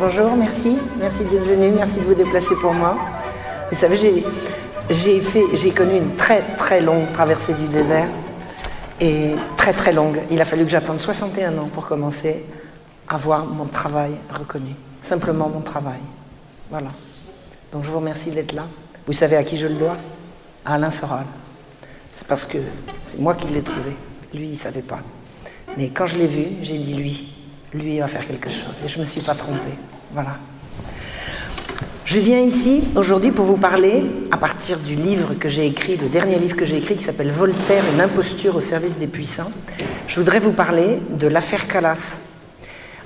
Bonjour, merci. Merci d'être venu, merci de vous déplacer pour moi. Vous savez, j'ai, connu une très très longue traversée du désert. Et très très longue. Il a fallu que j'attende 61 ans pour commencer à voir mon travail reconnu. Simplement mon travail. Voilà. Donc je vous remercie d'être là. Vous savez à qui je le dois? À Alain Soral. C'est parce que c'est moi qui l'ai trouvé. Lui, il ne savait pas. Mais quand je l'ai vu, j'ai dit lui, lui va faire quelque chose. Et je ne me suis pas trompée. Voilà. Je viens ici aujourd'hui pour vous parler, à partir du livre que j'ai écrit, le dernier livre que j'ai écrit qui s'appelle Voltaire, une imposture au service des puissants. Je voudrais vous parler de l'affaire Calas.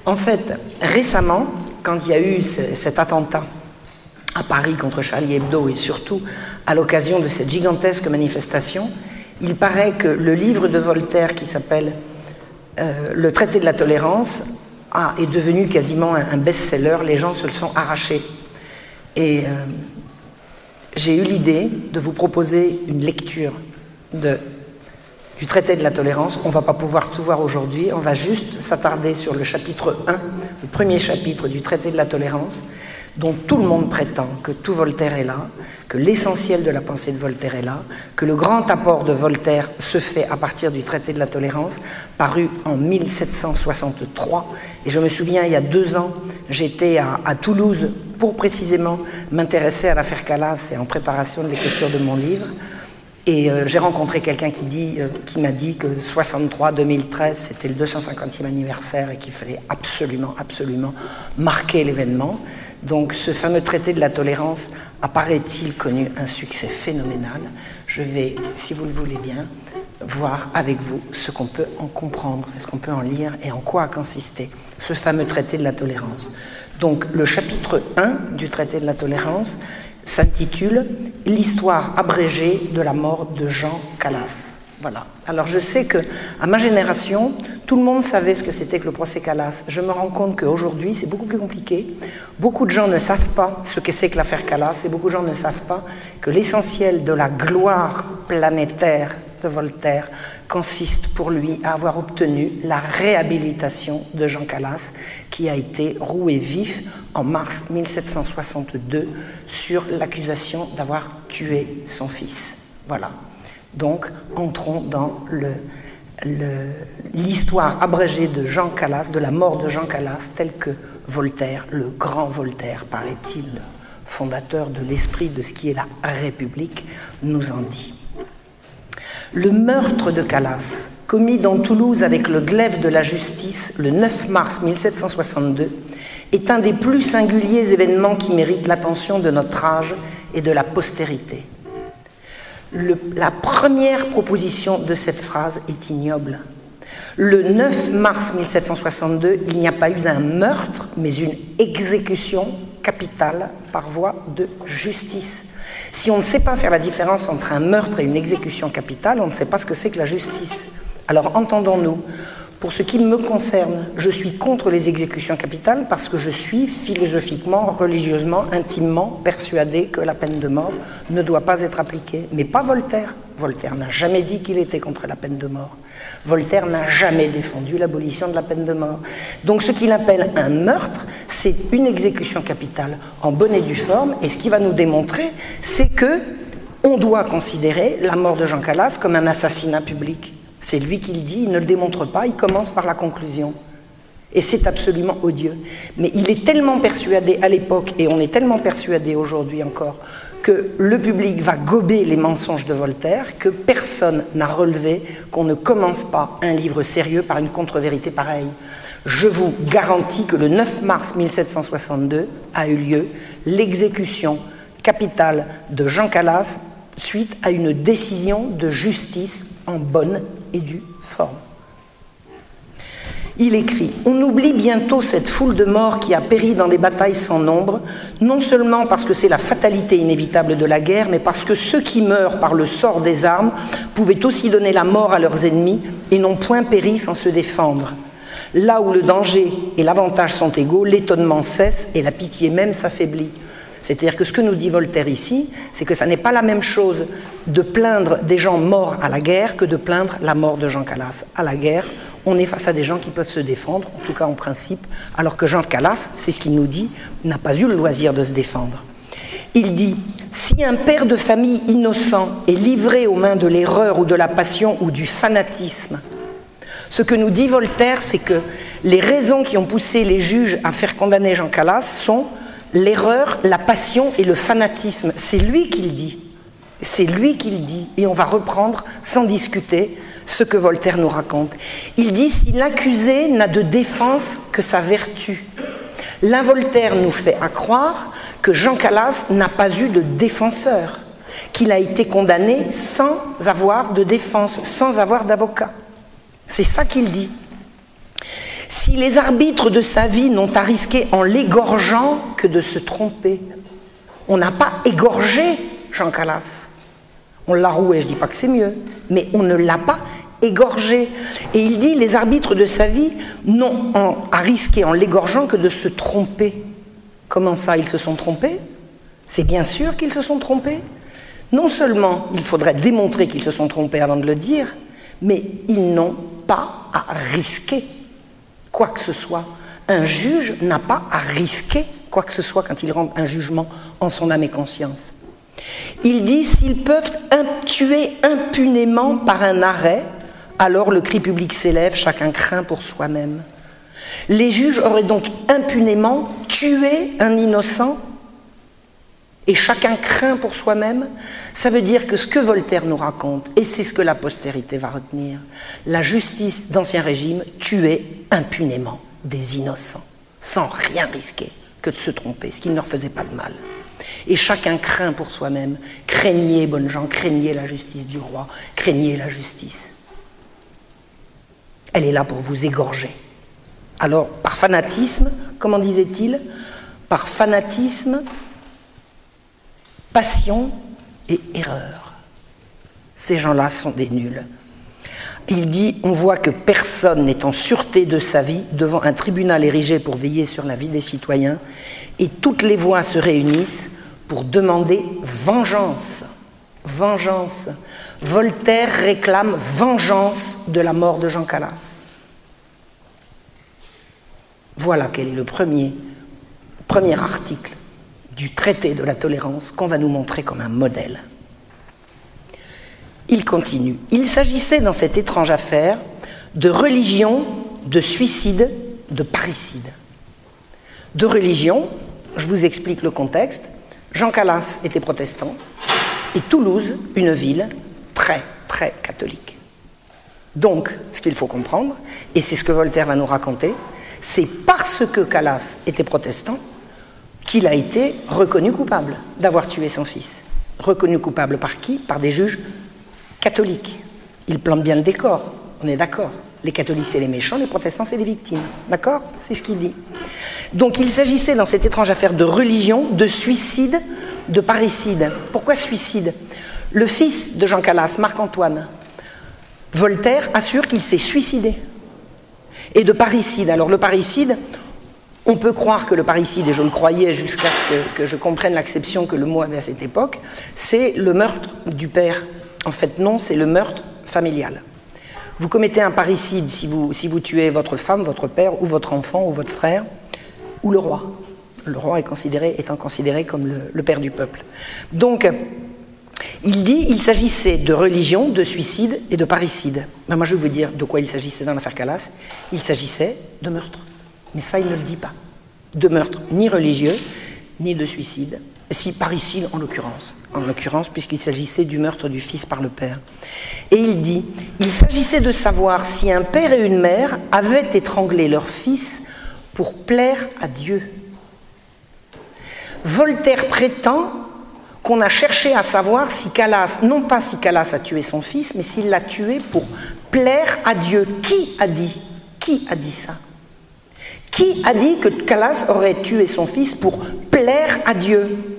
En fait, récemment, quand il y a eu cet attentat à Paris contre Charlie Hebdo et surtout à l'occasion de cette gigantesque manifestation, il paraît que le livre de Voltaire qui s'appelle euh, Le traité de la tolérance est devenu quasiment un, best-seller, les gens se le sont arrachés. Et euh, j'ai eu l'idée de vous proposer une lecture du traité de la tolérance. On ne va pas pouvoir tout voir aujourd'hui, on va juste s'attarder sur le chapitre 1, le premier chapitre du traité de la tolérance, dont tout le monde prétend que tout Voltaire est là, que l'essentiel de la pensée de Voltaire est là, que le grand apport de Voltaire se fait à partir du traité de la tolérance, paru en 1763. Et je me souviens, il y a deux ans, j'étais à, Toulouse pour précisément m'intéresser à l'affaire Calas et en préparation de l'écriture de mon livre. Et euh, j'ai rencontré quelqu'un qui, euh, qui m'a dit que 63-2013, c'était le 250e anniversaire et qu'il fallait absolument, absolument marquer l'événement. Donc ce fameux traité de la tolérance apparaît-il connu un succès phénoménal. Je vais, si vous le voulez bien, voir avec vous ce qu'on peut en comprendre, ce qu'on peut en lire et en quoi a consisté ce fameux traité de la tolérance. Donc le chapitre 1 du traité de la tolérance s'intitule L'histoire abrégée de la mort de Jean Calas. Voilà. Alors je sais que à ma génération, tout le monde savait ce que c'était que le procès Calas. Je me rends compte qu'aujourd'hui, c'est beaucoup plus compliqué. Beaucoup de gens ne savent pas ce que c'est que l'affaire Calas et beaucoup de gens ne savent pas que l'essentiel de la gloire planétaire de Voltaire consiste pour lui à avoir obtenu la réhabilitation de Jean Calas, qui a été roué vif en mars 1762 sur l'accusation d'avoir tué son fils. Voilà. Donc, entrons dans l'histoire abrégée de Jean Calas, de la mort de Jean Calas, telle que Voltaire, le grand Voltaire, paraît-il, fondateur de l'esprit de ce qui est la République, nous en dit. Le meurtre de Calas, commis dans Toulouse avec le glaive de la justice le 9 mars 1762, est un des plus singuliers événements qui méritent l'attention de notre âge et de la postérité la première proposition de cette phrase est ignoble. Le 9 mars 1762, il n'y a pas eu un meurtre, mais une exécution capitale par voie de justice. Si on ne sait pas faire la différence entre un meurtre et une exécution capitale, on ne sait pas ce que c'est que la justice. Alors entendons-nous, pour ce qui me concerne, je suis contre les exécutions capitales parce que je suis philosophiquement, religieusement, intimement persuadé que la peine de mort ne doit pas être appliquée. Mais pas Voltaire. Voltaire n'a jamais dit qu'il était contre la peine de mort. Voltaire n'a jamais défendu l'abolition de la peine de mort. Donc ce qu'il appelle un meurtre, c'est une exécution capitale en bonne et due forme. Et ce qui va nous démontrer, c'est que on doit considérer la mort de Jean Calas comme un assassinat public. C'est lui qui le dit, il ne le démontre pas, il commence par la conclusion. Et c'est absolument odieux. Mais il est tellement persuadé à l'époque, et on est tellement persuadé aujourd'hui encore, que le public va gober les mensonges de Voltaire, que personne n'a relevé qu'on ne commence pas un livre sérieux par une contre-vérité pareille. Je vous garantis que le 9 mars 1762 a eu lieu l'exécution capitale de Jean Calas suite à une décision de justice en bonne due forme. Il écrit On oublie bientôt cette foule de morts qui a péri dans des batailles sans nombre, non seulement parce que c'est la fatalité inévitable de la guerre, mais parce que ceux qui meurent par le sort des armes pouvaient aussi donner la mort à leurs ennemis et n'ont point péri sans se défendre. Là où le danger et l'avantage sont égaux, l'étonnement cesse et la pitié même s'affaiblit. C'est-à-dire que ce que nous dit Voltaire ici, c'est que ça n'est pas la même chose de plaindre des gens morts à la guerre que de plaindre la mort de Jean Calas. À la guerre, on est face à des gens qui peuvent se défendre, en tout cas en principe, alors que Jean Calas, c'est ce qu'il nous dit, n'a pas eu le loisir de se défendre. Il dit, si un père de famille innocent est livré aux mains de l'erreur ou de la passion ou du fanatisme, ce que nous dit Voltaire, c'est que les raisons qui ont poussé les juges à faire condamner Jean Calas sont l'erreur, la passion et le fanatisme. C'est lui qui le dit. C'est lui qui le dit. Et on va reprendre sans discuter ce que Voltaire nous raconte. Il dit si l'accusé n'a de défense que sa vertu. Là, Voltaire nous fait à croire que Jean Calas n'a pas eu de défenseur, qu'il a été condamné sans avoir de défense, sans avoir d'avocat. C'est ça qu'il dit. Si les arbitres de sa vie n'ont à risquer en l'égorgeant que de se tromper, on n'a pas égorgé Jean Calas. On l'a roué, je ne dis pas que c'est mieux, mais on ne l'a pas égorgé. Et il dit les arbitres de sa vie n'ont à risquer en l'égorgeant que de se tromper. Comment ça, ils se sont trompés? C'est bien sûr qu'ils se sont trompés. Non seulement il faudrait démontrer qu'ils se sont trompés avant de le dire, mais ils n'ont pas à risquer quoi que ce soit. Un juge n'a pas à risquer quoi que ce soit quand il rend un jugement en son âme et conscience. Il dit s'ils peuvent tuer impunément par un arrêt, alors le cri public s'élève, chacun craint pour soi-même. Les juges auraient donc impunément tué un innocent et chacun craint pour soi-même, ça veut dire que ce que Voltaire nous raconte, et c'est ce que la postérité va retenir, la justice d'Ancien Régime tuait impunément des innocents, sans rien risquer que de se tromper, ce qui ne leur faisait pas de mal. Et chacun craint pour soi-même. Craignez, bonnes gens, craignez la justice du roi, craignez la justice. Elle est là pour vous égorger. Alors, par fanatisme, comment disait-il? Par fanatisme, passion et erreur. Ces gens-là sont des nuls. Il dit, on voit que personne n'est en sûreté de sa vie devant un tribunal érigé pour veiller sur la vie des citoyens, et toutes les voix se réunissent pour demander vengeance. Vengeance. Voltaire réclame vengeance de la mort de Jean Calas. Voilà quel est le premier, premier article du traité de la tolérance qu'on va nous montrer comme un modèle. Il continue. Il s'agissait dans cette étrange affaire de religion, de suicide, de parricide. De religion, je vous explique le contexte. Jean Calas était protestant et Toulouse, une ville très, très catholique. Donc, ce qu'il faut comprendre, et c'est ce que Voltaire va nous raconter, c'est parce que Calas était protestant qu'il a été reconnu coupable d'avoir tué son fils. Reconnu coupable par qui? Par des juges catholiques. Il plante bien le décor, on est d'accord. Les catholiques, c'est les méchants, les protestants, c'est les victimes. D'accord? C'est ce qu'il dit. Donc il s'agissait dans cette étrange affaire de religion, de suicide, de parricide. Pourquoi suicide? Le fils de Jean Calas, Marc-Antoine, Voltaire assure qu'il s'est suicidé. Et de parricide. Alors le parricide, on peut croire que le parricide, et je le croyais jusqu'à ce que, je comprenne l'acception que le mot avait à cette époque, c'est le meurtre du père. En fait, non, c'est le meurtre familial. Vous commettez un parricide si vous, tuez votre femme, votre père, ou votre enfant, ou votre frère, ou le roi. Le roi est considéré, étant considéré comme le, père du peuple. Donc, il dit il s'agissait de religion, de suicide et de parricide. Ben, moi, je vais vous dire de quoi il s'agissait dans l'affaire Calas. Il s'agissait de meurtre. Mais ça, il ne le dit pas. De meurtre ni religieux, ni de suicide. Si parricide en l'occurrence, en l'occurrence puisqu'il s'agissait du meurtre du fils par le père. Et il dit, il s'agissait de savoir si un père et une mère avaient étranglé leur fils pour plaire à Dieu. Voltaire prétend qu'on a cherché à savoir si Calas, non pas si Calas a tué son fils, mais s'il l'a tué pour plaire à Dieu. Qui a dit Qui a dit ça? Qui a dit que Calas aurait tué son fils pour plaire à Dieu,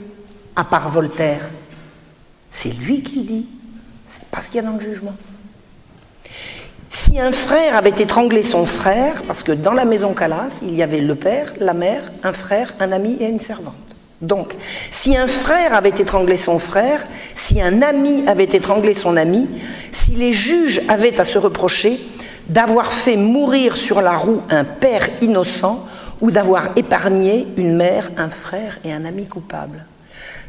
à part Voltaire C'est lui qui le dit. C'est pas ce qu'il y a dans le jugement. Si un frère avait étranglé son frère, parce que dans la maison Calas, il y avait le père, la mère, un frère, un ami et une servante. Donc, si un frère avait étranglé son frère, si un ami avait étranglé son ami, si les juges avaient à se reprocher, d'avoir fait mourir sur la roue un père innocent ou d'avoir épargné une mère, un frère et un ami coupable.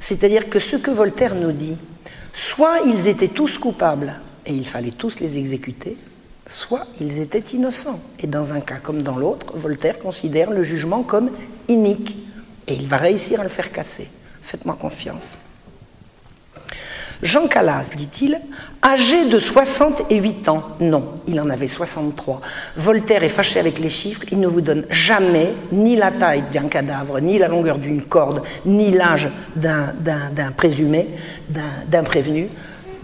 C'est-à-dire que ce que Voltaire nous dit, soit ils étaient tous coupables et il fallait tous les exécuter, soit ils étaient innocents. Et dans un cas comme dans l'autre, Voltaire considère le jugement comme inique et il va réussir à le faire casser. Faites-moi confiance. Jean Calas, dit-il, âgé de 68 ans. Non, il en avait 63. Voltaire est fâché avec les chiffres, il ne vous donne jamais ni la taille d'un cadavre, ni la longueur d'une corde, ni l'âge d'un présumé, d'un prévenu,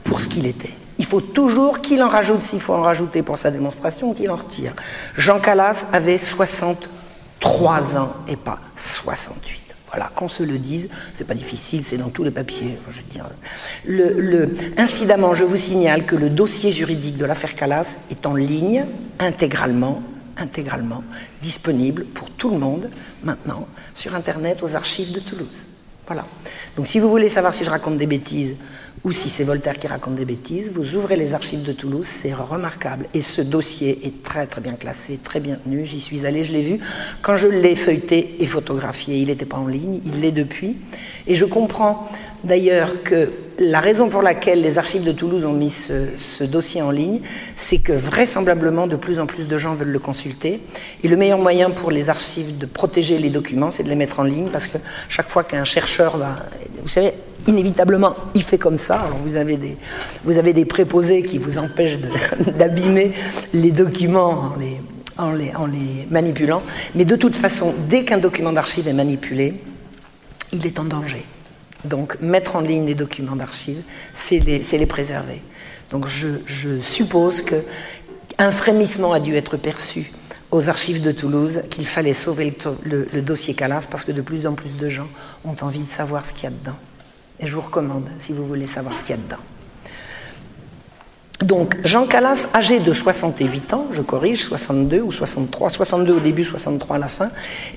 pour ce qu'il était. Il faut toujours qu'il en rajoute, s'il faut en rajouter pour sa démonstration, qu'il en retire. Jean Calas avait 63 ans et pas 68. Voilà, qu'on se le dise, c'est pas difficile, c'est dans tous les papiers. Je le, incidemment, je vous signale que le dossier juridique de l'affaire Calas est en ligne intégralement, intégralement disponible pour tout le monde maintenant sur Internet aux archives de Toulouse. Voilà. Donc si vous voulez savoir si je raconte des bêtises ou si c'est Voltaire qui raconte des bêtises, vous ouvrez les archives de Toulouse, c'est remarquable. Et ce dossier est très très bien classé, très bien tenu. J'y suis allé, je l'ai vu. Quand je l'ai feuilleté et photographié, il n'était pas en ligne, il l'est depuis. Et je comprends d'ailleurs que la raison pour laquelle les archives de Toulouse ont mis ce, dossier en ligne, c'est que vraisemblablement de plus en plus de gens veulent le consulter. Et le meilleur moyen pour les archives de protéger les documents, c'est de les mettre en ligne, parce que chaque fois qu'un chercheur va... Vous savez, inévitablement, il fait comme ça. Vous avez des, préposés qui vous empêchent d'abîmer les documents en les, manipulant. Mais de toute façon, dès qu'un document d'archive est manipulé, il est en danger. Donc mettre en ligne des documents d'archives, c'est les, préserver. Donc je, suppose qu'un frémissement a dû être perçu aux archives de Toulouse qu'il fallait sauver le, le, dossier Calas parce que de plus en plus de gens ont envie de savoir ce qu'il y a dedans. Et je vous recommande si vous voulez savoir ce qu'il y a dedans. Donc, Jean Calas, âgé de 68 ans, je corrige, 62 ou 63, 62 au début, 63 à la fin,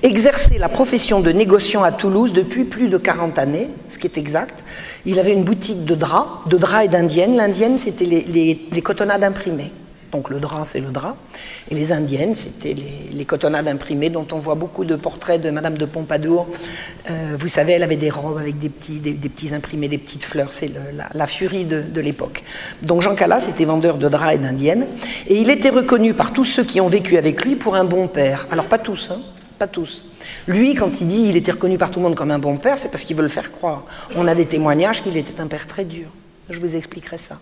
exerçait la profession de négociant à Toulouse depuis plus de 40 années, ce qui est exact. Il avait une boutique de draps, de draps et d'indiennes. L'indienne, c'était les, les cotonnades imprimées. Donc le drap, c'est le drap. Et les indiennes, c'était les, cotonnades imprimées dont on voit beaucoup de portraits de Madame de Pompadour. Euh, vous savez, elle avait des robes avec des petits, des, petits imprimés, des petites fleurs. C'est la, furie de, l'époque. Donc Jean Calas était vendeur de draps et d'indiennes. Et il était reconnu par tous ceux qui ont vécu avec lui pour un bon père. Alors pas tous, hein, pas tous. Lui, quand il dit il était reconnu par tout le monde comme un bon père, c'est parce qu'il veut le faire croire. On a des témoignages qu'il était un père très dur. Je vous expliquerai ça.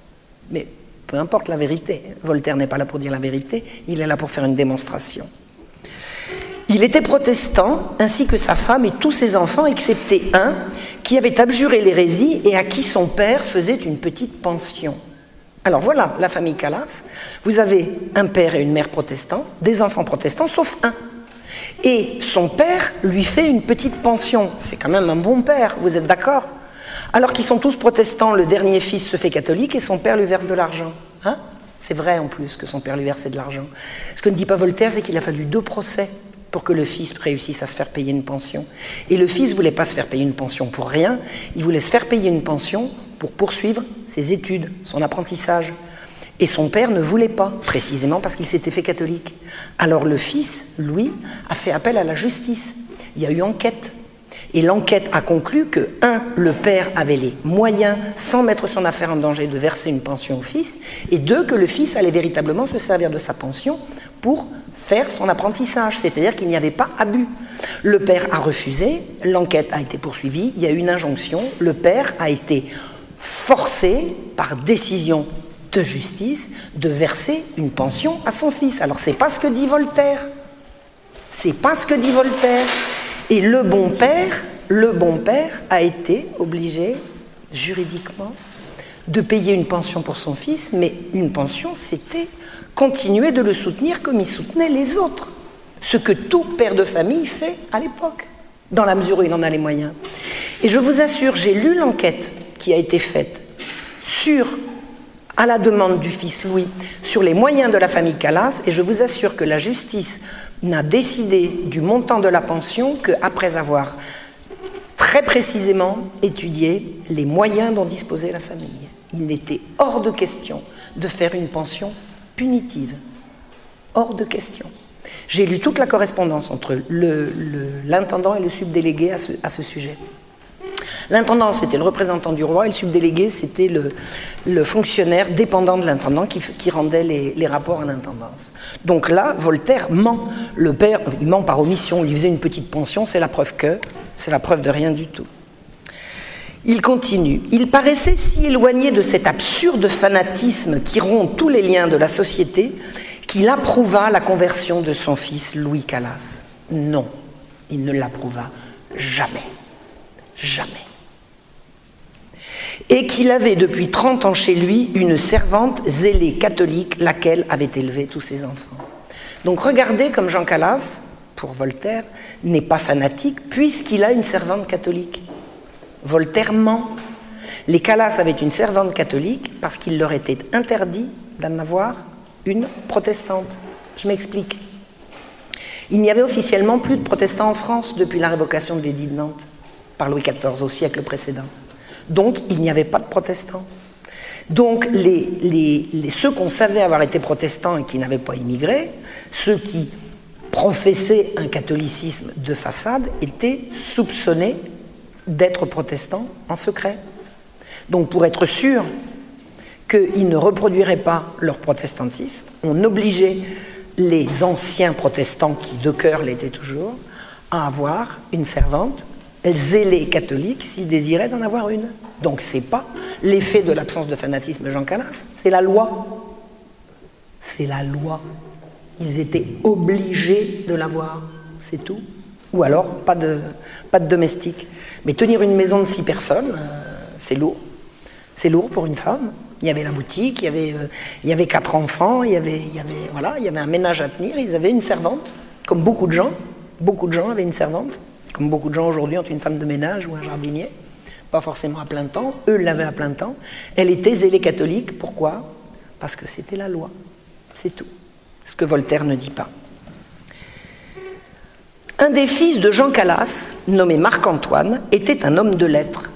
Mais peu importe la vérité. Voltaire n'est pas là pour dire la vérité, il est là pour faire une démonstration. Il était protestant, ainsi que sa femme et tous ses enfants, excepté un, qui avait abjuré l'hérésie et à qui son père faisait une petite pension. Alors voilà, la famille Calas, vous avez un père et une mère protestants, des enfants protestants, sauf un. Et son père lui fait une petite pension. C'est quand même un bon père, vous êtes d'accord? Alors qu'ils sont tous protestants, le dernier fils se fait catholique et son père lui verse de l'argent. Hein c'est vrai en plus que son père lui versait de l'argent. Ce que ne dit pas Voltaire, c'est qu'il a fallu deux procès pour que le fils réussisse à se faire payer une pension. Et le fils ne voulait pas se faire payer une pension pour rien, il voulait se faire payer une pension pour poursuivre ses études, son apprentissage. Et son père ne voulait pas, précisément parce qu'il s'était fait catholique. Alors le fils, Louis, a fait appel à la justice. Il y a eu enquête. Et l'enquête a conclu que, un, le père avait les moyens, sans mettre son affaire en danger, de verser une pension au fils, et deux, que le fils allait véritablement se servir de sa pension pour faire son apprentissage, c'est-à-dire qu'il n'y avait pas abus. Le père a refusé, l'enquête a été poursuivie, il y a eu une injonction, le père a été forcé par décision de justice de verser une pension à son fils. Alors c'est pas ce que dit Voltaire. C'est pas ce que dit Voltaire. Et le bon père, le bon père a été obligé juridiquement de payer une pension pour son fils, mais une pension, c'était continuer de le soutenir comme il soutenait les autres. Ce que tout père de famille fait à l'époque, dans la mesure où il en a les moyens. Et je vous assure, j'ai lu l'enquête qui a été faite sur, à la demande du fils Louis, sur les moyens de la famille Calas, et je vous assure que la justice n'a décidé du montant de la pension qu'après avoir très précisément étudié les moyens dont disposait la famille. Il n'était hors de question de faire une pension punitive. Hors de question. J'ai lu toute la correspondance entre l'intendant et le subdélégué à ce, sujet. L'intendant, c'était le représentant du roi, et le subdélégué, c'était le, fonctionnaire dépendant de l'intendant qui, rendait les, rapports à l'intendance. Donc là, Voltaire ment. Le père, il ment par omission, il lui faisait une petite pension, c'est la preuve que, c'est la preuve de rien du tout. Il continue. Il paraissait si éloigné de cet absurde fanatisme qui rompt tous les liens de la société qu'il approuva la conversion de son fils Louis Calas. Non, il ne l'approuva jamais. Jamais. Et qu'il avait depuis 30 ans chez lui une servante zélée catholique, laquelle avait élevé tous ses enfants. Donc regardez comme Jean Calas, pour Voltaire, n'est pas fanatique puisqu'il a une servante catholique. Voltaire ment. Les Calas avaient une servante catholique parce qu'il leur était interdit d'en avoir une protestante. Je m'explique. Il n'y avait officiellement plus de protestants en France depuis la révocation de l'édit de Nantes par Louis XIV au siècle précédent. Donc il n'y avait pas de protestants. Donc ceux qu'on savait avoir été protestants et qui n'avaient pas immigré, ceux qui professaient un catholicisme de façade, étaient soupçonnés d'être protestants en secret. Donc pour être sûr qu'ils ne reproduiraient pas leur protestantisme, on obligeait les anciens protestants, qui de cœur l'étaient toujours, à avoir une servante, zélée catholique, s'ils désiraient d'en avoir une. Donc c'est pas l'effet de l'absence de fanatisme Jean Calas, c'est la loi. C'est la loi. Ils étaient obligés de l'avoir, c'est tout. Ou alors pas de, domestique. Mais tenir une maison de six personnes, euh, c'est lourd. C'est lourd pour une femme. Il y avait la boutique, il y avait, euh, quatre enfants, il, y avait, voilà, il y avait un ménage à tenir, ils avaient une servante, comme beaucoup de gens. Beaucoup de gens avaient une servante, comme beaucoup de gens aujourd'hui ont une femme de ménage ou un jardinier. Pas forcément à plein temps, eux l'avaient à plein temps. Elle était zélée catholique, pourquoi? Parce que c'était la loi. C'est tout. Ce que Voltaire ne dit pas. Un des fils de Jean Calas, nommé Marc-Antoine, était un homme de lettres.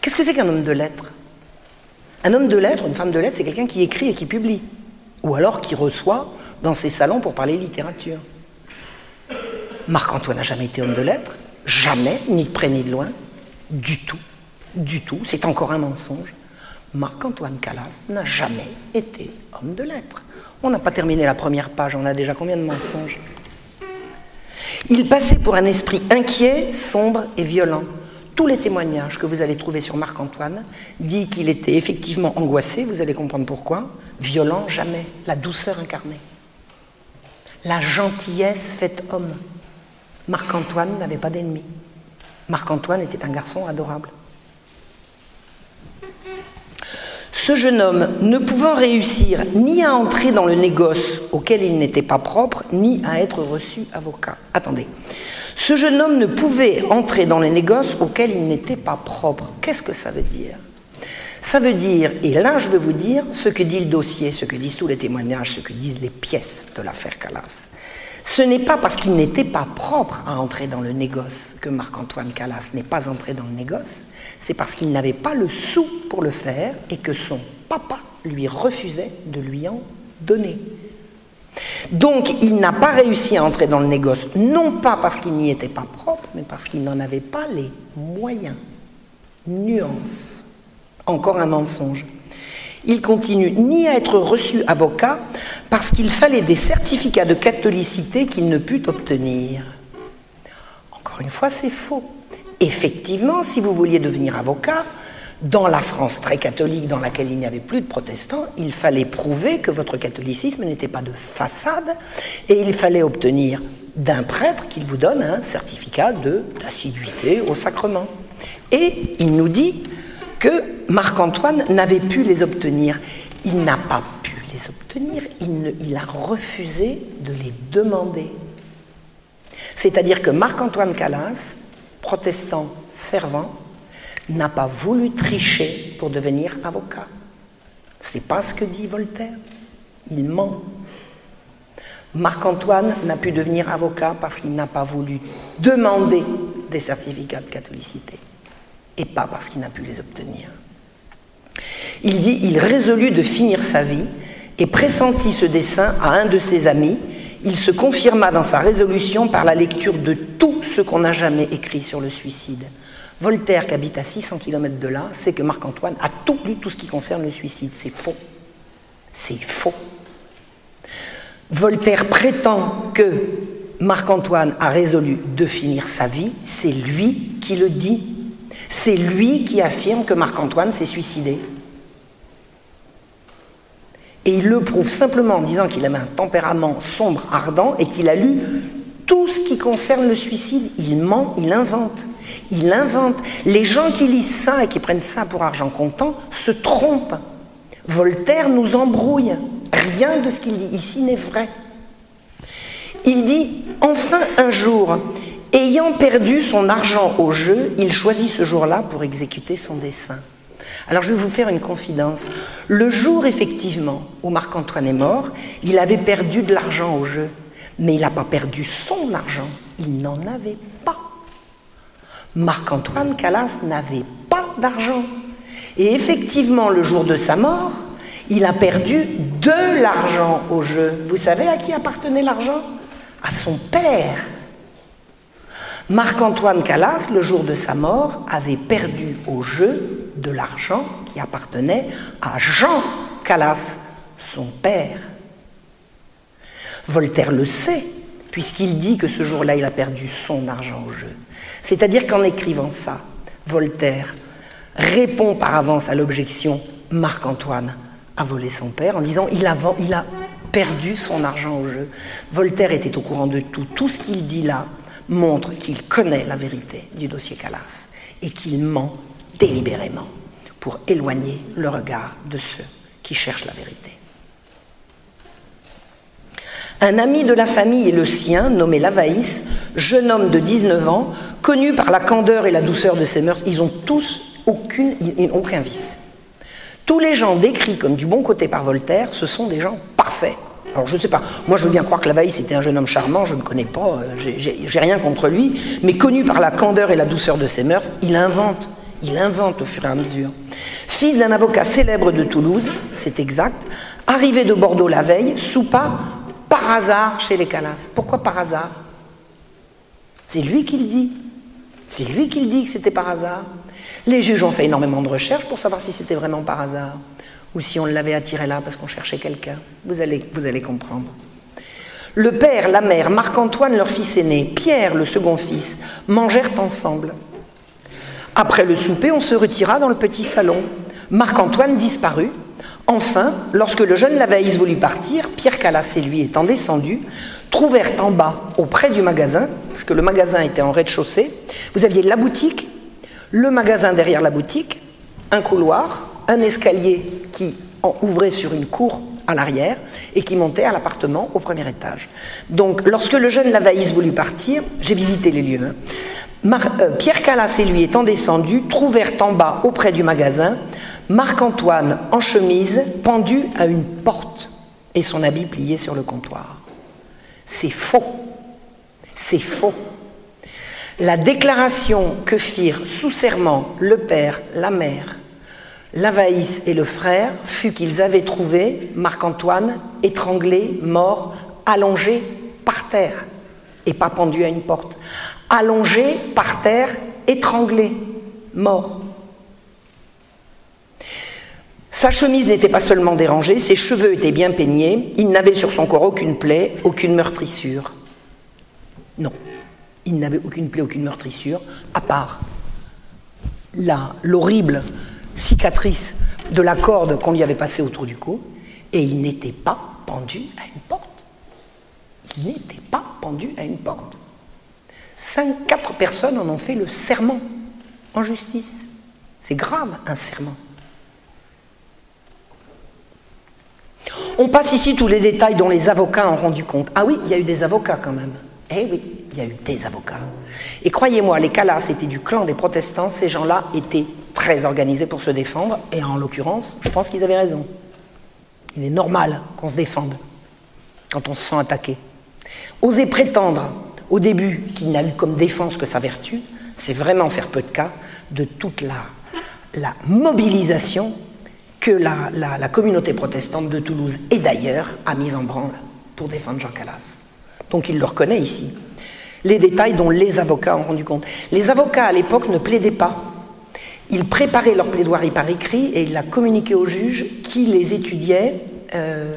Qu'est-ce que c'est qu'un homme de lettres? Un homme de lettres, une femme de lettres, c'est quelqu'un qui écrit et qui publie, ou alors qui reçoit dans ses salons pour parler littérature. Marc-Antoine n'a jamais été homme de lettres, jamais, ni de près ni de loin, du tout, du tout, c'est encore un mensonge. Marc-Antoine Calas n'a jamais été homme de lettres. On n'a pas terminé la première page, on a déjà combien de mensonges? Il passait pour un esprit inquiet, sombre et violent. Tous les témoignages que vous allez trouver sur Marc-Antoine disent qu'il était effectivement angoissé, vous allez comprendre pourquoi, violent jamais, la douceur incarnée. La gentillesse faite homme. Marc-Antoine n'avait pas d'ennemis. Marc-Antoine était un garçon adorable. Ce jeune homme, ne pouvant réussir ni à entrer dans le négoce auquel il n'était pas propre, ni à être reçu avocat. Attendez. Ce jeune homme ne pouvait entrer dans le négoce auquel il n'était pas propre. Qu'est-ce que ça veut dire? Ça veut dire, et là je vais vous dire ce que dit le dossier, ce que disent tous les témoignages, ce que disent les pièces de l'affaire Calas. Ce n'est pas parce qu'il n'était pas propre à entrer dans le négoce que Marc-Antoine Calas n'est pas entré dans le négoce, c'est parce qu'il n'avait pas le sou pour le faire et que son papa lui refusait de lui en donner. Donc il n'a pas réussi à entrer dans le négoce, non pas parce qu'il n'y était pas propre, mais parce qu'il n'en avait pas les moyens. Nuance. Encore un mensonge il continue ni à être reçu avocat parce qu'il fallait des certificats de catholicité qu'il ne put obtenir. Encore une fois, c'est faux. Effectivement, si vous vouliez devenir avocat, dans la France très catholique dans laquelle il n'y avait plus de protestants, il fallait prouver que votre catholicisme n'était pas de façade et il fallait obtenir d'un prêtre qu'il vous donne un certificat d'assiduité au sacrement. Et il nous dit que Marc-Antoine n'avait pu les obtenir. Il n'a pas pu les obtenir, il, a refusé de les demander. C'est-à-dire que Marc-Antoine Calas, protestant fervent, n'a pas voulu tricher pour devenir avocat. C'est pas ce que dit Voltaire. Il ment. Marc-Antoine n'a pu devenir avocat parce qu'il n'a pas voulu demander des certificats de catholicité et pas parce qu'il n'a pu les obtenir. Il dit il résolut de finir sa vie et pressentit ce dessein à un de ses amis, il se confirma dans sa résolution par la lecture de tout ce qu'on n'a jamais écrit sur le suicide. Voltaire, qui habite à 600 km de là, sait que Marc-Antoine a tout lu, tout ce qui concerne le suicide. C'est faux. C'est faux. Voltaire prétend que Marc-Antoine a résolu de finir sa vie, c'est lui qui le dit. C'est lui qui affirme que Marc-Antoine s'est suicidé. Et il le prouve simplement en disant qu'il avait un tempérament sombre, ardent, et qu'il a lu tout ce qui concerne le suicide. Il ment, il invente. Il invente. Les gens qui lisent ça et qui prennent ça pour argent comptant se trompent. Voltaire nous embrouille. Rien de ce qu'il dit ici n'est vrai. Il dit, enfin un jour, ayant perdu son argent au jeu, il choisit ce jour-là pour exécuter son dessein. Alors je vais vous faire une confidence. Le jour effectivement où Marc-Antoine est mort, il avait perdu de l'argent au jeu, mais il n'a pas perdu son argent, il n'en avait pas. Marc-Antoine Calas n'avait pas d'argent. Et effectivement, le jour de sa mort, il a perdu de l'argent au jeu. Vous savez à qui appartenait l'argent? À son père. Marc-Antoine Calas, le jour de sa mort, avait perdu au jeu de l'argent qui appartenait à Jean Calas, son père. Voltaire le sait, puisqu'il dit que ce jour-là, il a perdu son argent au jeu. C'est-à-dire qu'en écrivant ça, Voltaire répond par avance à l'objection Marc-Antoine a volé son père en disant il a, perdu son argent au jeu. Voltaire était au courant de tout. Tout ce qu'il dit là montre qu'il connaît la vérité du dossier Calas et qu'il ment délibérément pour éloigner le regard de ceux qui cherchent la vérité. Un ami de la famille et le sien, nommé Lavaïs, jeune homme de 19 ans, connu par la candeur et la douceur de ses mœurs, ils ont tous aucune, aucun vice. Tous les gens décrits comme du bon côté par Voltaire, ce sont des gens parfaits. Alors je ne sais pas, moi je veux bien croire que Lavaïs était un jeune homme charmant, je ne connais pas, euh, j'ai rien contre lui, mais connu par la candeur et la douceur de ses mœurs, il invente, il invente au fur et à mesure. Fils d'un avocat célèbre de Toulouse, c'est exact, arrivé de Bordeaux la veille, soupa par hasard chez les Calas. Pourquoi par hasard? C'est lui qui le dit. C'est lui qui le dit que c'était par hasard. Les juges ont fait énormément de recherches pour savoir si c'était vraiment par hasard ou si on l'avait attiré là parce qu'on cherchait quelqu'un. Vous allez, vous allez comprendre. Le père, la mère, Marc-Antoine, leur fils aîné, Pierre, le second fils, mangèrent ensemble. Après le souper, on se retira dans le petit salon. Marc-Antoine disparut. Enfin, lorsque le jeune Lavaïs voulut partir, Pierre Calas et lui étant descendus, trouvèrent en bas, auprès du magasin, parce que le magasin était en rez-de-chaussée, vous aviez la boutique, le magasin derrière la boutique, un couloir, un escalier qui ouvrait sur une cour à l'arrière et qui montait à l'appartement au premier étage. Donc, lorsque le jeune Lavaïs voulut partir, j'ai visité les lieux. Hein, euh, Pierre Calas et lui étant descendus, trouvèrent en bas, auprès du magasin, Marc-Antoine en chemise, pendu à une porte et son habit plié sur le comptoir. C'est faux. C'est faux. La déclaration que firent sous serment le père, la mère, Lavaïs et le frère fut qu'ils avaient trouvé Marc-Antoine étranglé, mort, allongé par terre, et pas pendu à une porte, allongé par terre, étranglé, mort. Sa chemise n'était pas seulement dérangée, ses cheveux étaient bien peignés, il n'avait sur son corps aucune plaie, aucune meurtrissure. Non, il n'avait aucune plaie, aucune meurtrissure, à part l'horrible cicatrice de la corde qu'on lui avait passée autour du cou, et il n'était pas pendu à une porte. Il n'était pas pendu à une porte. Cinq, quatre personnes en ont fait le serment en justice. C'est grave un serment. On passe ici tous les détails dont les avocats ont rendu compte. Ah oui, il y a eu des avocats quand même. Eh oui, il y a eu des avocats. Et croyez-moi, les Calas étaient du clan des protestants, ces gens-là étaient très organisés pour se défendre, et en l'occurrence, je pense qu'ils avaient raison. Il est normal qu'on se défende quand on se sent attaqué. Oser prétendre au début qu'il n'a eu comme défense que sa vertu, c'est vraiment faire peu de cas de toute la, la mobilisation que la, la communauté protestante de Toulouse et d'ailleurs a mis en branle pour défendre Jean Calas. Donc il le reconnaît ici. Les détails dont les avocats ont rendu compte. Les avocats à l'époque ne plaidaient pas. Ils préparaient leur plaidoirie par écrit et ils la communiquaient aux juges qui les étudiaient euh,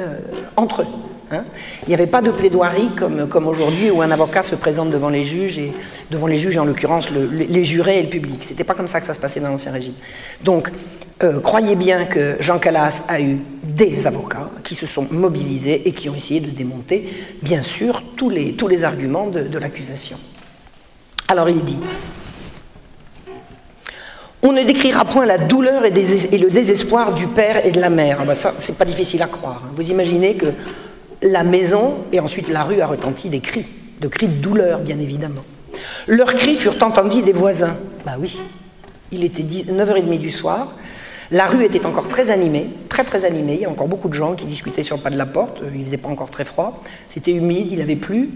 euh, entre eux. Hein. Il n'y avait pas de plaidoirie comme, aujourd'hui où un avocat se présente devant les juges et devant les juges, en l'occurrence les jurés et le public. C'était pas comme ça que ça se passait dans l'Ancien Régime. Donc, euh, croyez bien que Jean Calas a eu des avocats qui se sont mobilisés et qui ont essayé de démonter, bien sûr, tous les arguments de, l'accusation. Alors il dit on ne décrira point la douleur et, le désespoir du père et de la mère. Ah ben ça, c'est pas difficile à croire. Hein. Vous imaginez que la maison et ensuite la rue a retenti des cris, de cris de douleur, bien évidemment. Leurs cris furent entendus des voisins. Bah oui, il était 9h30 du soir, la rue était encore très animée, très très animée. Il y a encore beaucoup de gens qui discutaient sur le pas de la porte. Il faisait pas encore très froid. C'était humide, il avait plu.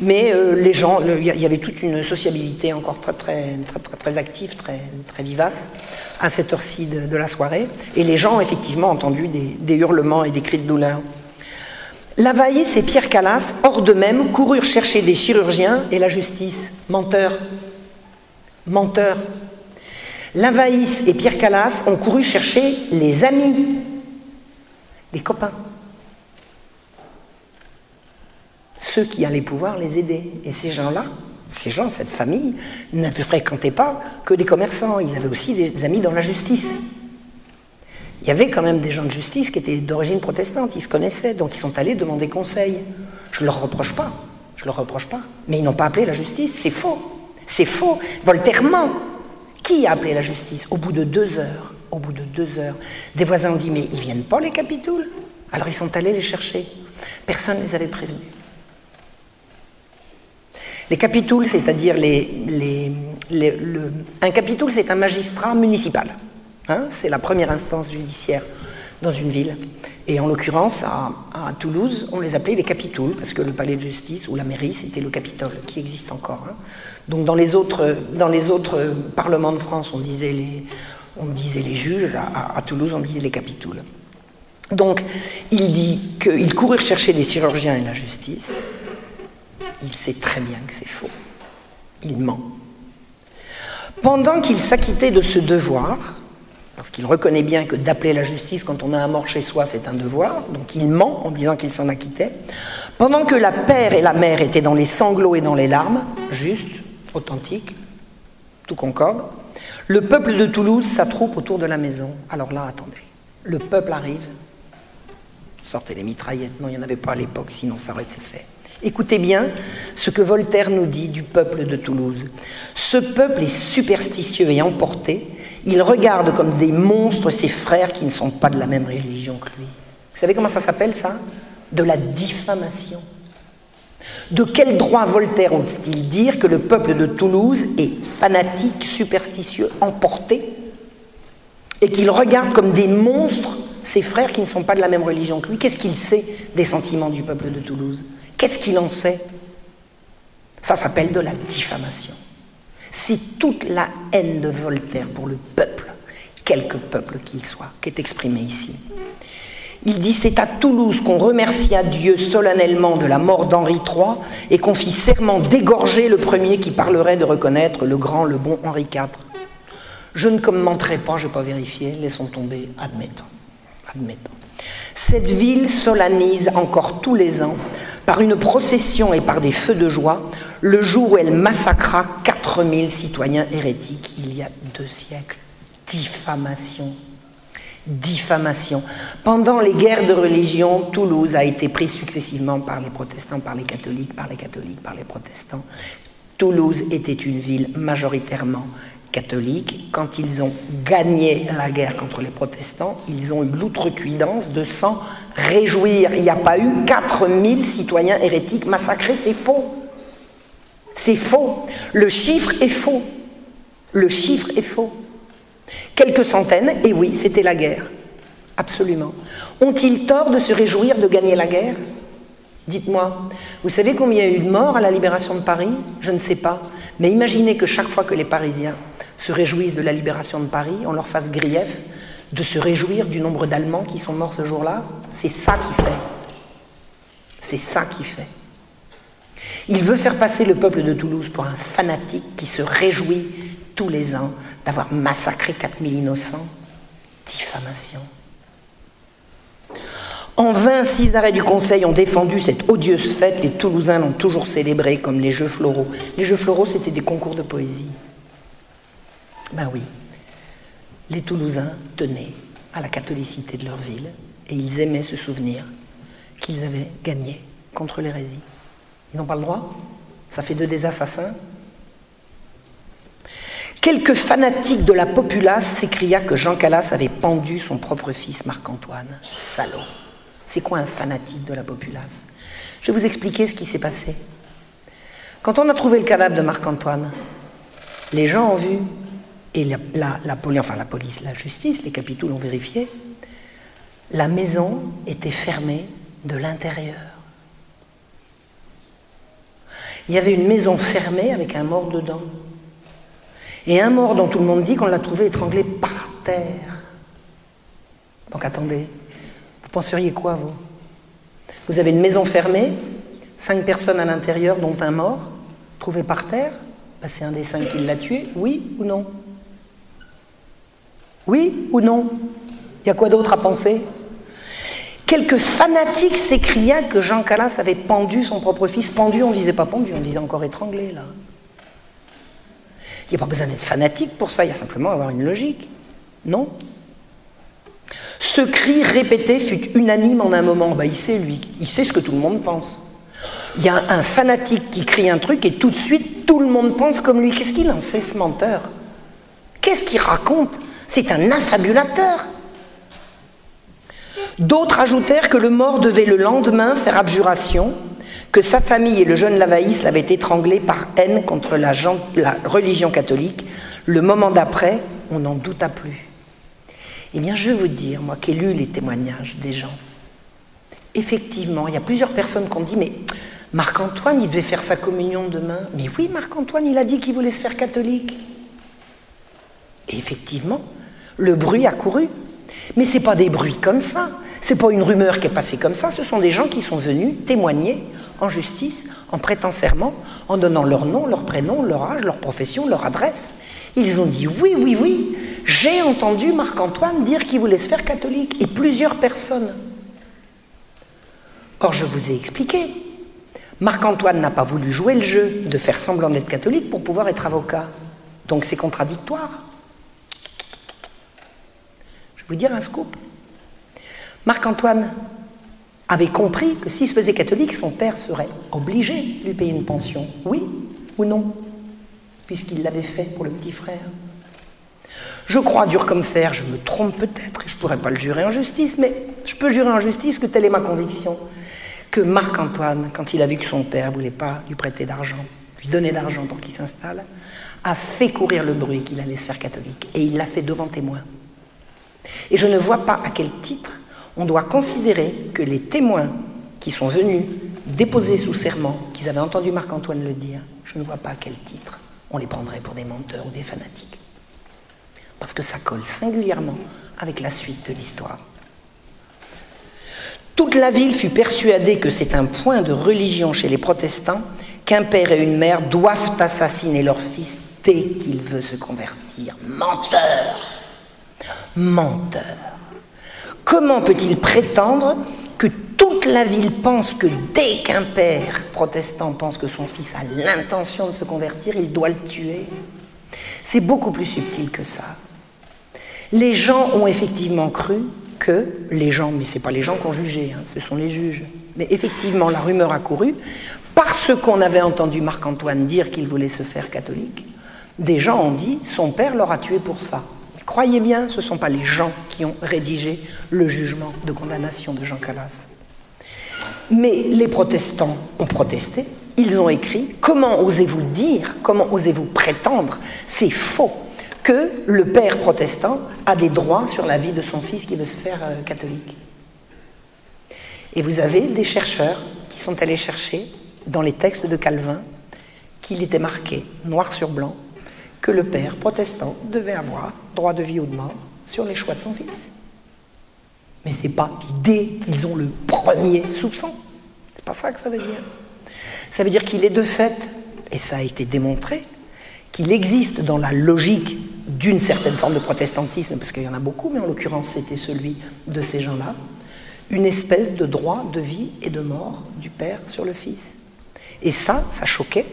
Mais euh, les gens, il y avait toute une sociabilité encore très très très très, active, très, vivace à cette heure-ci de, la soirée. Et les gens ont effectivement entendu des, hurlements et des cris de douleur. Lavaïs et Pierre Calas, hors d'eux-mêmes, coururent chercher des chirurgiens et la justice. Menteurs. Menteurs. Lavaïs et Pierre Calas ont couru chercher les amis, les copains, ceux qui allaient pouvoir les aider. Et ces gens-là, ces gens, cette famille, ne fréquentaient pas que des commerçants, ils avaient aussi des amis dans la justice. Il y avait quand même des gens de justice qui étaient d'origine protestante, ils se connaissaient, donc ils sont allés demander conseil. Je ne leur reproche pas, je ne leur reproche pas. Mais ils n'ont pas appelé la justice, c'est faux. C'est faux. Voltaire ment. Qui a appelé la justice Au bout de deux heures, au bout de deux heures, des voisins ont dit Mais ils viennent pas les capitouls? Alors ils sont allés les chercher. Personne ne les avait prévenus. Les capitouls, c'est-à-dire un capitoul, c'est un magistrat municipal. Hein, c'est la première instance judiciaire dans une ville. Et en l'occurrence, à, Toulouse, on les appelait les capitouls, parce que le palais de justice ou la mairie, c'était le Capitole, qui existe encore. Hein. Donc dans les, autres, dans les autres parlements de France, on disait les, on disait les juges, à, Toulouse, on disait les capitouls. Donc il dit qu'il courir chercher les chirurgiens et la justice. Il sait très bien que c'est faux. Il ment. Pendant qu'il s'acquittait de ce devoir, parce qu'il reconnaît bien que d'appeler la justice quand on a un mort chez soi, c'est un devoir, donc il ment en disant qu'il s'en acquittait, pendant que la père et la mère étaient dans les sanglots et dans les larmes, juste, authentique, tout concorde, le peuple de Toulouse s'attroupe autour de la maison. Alors là, attendez, le peuple arrive, sortez les mitraillettes, non, il n'y en avait pas à l'époque, sinon ça aurait été fait. Écoutez bien ce que Voltaire nous dit du peuple de Toulouse. Ce peuple est superstitieux et emporté, il regarde comme des monstres ses frères qui ne sont pas de la même religion que lui. Vous savez comment ça s'appelle ça? De la diffamation. De quel droit Voltaire ont-ils dire que le peuple de Toulouse est fanatique, superstitieux, emporté, et qu'il regarde comme des monstres ses frères qui ne sont pas de la même religion que lui? Qu'est-ce qu'il sait des sentiments du peuple de Toulouse? Qu'est-ce qu'il en sait? Ça s'appelle de la diffamation. Si toute la haine de Voltaire pour le peuple, quelque peuple qu'il soit, qui est exprimée ici, il dit C'est à Toulouse qu'on remercia Dieu solennellement de la mort d'Henri III et qu'on fit serment d'égorger le premier qui parlerait de reconnaître le grand, le bon Henri IV. Je ne commenterai pas, je n'ai pas vérifié, laissons tomber, admettons. admettons. Cette ville solennise encore tous les ans, par une procession et par des feux de joie, le jour où elle massacra 4000 citoyens hérétiques il y a deux siècles. Diffamation diffamation. Pendant les guerres de religion, Toulouse a été prise successivement par les protestants, par les catholiques, par les catholiques, par les protestants. Toulouse était une ville majoritairement catholique. Quand ils ont gagné la guerre contre les protestants, ils ont eu l'outrecuidance de s'en réjouir. Il n'y a pas eu 4000 citoyens hérétiques massacrés, c'est faux. C'est faux. Le chiffre est faux. Le chiffre est faux. Quelques centaines, et oui, c'était la guerre. Absolument. Ont-ils tort de se réjouir de gagner la guerre? Dites-moi, vous savez combien il y a eu de morts à la libération de Paris? Je ne sais pas. Mais imaginez que chaque fois que les Parisiens se réjouissent de la libération de Paris, on leur fasse grief de se réjouir du nombre d'Allemands qui sont morts ce jour-là C'est ça qui fait. C'est ça qui fait. Il veut faire passer le peuple de Toulouse pour un fanatique qui se réjouit tous les ans d'avoir massacré 4000 innocents. Diffamation. En vain, six arrêts du Conseil ont défendu cette odieuse fête. Les Toulousains l'ont toujours célébrée comme les Jeux floraux. Les Jeux floraux, c'était des concours de poésie. Ben oui, les Toulousains tenaient à la catholicité de leur ville et ils aimaient se souvenir qu'ils avaient gagné contre l'hérésie. Ils n'ont pas le droit? Ça fait d'eux des assassins? Quelques fanatiques de la populace s'écria que Jean Calas avait pendu son propre fils Marc-Antoine. Salaud C'est quoi un fanatique de la populace? Je vais vous expliquer ce qui s'est passé. Quand on a trouvé le cadavre de Marc-Antoine, les gens ont vu, et la, police, la justice, les capitaux l'ont vérifié, la maison était fermée de l'intérieur. Il y avait une maison fermée avec un mort dedans. Et un mort dont tout le monde dit qu'on l'a trouvé étranglé par terre. Donc attendez, vous penseriez quoi, vous? Vous avez une maison fermée, cinq personnes à l'intérieur, dont un mort, trouvé par terre? Ben, C'est un des cinq qui l'a tué, oui ou non? Oui ou non? Il y a quoi d'autre à penser? Quelques fanatiques s'écria que Jean Calas avait pendu son propre fils. Pendu, on ne disait pas pendu, on disait encore étranglé, là. Il n'y a pas besoin d'être fanatique pour ça, il y a simplement à avoir une logique. Non? Ce cri répété fut unanime en un moment. Bah, il sait, lui, il sait ce que tout le monde pense. Il y a un fanatique qui crie un truc et tout de suite, tout le monde pense comme lui. Qu'est-ce qu'il en sait, ce menteur? Qu'est-ce qu'il raconte? C'est un affabulateur. D'autres ajoutèrent que le mort devait le lendemain faire abjuration que sa famille et le jeune Lavaïs l'avaient étranglé par haine contre la, religion catholique. Le moment d'après, on n'en douta plus. Eh bien, je vais vous dire, moi qui ai lu les témoignages des gens, effectivement, il y a plusieurs personnes qui ont dit, mais Marc-Antoine, il devait faire sa communion demain. Mais oui, Marc-Antoine, il a dit qu'il voulait se faire catholique. Et effectivement, le bruit a couru. Mais ce n'est pas des bruits comme ça. Ce n'est pas une rumeur qui est passée comme ça. Ce sont des gens qui sont venus témoigner en justice en prêtant serment, en donnant leur nom, leur prénom, leur âge, leur profession, leur adresse. Ils ont dit oui, oui, oui, j'ai entendu Marc-Antoine dire qu'il voulait se faire catholique, et plusieurs personnes. Or, je vous ai expliqué, Marc-Antoine n'a pas voulu jouer le jeu de faire semblant d'être catholique pour pouvoir être avocat. Donc c'est contradictoire. Vous dire un scoop. Marc-Antoine avait compris que s'il se faisait catholique, son père serait obligé de lui payer une pension. Oui ou non Puisqu'il l'avait fait pour le petit frère. Je crois dur comme fer, je me trompe peut-être, et je ne pourrais pas le jurer en justice, mais je peux jurer en justice que telle est ma conviction, que Marc-Antoine, quand il a vu que son père ne voulait pas lui prêter d'argent, lui donner d'argent pour qu'il s'installe, a fait courir le bruit qu'il allait se faire catholique, et il l'a fait devant témoins. Et je ne vois pas à quel titre on doit considérer que les témoins qui sont venus déposer sous serment qu'ils avaient entendu Marc-Antoine le dire, je ne vois pas à quel titre on les prendrait pour des menteurs ou des fanatiques. Parce que ça colle singulièrement avec la suite de l'histoire. Toute la ville fut persuadée que c'est un point de religion chez les protestants qu'un père et une mère doivent assassiner leur fils dès qu'il veut se convertir. Menteur Menteur Comment peut-il prétendre que toute la ville pense que dès qu'un père protestant pense que son fils a l'intention de se convertir, il doit le tuer? C'est beaucoup plus subtil que ça. Les gens ont effectivement cru que les gens, mais ce n'est pas les gens qui ont jugé, hein, ce sont les juges, mais effectivement la rumeur a couru, parce qu'on avait entendu Marc-Antoine dire qu'il voulait se faire catholique, des gens ont dit son père l'aura tué pour ça. Croyez bien, ce ne sont pas les gens qui ont rédigé le jugement de condamnation de Jean Calas. Mais les protestants ont protesté, ils ont écrit Comment osez-vous dire, comment osez-vous prétendre, c'est faux, que le père protestant a des droits sur la vie de son fils qui veut se faire euh, catholique Et vous avez des chercheurs qui sont allés chercher dans les textes de Calvin qu'il était marqué noir sur blanc que le père protestant devait avoir droit de vie ou de mort sur les choix de son fils. Mais c'est pas dès qu'ils ont le premier soupçon. C'est pas ça que ça veut dire. Ça veut dire qu'il est de fait, et ça a été démontré, qu'il existe dans la logique d'une certaine forme de protestantisme, parce qu'il y en a beaucoup, mais en l'occurrence c'était celui de ces gens-là, une espèce de droit de vie et de mort du Père sur le Fils. Et ça, ça choquait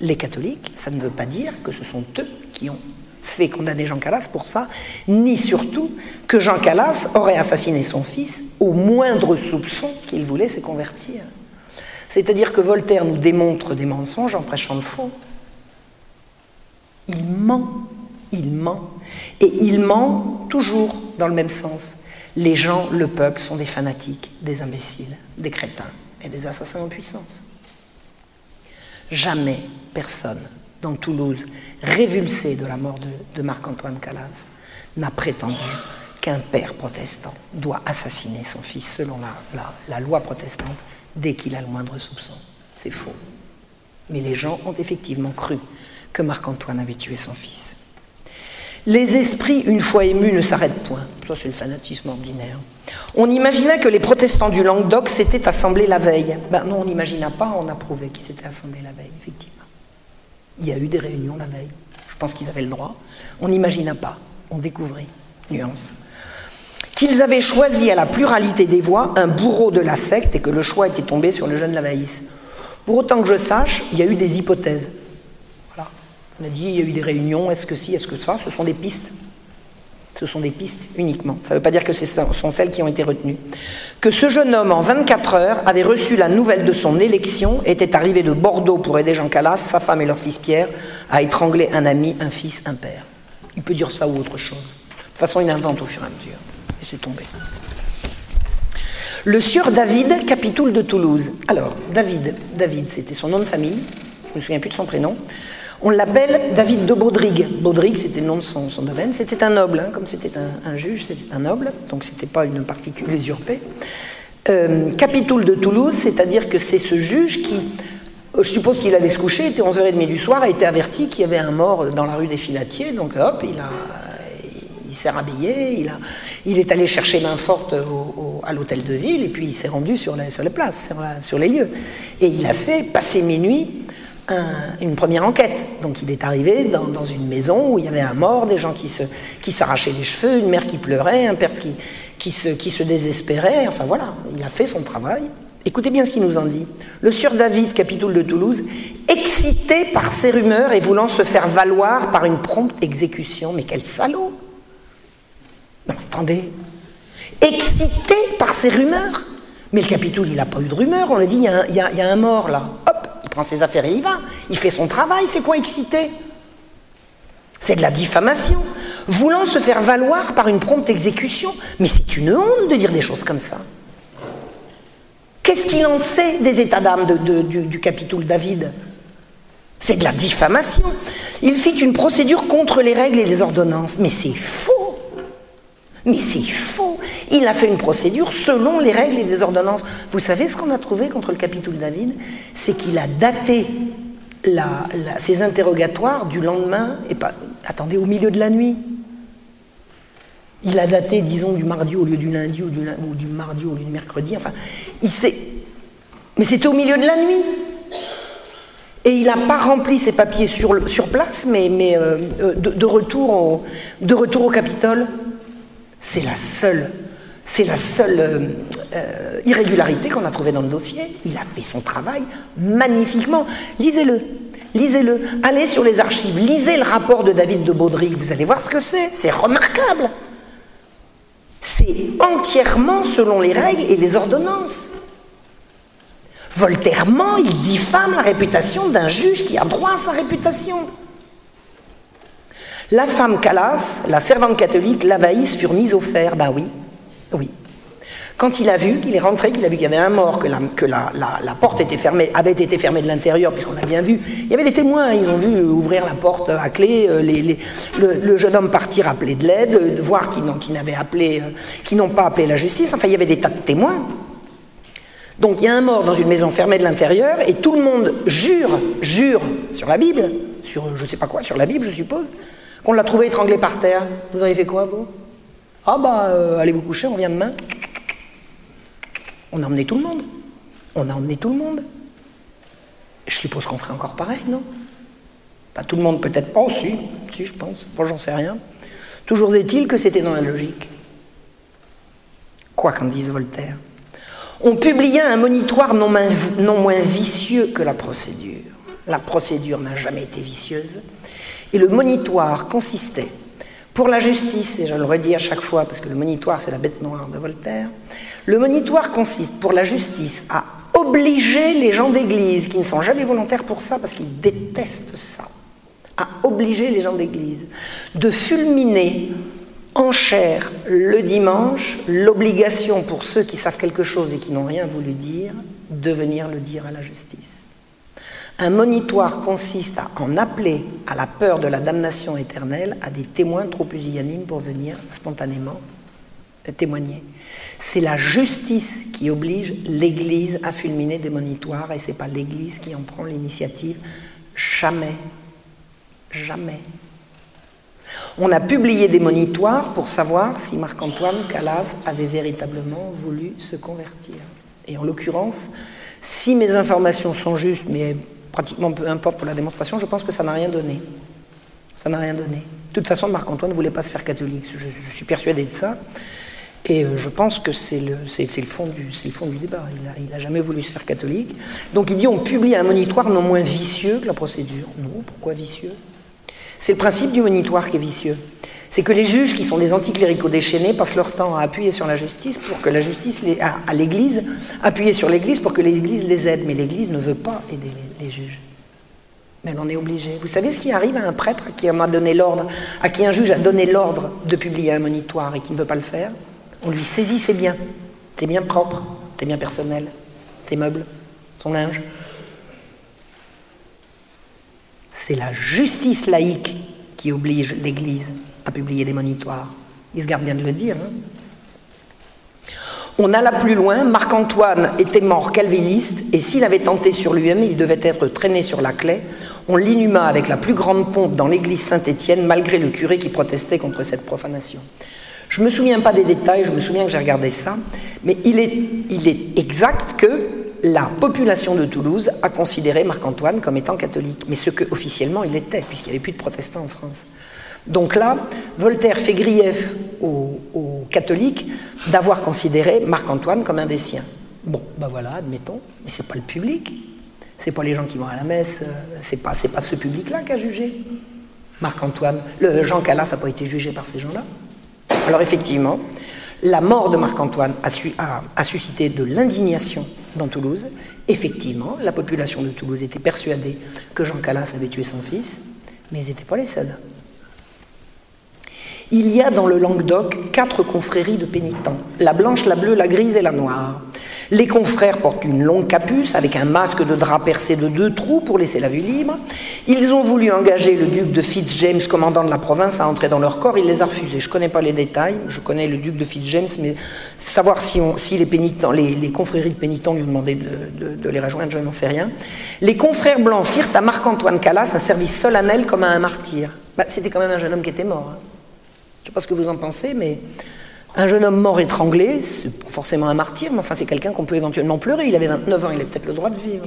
les catholiques. Ça ne veut pas dire que ce sont eux qui ont fait condamner Jean Calas pour ça, ni surtout que Jean Calas aurait assassiné son fils au moindre soupçon qu'il voulait se convertir. C'est-à-dire que Voltaire nous démontre des mensonges en prêchant le faux. Il ment, il ment, et il ment toujours dans le même sens. Les gens, le peuple, sont des fanatiques, des imbéciles, des crétins et des assassins en puissance. Jamais personne dans Toulouse, révulsé de la mort de, Marc-Antoine Calas, n'a prétendu qu'un père protestant doit assassiner son fils selon la, loi protestante dès qu'il a le moindre soupçon. C'est faux. Mais les gens ont effectivement cru que Marc-Antoine avait tué son fils. Les esprits, une fois émus, ne s'arrêtent point. Ça, c'est le fanatisme ordinaire. On imaginait que les protestants du Languedoc s'étaient assemblés la veille. Ben non, on n'imagina pas, on a prouvé qu'ils s'étaient assemblés la veille, effectivement. Il y a eu des réunions la veille. Je pense qu'ils avaient le droit. On n'imagina pas. On découvrit. Nuance. Qu'ils avaient choisi à la pluralité des voix un bourreau de la secte et que le choix était tombé sur le jeune Lavaïs. Pour autant que je sache, il y a eu des hypothèses. On a dit, il y a eu des réunions, est-ce que si, est-ce que ça, ce sont des pistes. Ce sont des pistes uniquement. Ça ne veut pas dire que ce sont celles qui ont été retenues. Que ce jeune homme, en 24 heures, avait reçu la nouvelle de son élection, était arrivé de Bordeaux pour aider Jean Calas, sa femme et leur fils Pierre, à étrangler un ami, un fils, un père. Il peut dire ça ou autre chose. De toute façon, il invente au fur et à mesure. Et c'est tombé. Le sieur David, capitoule de Toulouse. Alors, David, David, c'était son nom de famille, je ne me souviens plus de son prénom. On l'appelle David de Baudrigue. Baudrigue, c'était le nom de son, domaine. C'était un noble, hein, comme c'était un, juge, c'était un noble, donc c'était pas une particule usurpée. Euh, capitoule de Toulouse, c'est-à-dire que c'est ce juge qui, euh, je suppose qu'il allait se coucher, était 11h30 du soir, a été averti qu'il y avait un mort dans la rue des Filatiers, donc hop, il s'est rhabillé, il, est allé chercher main forte à l'hôtel de ville et puis il s'est rendu sur, les places, sur, les lieux. Et il a fait passer minuit une première enquête. Donc il est arrivé dans, une maison où il y avait un mort, des gens qui, se, qui s'arrachaient les cheveux, une mère qui pleurait, un père qui, se, désespérait. Enfin voilà, il a fait son travail. Écoutez bien ce qu'il nous en dit. Le sieur David, capitoule de Toulouse, excité par ces rumeurs et voulant se faire valoir par une prompte exécution. Mais quel salaud Non, attendez. Excité par ces rumeurs Mais le capitoule, il n'a pas eu de rumeurs. On a dit, il y, a un mort là. Il prend ses affaires et il y va. Il fait son travail, c'est quoi excité C'est de la diffamation. Voulant se faire valoir par une prompte exécution. Mais c'est une honte de dire des choses comme ça. Qu'est-ce qu'il en sait des états d'âme du, du David? C'est de la diffamation. Il fit une procédure contre les règles et les ordonnances. Mais c'est faux. Mais c'est faux. Il a fait une procédure selon les règles et les ordonnances. Vous savez ce qu'on a trouvé contre le capitule David? C'est qu'il a daté ses interrogatoires du lendemain, et pas, attendez, au milieu de la nuit. Il a daté, disons, du mardi au lieu du lundi, ou du, mardi au lieu du mercredi. Enfin, il. Mais c'était au milieu de la nuit. Et il n'a pas rempli ses papiers sur, place, mais, euh, euh, de retour au Capitole. C'est la seule, euh, euh, irrégularité qu'on a trouvée dans le dossier. Il a fait son travail magnifiquement. Lisez-le. Lisez-le. Allez sur les archives. Lisez le rapport de David de Baudric. Vous allez voir ce que c'est. C'est remarquable. C'est entièrement selon les règles et les ordonnances. Voltairement, il diffame la réputation d'un juge qui a droit à sa réputation. La femme Calas, la servante catholique, l'Avaïs furent mises au fer. Ben oui, oui. Quand il a vu, qu'il est rentré, qu'il a vu qu'il y avait un mort, que, la, porte avait été fermée de l'intérieur, puisqu'on a bien vu, il y avait des témoins, ils ont vu ouvrir la porte à clé, euh, le, jeune homme partir appeler de l'aide, euh, voir qu'ils n'ont, euh, n'ont pas appelé la justice, enfin il y avait des tas de témoins. Donc il y a un mort dans une maison fermée de l'intérieur, et tout le monde jure, jure sur la Bible, sur je ne sais pas quoi, sur la Bible je suppose, Qu'on l'a trouvé étranglé par terre, vous avez fait quoi, vous? Ah bah, euh, allez vous coucher, on vient demain. On a emmené tout le monde. On a emmené tout le monde. Je suppose qu'on ferait encore pareil, non? Pas tout le monde, peut-être pas. Oh, si, si, je pense. Moi, j'en sais rien. Toujours est-il que c'était dans la logique. Quoi qu'en dise Voltaire. On publia un monitoire non moins vicieux que la procédure. La procédure n'a jamais été vicieuse. Et le monitoire consistait, pour la justice, et je le redis à chaque fois parce que le monitoire c'est la bête noire de Voltaire, le monitoire consiste pour la justice à obliger les gens d'église, qui ne sont jamais volontaires pour ça parce qu'ils détestent ça, à obliger les gens d'église de fulminer en chair le dimanche l'obligation pour ceux qui savent quelque chose et qui n'ont rien voulu dire de venir le dire à la justice. Un monitoire consiste à en appeler à la peur de la damnation éternelle à des témoins trop pusillanimes pour venir spontanément témoigner. C'est la justice qui oblige l'Église à fulminer des monitoires et ce n'est pas l'Église qui en prend l'initiative. Jamais. Jamais. On a publié des monitoires pour savoir si Marc-Antoine Calas avait véritablement voulu se convertir. Et en l'occurrence, si mes informations sont justes, mais pratiquement peu importe pour la démonstration, je pense que ça n'a rien donné. Ça n'a rien donné. De toute façon, Marc-Antoine ne voulait pas se faire catholique. Je, suis persuadé de ça. Et euh, je pense que c'est le, fond du débat. Il n'a jamais voulu se faire catholique. Donc il dit on publie un monitoire non moins vicieux que la procédure. Non, pourquoi vicieux? C'est le principe du monitoire qui est vicieux c'est que les juges, qui sont des anticléricaux déchaînés, passent leur temps à appuyer sur la justice pour que la justice, les, à, l'Église, appuyer sur l'Église pour que l'Église les aide. Mais l'Église ne veut pas aider les, juges. Mais elle en est obligée. Vous savez ce qui arrive à un prêtre qui en a donné l'ordre, à qui un juge a donné l'ordre de publier un monitoire et qui ne veut pas le faire? On lui saisit ses biens, ses biens propres, ses biens personnels, ses meubles, son linge. C'est la justice laïque qui oblige l'Église à publier des monitoires. Il se garde bien de le dire. Hein. On alla plus loin, Marc-Antoine était mort calviniste, et s'il avait tenté sur lui-même, il devait être traîné sur la clé. On l'inhuma avec la plus grande pompe dans l'église Saint-Étienne, malgré le curé qui protestait contre cette profanation. Je ne me souviens pas des détails, je me souviens que j'ai regardé ça, mais il est, exact que la population de Toulouse a considéré Marc-Antoine comme étant catholique, mais ce que officiellement il était, puisqu'il n'y avait plus de protestants en France. Donc là, Voltaire fait grief aux, catholiques d'avoir considéré Marc-Antoine comme un des siens. Bon, ben voilà, admettons, mais c'est pas le public, c'est pas les gens qui vont à la messe, euh, c'est pas, pas ce public-là qui a jugé. Marc-Antoine, le Jean Calas n'a pas été jugé par ces gens-là. Alors effectivement, la mort de Marc-Antoine a, a, suscité de l'indignation dans Toulouse. Effectivement, la population de Toulouse était persuadée que Jean Calas avait tué son fils, mais ils n'étaient pas les seuls. Il y a dans le Languedoc quatre confréries de pénitents, la blanche, la bleue, la grise et la noire. Les confrères portent une longue capuce avec un masque de drap percé de deux trous pour laisser la vue libre. Ils ont voulu engager le duc de Fitzjames, commandant de la province, à entrer dans leur corps. Il les a refusés. Je ne connais pas les détails. Je connais le duc de Fitzjames, mais savoir si, les, confréries de pénitents lui ont demandé de, les rejoindre, je n'en sais rien. Les confrères blancs firent à Marc-Antoine Calas un service solennel comme à un martyr. Bah, c'était quand même un jeune homme qui était mort. Hein. Je ne sais pas ce que vous en pensez, mais un jeune homme mort étranglé, c'est pas forcément un martyr, mais enfin c'est quelqu'un qu'on peut éventuellement pleurer. Il avait 29 ans, il a peut-être le droit de vivre.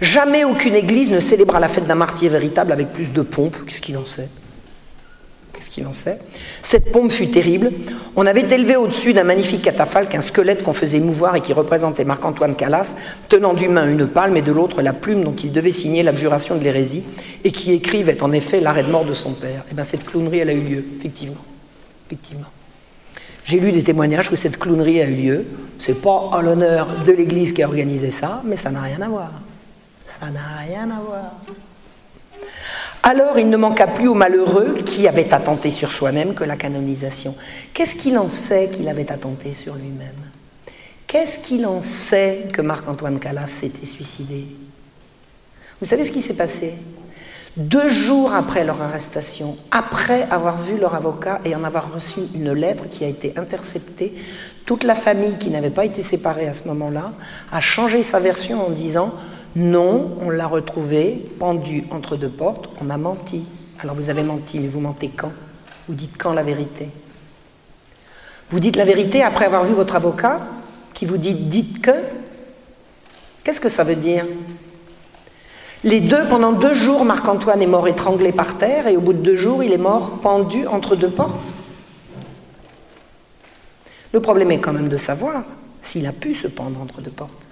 Jamais aucune église ne célébra la fête d'un martyr véritable avec plus de pompe. Qu'est-ce qu'il en sait Qu'est-ce qu'il en sait? Cette pompe fut terrible. On avait élevé au-dessus d'un magnifique catafalque un squelette qu'on faisait mouvoir et qui représentait Marc-Antoine Calas, tenant d'une main une palme et de l'autre la plume dont il devait signer l'abjuration de l'hérésie, et qui écrivait en effet l'arrêt de mort de son père. Et eh bien cette clownerie, elle a eu lieu, effectivement. J'ai lu des témoignages que cette clownerie a eu lieu. C'est pas à l'honneur de l'Église qui a organisé ça, mais ça n'a rien à voir. Ça n'a rien à voir. Alors il ne manqua plus au malheureux qui avait attenté sur soi-même que la canonisation. Qu'est-ce qu'il en sait qu'il avait attenté sur lui-même? Qu'est-ce qu'il en sait que Marc-Antoine Calas s'était suicidé? Vous savez ce qui s'est passé? Deux jours après leur arrestation, après avoir vu leur avocat et en avoir reçu une lettre qui a été interceptée, toute la famille qui n'avait pas été séparée à ce moment-là a changé sa version en disant non, on l'a retrouvé pendu entre deux portes, on a menti. Alors vous avez menti, mais vous mentez quand? Vous dites quand la vérité? Vous dites la vérité après avoir vu votre avocat qui vous dit dites que Qu'est-ce que ça veut dire? Les deux, pendant deux jours, Marc-Antoine est mort étranglé par terre et au bout de deux jours, il est mort pendu entre deux portes. Le problème est quand même de savoir s'il a pu se pendre entre deux portes.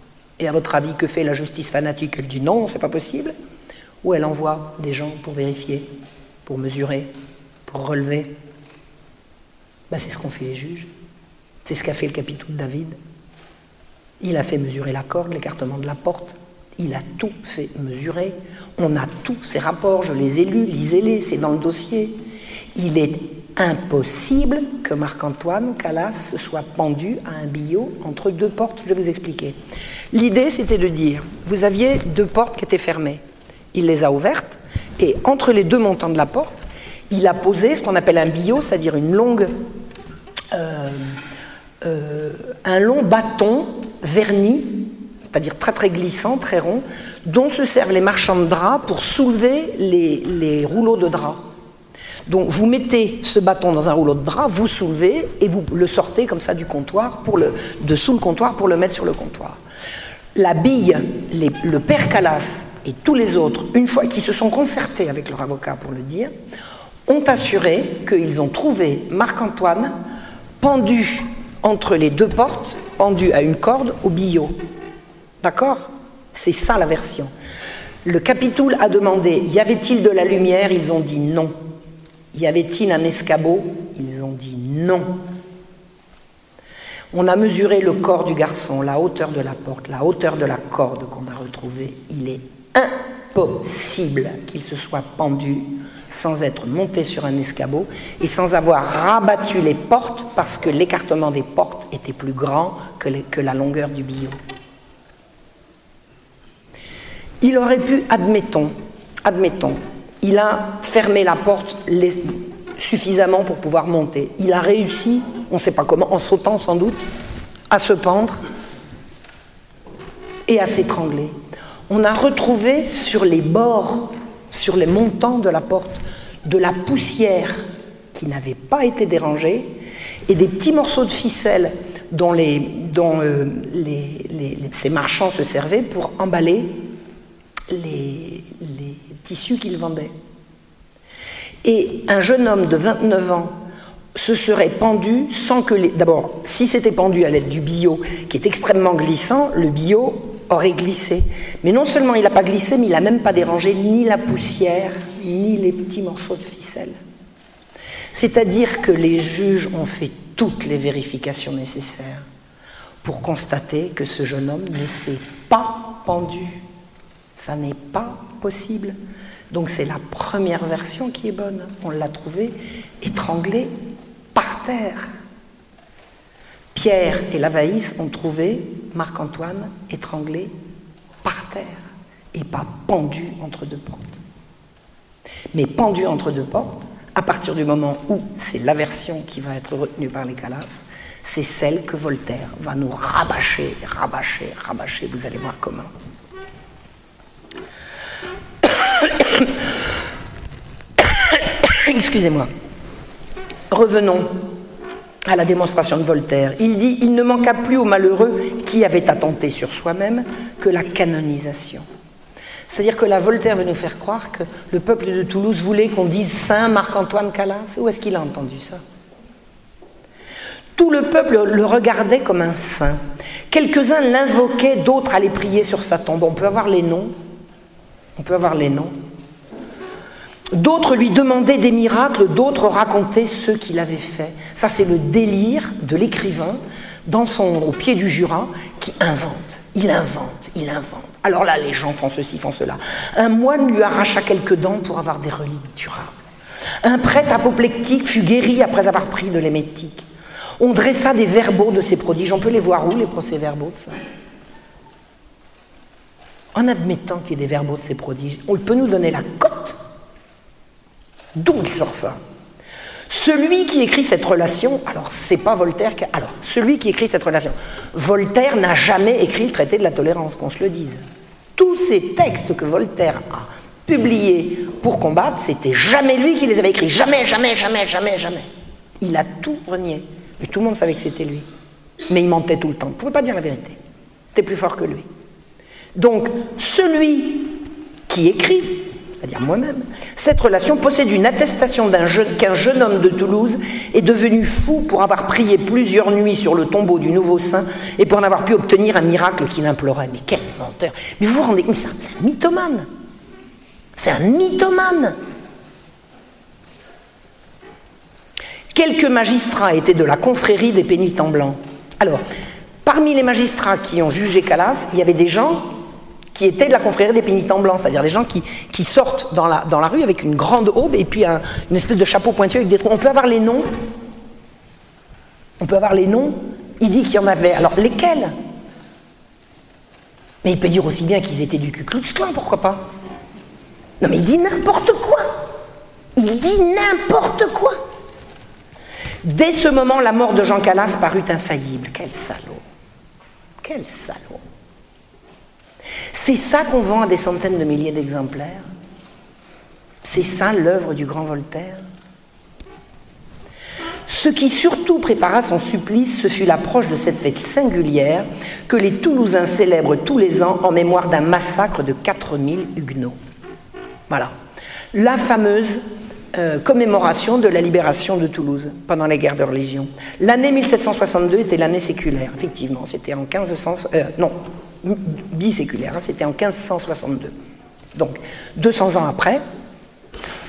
À votre avis, que fait la justice fanatique? Elle dit non, c'est pas possible. Ou elle envoie des gens pour vérifier, pour mesurer, pour relever? Ben, c'est ce qu'ont fait les juges. C'est ce qu'a fait le capitaine David. Il a fait mesurer la corde, l'écartement de la porte. Il a tout fait mesurer. On a tous ces rapports, je les ai lus, lisez-les, c'est dans le dossier. Il est impossible que Marc-Antoine Calas soit pendu à un billot entre deux portes. Je vais vous expliquer. L'idée, c'était de dire, vous aviez deux portes qui étaient fermées. Il les a ouvertes et entre les deux montants de la porte, il a posé ce qu'on appelle un billot, c'est-à-dire une longue, euh, euh, un long bâton verni, c'est-à-dire très très glissant, très rond, dont se servent les marchands de draps pour soulever les, rouleaux de draps. Donc vous mettez ce bâton dans un rouleau de drap, vous soulevez et vous le sortez comme ça du comptoir, pour le, de sous le comptoir pour le mettre sur le comptoir. La bille, le père Calas et tous les autres, une fois qu'ils se sont concertés avec leur avocat pour le dire, ont assuré qu'ils ont trouvé Marc-Antoine pendu entre les deux portes, pendu à une corde au billot. D'accord? C'est ça la version. Le Capitoul a demandé y avait-il de la lumière? Ils ont dit non. Y avait-il un escabeau? Ils ont dit non. On a mesuré le corps du garçon, la hauteur de la porte, la hauteur de la corde qu'on a retrouvée. Il est impossible qu'il se soit pendu sans être monté sur un escabeau et sans avoir rabattu les portes parce que l'écartement des portes était plus grand que, la longueur du billot. Il aurait pu, admettons, admettons, il a fermé la porte suffisamment pour pouvoir monter. Il a réussi, on ne sait pas comment, en sautant sans doute, à se pendre et à s'étrangler. On a retrouvé sur les bords sur les montants de la porte de la poussière qui n'avait pas été dérangée et des petits morceaux de ficelle dont, euh, ces marchands se servaient pour emballer les, tissus qu'ils vendaient. Et un jeune homme de 29 ans se serait pendu sans que les... D'abord, si c'était pendu à l'aide du bio, qui est extrêmement glissant, le bio aurait glissé. Mais non seulement il n'a pas glissé, mais il n'a même pas dérangé ni la poussière, ni les petits morceaux de ficelle. C'est-à-dire que les juges ont fait toutes les vérifications nécessaires pour constater que ce jeune homme ne s'est pas pendu. Ça n'est pas possible. Donc c'est la première version qui est bonne. On l'a trouvé étranglé par terre. Pierre et Lavaïs ont trouvé Marc-Antoine étranglé par terre et pas pendu entre deux portes. Mais pendu entre deux portes, à partir du moment où c'est la version qui va être retenue par les Calas, c'est celle que Voltaire va nous rabâcher, rabâcher, rabâcher. Vous allez voir comment. Excusez-moi. Revenons à la démonstration de Voltaire. Il dit Il ne manqua plus au malheureux qui avait attenté sur soi-même que la canonisation. C'est-à-dire que là, Voltaire veut nous faire croire que le peuple de Toulouse voulait qu'on dise Saint Marc-Antoine Calas. Où est-ce qu'il a entendu ça? Tout le peuple le regardait comme un saint. Quelques-uns l'invoquaient, d'autres allaient prier sur sa tombe. On peut avoir les noms. On peut avoir les noms. D'autres lui demandaient des miracles, d'autres racontaient ceux qu'il avait fait. Ça, c'est le délire de l'écrivain dans son, au pied du Jura qui invente. Il invente, il invente. Alors là, les gens font ceci, font cela. Un moine lui arracha quelques dents pour avoir des reliques durables. Un prêtre apoplectique fut guéri après avoir pris de l'émétique. On dressa des verbaux de ces prodiges. On peut les voir où, les procès-verbaux de ça? En admettant qu'il y ait des verbaux de ces prodiges, on peut nous donner la cote D'où il sort ça? Celui qui écrit cette relation, alors c'est pas Voltaire qui. Alors, celui qui écrit cette relation, Voltaire n'a jamais écrit le traité de la tolérance, qu'on se le dise. Tous ces textes que Voltaire a publiés pour combattre, c'était jamais lui qui les avait écrits. Jamais, jamais, jamais, jamais, jamais. Il a tout renié. Mais tout le monde savait que c'était lui. Mais il mentait tout le temps. Il ne pouvait pas dire la vérité. C'était plus fort que lui. Donc, celui qui écrit, c'est-à-dire moi-même, cette relation possède une attestation qu'un jeune, homme de Toulouse est devenu fou pour avoir prié plusieurs nuits sur le tombeau du nouveau saint et pour en avoir pu obtenir un miracle qu'il implorait. Mais quel menteur Mais vous vous rendez compte, c'est un, mythomane C'est un mythomane Quelques magistrats étaient de la confrérie des pénitents blancs. Alors, parmi les magistrats qui ont jugé Calas, il y avait des gens qui étaient de la confrérie des pénitents blancs, c'est-à-dire des gens qui, sortent dans la, dans la, rue avec une grande aube et puis une espèce de chapeau pointu avec des trous. On peut avoir les noms. On peut avoir les noms. Il dit qu'il y en avait. Alors, lesquels? Mais il peut dire aussi bien qu'ils étaient du Ku Klux Klan, pourquoi pas? Non, mais il dit n'importe quoi. Il dit n'importe quoi. Dès ce moment, la mort de Jean Calas parut infaillible. Quel salaud. Quel salaud c'est ça qu'on vend à des centaines de milliers d'exemplaires. C'est ça l'œuvre du grand Voltaire. Ce qui surtout prépara son supplice, ce fut l'approche de cette fête singulière que les Toulousains célèbrent tous les ans en mémoire d'un massacre de 4000 Huguenots. Voilà. La fameuse euh, commémoration de la libération de Toulouse pendant les guerres de religion. L'année 1762 était l'année séculaire, effectivement. C'était en 1500. Euh, non, biséculaire, hein, c'était en 1562. Donc, 200 ans après,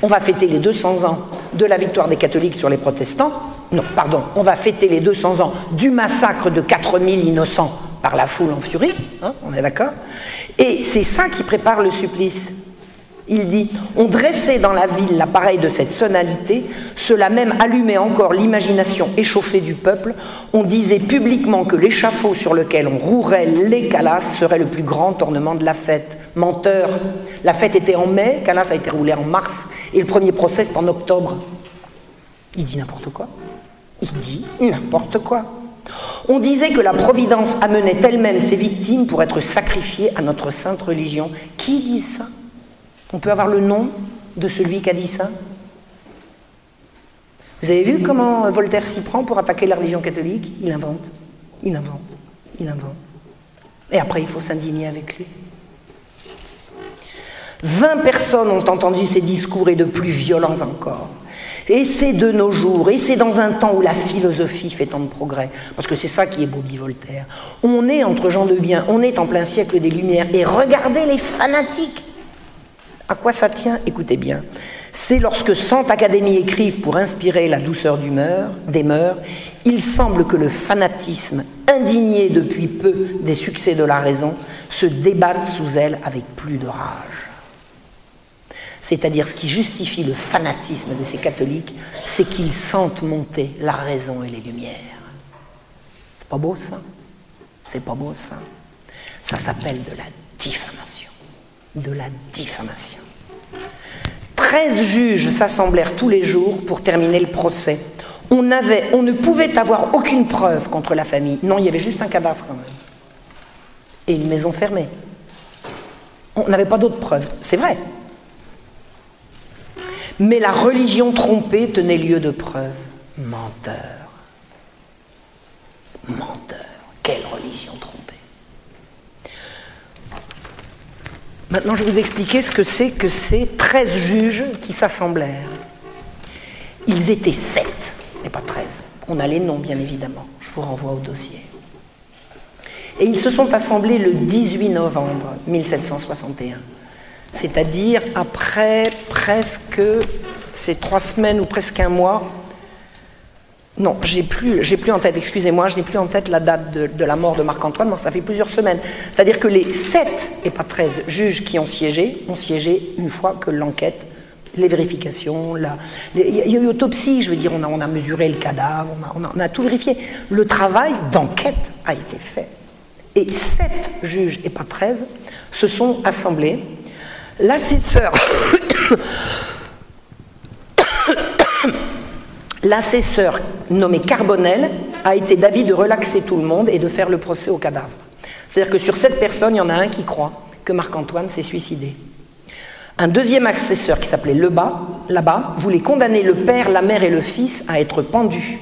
on va fêter les 200 ans de la victoire des catholiques sur les protestants. Non, pardon, on va fêter les 200 ans du massacre de 4000 innocents par la foule en furie, hein, on est d'accord Et c'est ça qui prépare le supplice. Il dit On dressait dans la ville l'appareil de cette sonalité, cela même allumait encore l'imagination échauffée du peuple. On disait publiquement que l'échafaud sur lequel on rouerait les calasses serait le plus grand ornement de la fête. Menteur La fête était en mai, Calas a été roulé en mars, et le premier procès c'est en octobre. Il dit n'importe quoi. Il dit n'importe quoi. On disait que la Providence amenait elle-même ses victimes pour être sacrifiées à notre sainte religion. Qui dit ça? On peut avoir le nom de celui qui a dit ça? Vous avez vu comment Voltaire s'y prend pour attaquer la religion catholique? Il invente, il invente, il invente. Et après, il faut s'indigner avec lui. Vingt personnes ont entendu ces discours et de plus violents encore. Et c'est de nos jours, et c'est dans un temps où la philosophie fait tant de progrès, parce que c'est ça qui est Bobby Voltaire. On est entre gens de bien, on est en plein siècle des Lumières, et regardez les fanatiques à quoi ça tient? Écoutez bien. C'est lorsque cent académies écrivent pour inspirer la douceur des mœurs, il semble que le fanatisme, indigné depuis peu des succès de la raison, se débatte sous elle avec plus de rage. C'est-à-dire ce qui justifie le fanatisme de ces catholiques, c'est qu'ils sentent monter la raison et les lumières. C'est pas beau ça? C'est pas beau ça? Ça s'appelle de la diffamation de la diffamation. Treize juges s'assemblèrent tous les jours pour terminer le procès. On, ne pouvait avoir aucune preuve contre la famille. Non, il y avait juste un cadavre quand même. Et une maison fermée. On n'avait pas d'autres preuves. C'est vrai. Mais la religion trompée tenait lieu de preuve. Menteur. Menteur. Quelle religion trompée? Maintenant, je vais vous expliquer ce que c'est que ces 13 juges qui s'assemblèrent. Ils étaient 7, et pas 13. On a les noms, bien évidemment. Je vous renvoie au dossier. Et ils se sont assemblés le 18 novembre 1761. C'est-à-dire après presque ces trois semaines ou presque un mois non, j'ai plus, j'ai plus en tête, excusez-moi, je n'ai plus en tête la date de, la mort de Marc-Antoine, mais ça fait plusieurs semaines. C'est-à-dire que les sept, et pas treize, juges qui ont siégé, ont siégé une fois que l'enquête, les vérifications, il y a eu autopsie, je veux dire, on a, on a mesuré le cadavre, on a, on a tout vérifié. Le travail d'enquête a été fait. Et sept juges, et pas treize, se sont assemblés. L'assesseur L'assesseur nommé Carbonel a été d'avis de relaxer tout le monde et de faire le procès au cadavre. C'est-à-dire que sur cette personne, il y en a un qui croit que Marc-Antoine s'est suicidé. Un deuxième accesseur qui s'appelait Lebas, là-bas, voulait condamner le père, la mère et le fils à être pendus.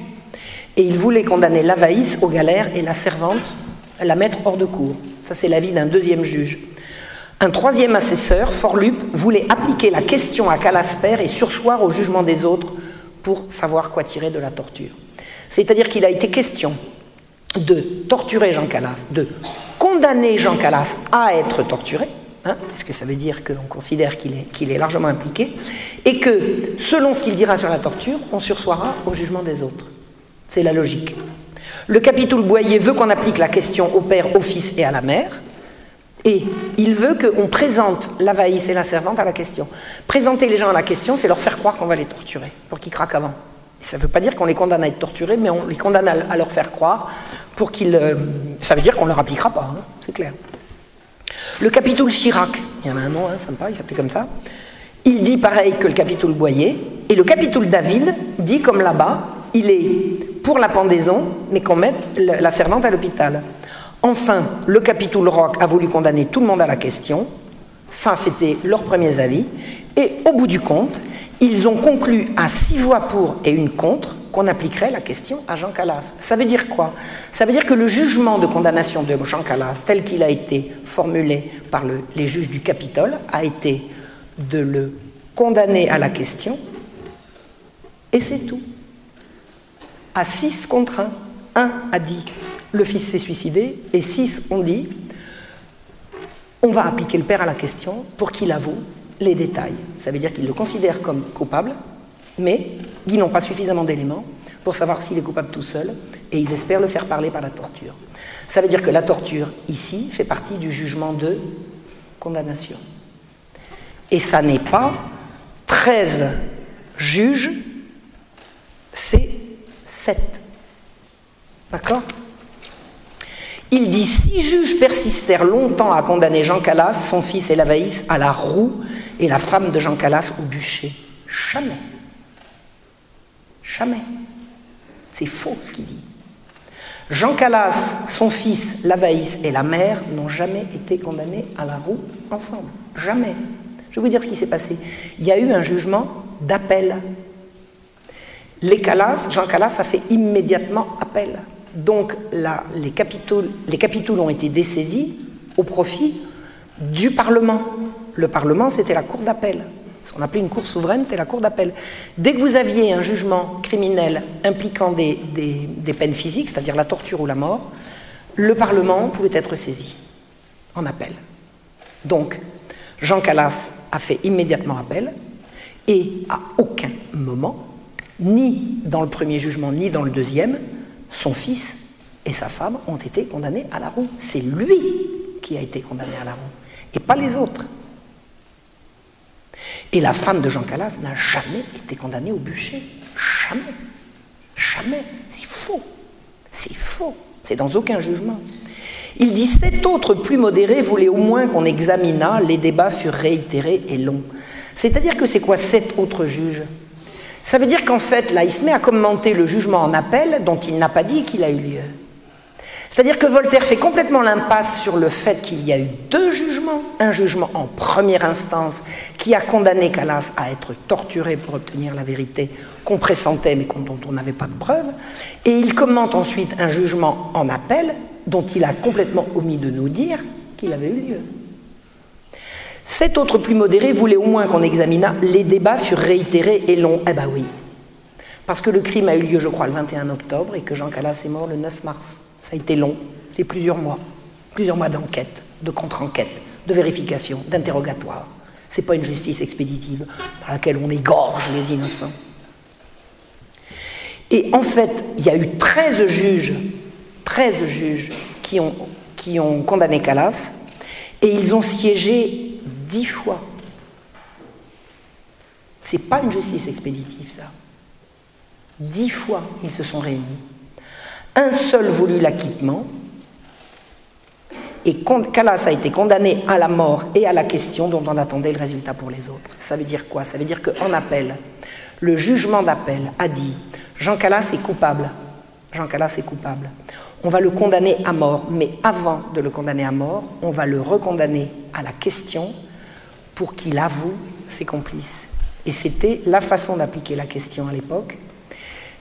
Et il voulait condamner l'Avaïs aux galères et la servante à la mettre hors de cour. Ça, c'est l'avis d'un deuxième juge. Un troisième assesseur, Forlup, voulait appliquer la question à Calasper et sursoir au jugement des autres pour savoir quoi tirer de la torture. C'est-à-dire qu'il a été question de torturer Jean Calas, de condamner Jean Calas à être torturé, hein, puisque ça veut dire qu'on considère qu'il est, est, largement impliqué, et que selon ce qu'il dira sur la torture, on sursoira au jugement des autres. C'est la logique. Le capitoul Boyer veut qu'on applique la question au père, au fils et à la mère, et il veut qu'on présente l'avaïs et la servante à la question. Présenter les gens à la question, c'est leur faire croire qu'on va les torturer, pour qu'ils craquent avant. Ça ne veut pas dire qu'on les condamne à être torturés, mais on les condamne à leur faire croire pour qu'ils. Euh, ça veut dire qu'on ne leur appliquera pas, hein, c'est clair. Le capitoul Chirac, il y en a un nom hein, sympa, il s'appelait comme ça. Il dit pareil que le capitoul Boyer. Et le capitoul David dit comme là-bas, il est pour la pendaison, mais qu'on mette la servante à l'hôpital. Enfin, le capitoul Rock a voulu condamner tout le monde à la question. Ça, c'était leurs premiers avis. Et au bout du compte, ils ont conclu à six voix pour et une contre qu'on appliquerait la question à Jean Calas. Ça veut dire quoi? Ça veut dire que le jugement de condamnation de Jean Calas, tel qu'il a été formulé par les juges du Capitole, a été de le condamner à la question, et c'est tout. À six contre un. Un a dit le fils s'est suicidé, et six ont dit on va appliquer le père à la question pour qu'il avoue les détails. Ça veut dire qu'ils le considèrent comme coupable, mais ils n'ont pas suffisamment d'éléments pour savoir s'il est coupable tout seul, et ils espèrent le faire parler par la torture. Ça veut dire que la torture, ici, fait partie du jugement de condamnation. Et ça n'est pas 13 juges, c'est 7. D'accord? Il dit Six juges persistèrent longtemps à condamner Jean Calas, son fils et Lavaïs, à la roue et la femme de Jean Calas au bûcher. Jamais. Jamais. C'est faux ce qu'il dit. Jean Calas, son fils, Lavaïs et la mère n'ont jamais été condamnés à la roue ensemble. Jamais. Je vais vous dire ce qui s'est passé. Il y a eu un jugement d'appel. Les Calas, Jean Calas a fait immédiatement appel. Donc les, capitouls, ont été dessaisis au profit du Parlement. Le Parlement, c'était la cour d'appel. Ce qu'on appelait une cour souveraine, c'est la cour d'appel. Dès que vous aviez un jugement criminel impliquant des, peines physiques, c'est-à-dire la torture ou la mort, le Parlement pouvait être saisi en appel. Donc, Jean Calas a fait immédiatement appel et à aucun moment, ni dans le premier jugement, ni dans le deuxième, son fils et sa femme ont été condamnés à la roue. C'est lui qui a été condamné à la roue, et pas les autres. Et la femme de Jean Calas n'a jamais été condamnée au bûcher. Jamais. Jamais. C'est faux. C'est faux. C'est dans aucun jugement. Il dit Sept autres plus modérés voulaient au moins qu'on examinât, les débats furent réitérés et longs. C'est-à-dire que c'est quoi sept autres juges ça veut dire qu'en fait, là, il se met le jugement en appel dont il n'a pas dit qu'il a eu lieu. C'est-à-dire que Voltaire fait complètement l'impasse sur le fait qu'il y a eu deux jugements. Un jugement en première instance qui a condamné Calas à être torturé pour obtenir la vérité qu'on pressentait mais dont on n'avait pas de preuves. Et il commente ensuite un jugement en appel dont il a complètement omis de nous dire qu'il avait eu lieu. Sept autres plus modérés voulaient au moins qu'on examinât. Les débats furent réitérés et longs. Eh ben oui. Parce que le crime a eu lieu, je crois, le 21 octobre et que Jean Calas est mort le 9 mars. Ça a été long. C'est plusieurs mois. Plusieurs mois d'enquête, de contre-enquête, de vérification, d'interrogatoire. C'est pas une justice expéditive dans laquelle on égorge les innocents. Et en fait, il y a eu 13 juges, 13 juges qui ont, qui ont condamné Calas et ils ont siégé dix fois. C'est pas une justice expéditive, ça. Dix fois, ils se sont réunis. Un seul voulut l'acquittement, et Calas a été condamné à la mort et à la question dont on attendait le résultat pour les autres. Ça veut dire quoi? Ça veut dire qu'en appel, le jugement d'appel a dit Jean Calas est coupable. Jean Calas est coupable. On va le condamner à mort, mais avant de le condamner à mort, on va le recondamner à la question pour qu'il avoue ses complices. Et c'était la façon d'appliquer la question à l'époque.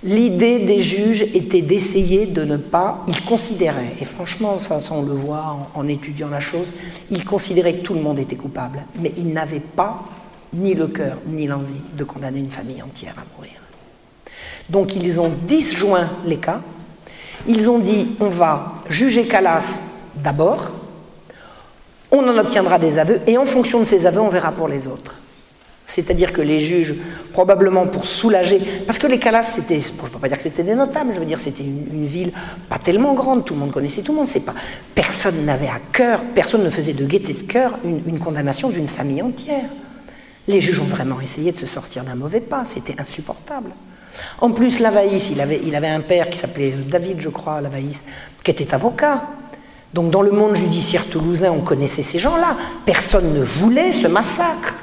L'idée des juges était d'essayer de ne pas. Ils considéraient, et franchement, ça, on le voit en, en, étudiant la chose, ils considéraient que tout le monde était coupable, mais ils n'avaient pas ni le cœur ni l'envie de condamner une famille entière à mourir. Donc ils ont disjoint les cas. Ils ont dit on va juger Calas d'abord, on en obtiendra des aveux, et en fonction de ces aveux, on verra pour les autres. C'est-à-dire que les juges, probablement pour soulager, parce que les Calas, c'était, je ne peux pas dire que c'était des notables, je veux dire c'était une, ville pas tellement grande, tout le monde connaissait tout le monde, pas, personne n'avait à cœur, personne ne faisait de gaieté de cœur une, une condamnation d'une famille entière. Les juges ont vraiment essayé de se sortir d'un mauvais pas, c'était insupportable. En plus, Lavaïs, il avait, il avait un père qui s'appelait David, je crois, Lavaïs, qui était avocat. Donc dans le monde judiciaire toulousain, on connaissait ces gens-là. Personne ne voulait ce massacre.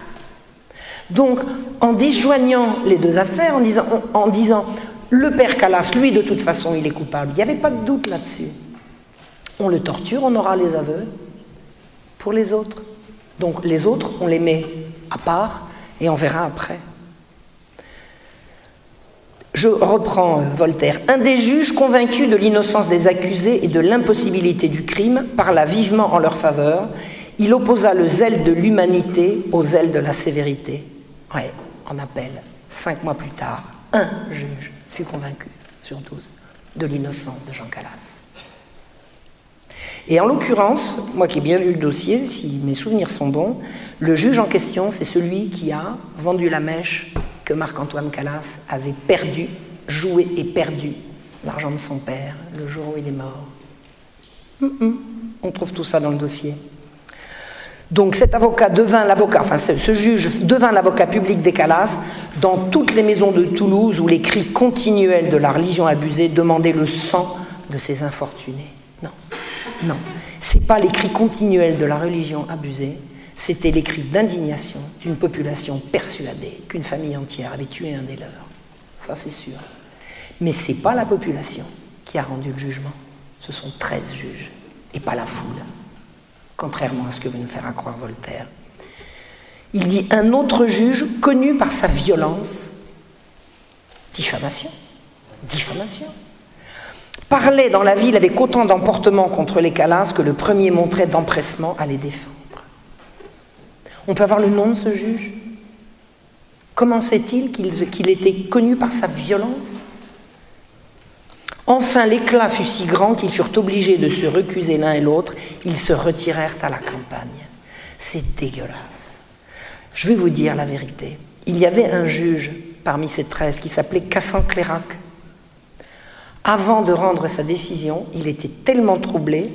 Donc, en disjoignant les deux affaires, en disant, en disant le père Calas, lui, de toute façon, il est coupable, il n'y avait pas de doute là-dessus. On le torture, on aura les aveux pour les autres. Donc, les autres, on les met à part et on verra après. Je reprends Voltaire. Un des juges convaincus de l'innocence des accusés et de l'impossibilité du crime parla vivement en leur faveur. Il opposa le zèle de l'humanité au zèle de la sévérité. Ouais, en appel, cinq mois plus tard, un juge fut convaincu sur douze de l'innocence de Jean Calas. Et en l'occurrence, moi qui ai bien lu le dossier, si mes souvenirs sont bons, le juge en question, c'est celui qui a vendu la mèche que Marc-Antoine Calas avait perdu, joué et perdu l'argent de son père le jour où il est mort. On trouve tout ça dans le dossier. Donc cet avocat devint l'avocat, enfin ce juge devint l'avocat public des Calas dans toutes les maisons de Toulouse où les cris continuels de la religion abusée demandaient le sang de ces infortunés. Non, non, c'est pas les cris continuels de la religion abusée, c'était les cris d'indignation d'une population persuadée qu'une famille entière avait tué un des leurs. Ça c'est sûr. Mais c'est pas la population qui a rendu le jugement, ce sont 13 juges et pas la foule contrairement à ce que veut nous faire croire Voltaire. Il dit un autre juge connu par sa violence, diffamation, diffamation, parlait dans la ville avec autant d'emportement contre les Calas que le premier montrait d'empressement à les défendre. On peut avoir le nom de ce juge? Comment sait-il qu'il qu était connu par sa violence? Enfin, l'éclat fut si grand qu'ils furent obligés de se recuser l'un et l'autre. Ils se retirèrent à la campagne. C'est dégueulasse. Je vais vous dire la vérité. Il y avait un juge parmi ces treize qui s'appelait Cassan Clérac. Avant de rendre sa décision, il était tellement troublé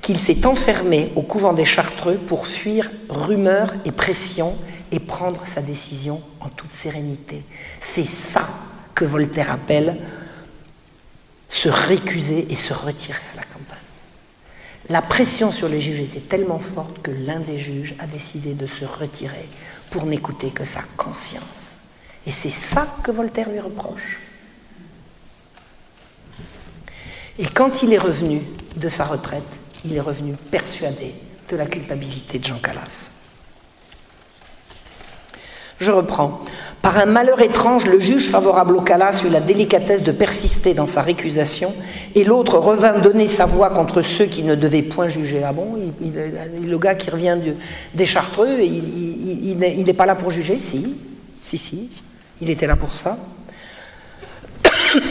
qu'il s'est enfermé au couvent des Chartreux pour fuir rumeurs et pressions et prendre sa décision en toute sérénité. C'est ça que Voltaire appelle se récuser et se retirer à la campagne. La pression sur les juges était tellement forte que l'un des juges a décidé de se retirer pour n'écouter que sa conscience. Et c'est ça que Voltaire lui reproche. Et quand il est revenu de sa retraite, il est revenu persuadé de la culpabilité de Jean Calas. Je reprends. Par un malheur étrange, le juge favorable au Calas eut la délicatesse de persister dans sa récusation, et l'autre revint donner sa voix contre ceux qui ne devaient point juger. Ah bon Le gars qui revient des Chartreux, il n'est pas là pour juger? Si, si, si, il était là pour ça.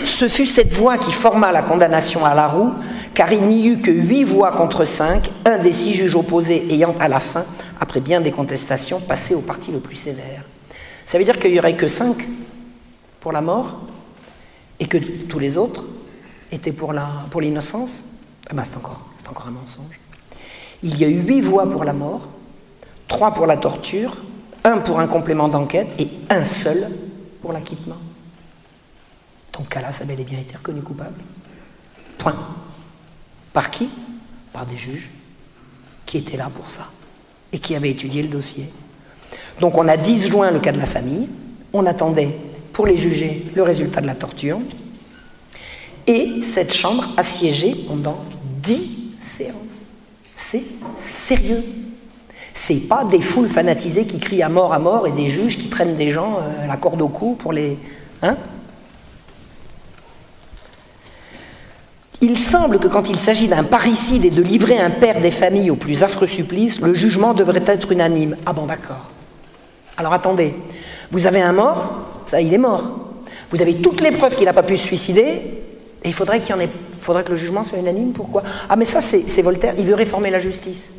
Ce fut cette voix qui forma la condamnation à la roue, car il n'y eut que huit voix contre cinq, un des six juges opposés ayant à la fin, après bien des contestations, passé au parti le plus sévère. Ça veut dire qu'il n'y aurait que cinq pour la mort et que tous les autres étaient pour l'innocence. Pour ah ben c'est encore, encore un mensonge. Il y a eu huit voix pour la mort, trois pour la torture, un pour un complément d'enquête et un seul pour l'acquittement. Donc Calas a bel et bien été reconnu coupable. Point. Par qui? Par des juges qui étaient là pour ça et qui avaient étudié le dossier. Donc on a disjoint le cas de la famille, on attendait pour les juger le résultat de la torture, et cette chambre a siégé pendant dix séances. C'est sérieux. C'est pas des foules fanatisées qui crient à mort, à mort, et des juges qui traînent des gens à la corde au cou pour les. Hein? Il semble que quand il s'agit d'un parricide et de livrer un père des familles au plus affreux supplice, le jugement devrait être unanime. Ah bon, d'accord. Alors attendez, vous avez un mort, ça, il est mort. Vous avez toutes les preuves qu'il n'a pas pu se suicider, et il faudrait qu'il y en ait, faudrait que le jugement soit unanime. Pourquoi? Ah, mais ça, c'est Voltaire. Il veut réformer la justice,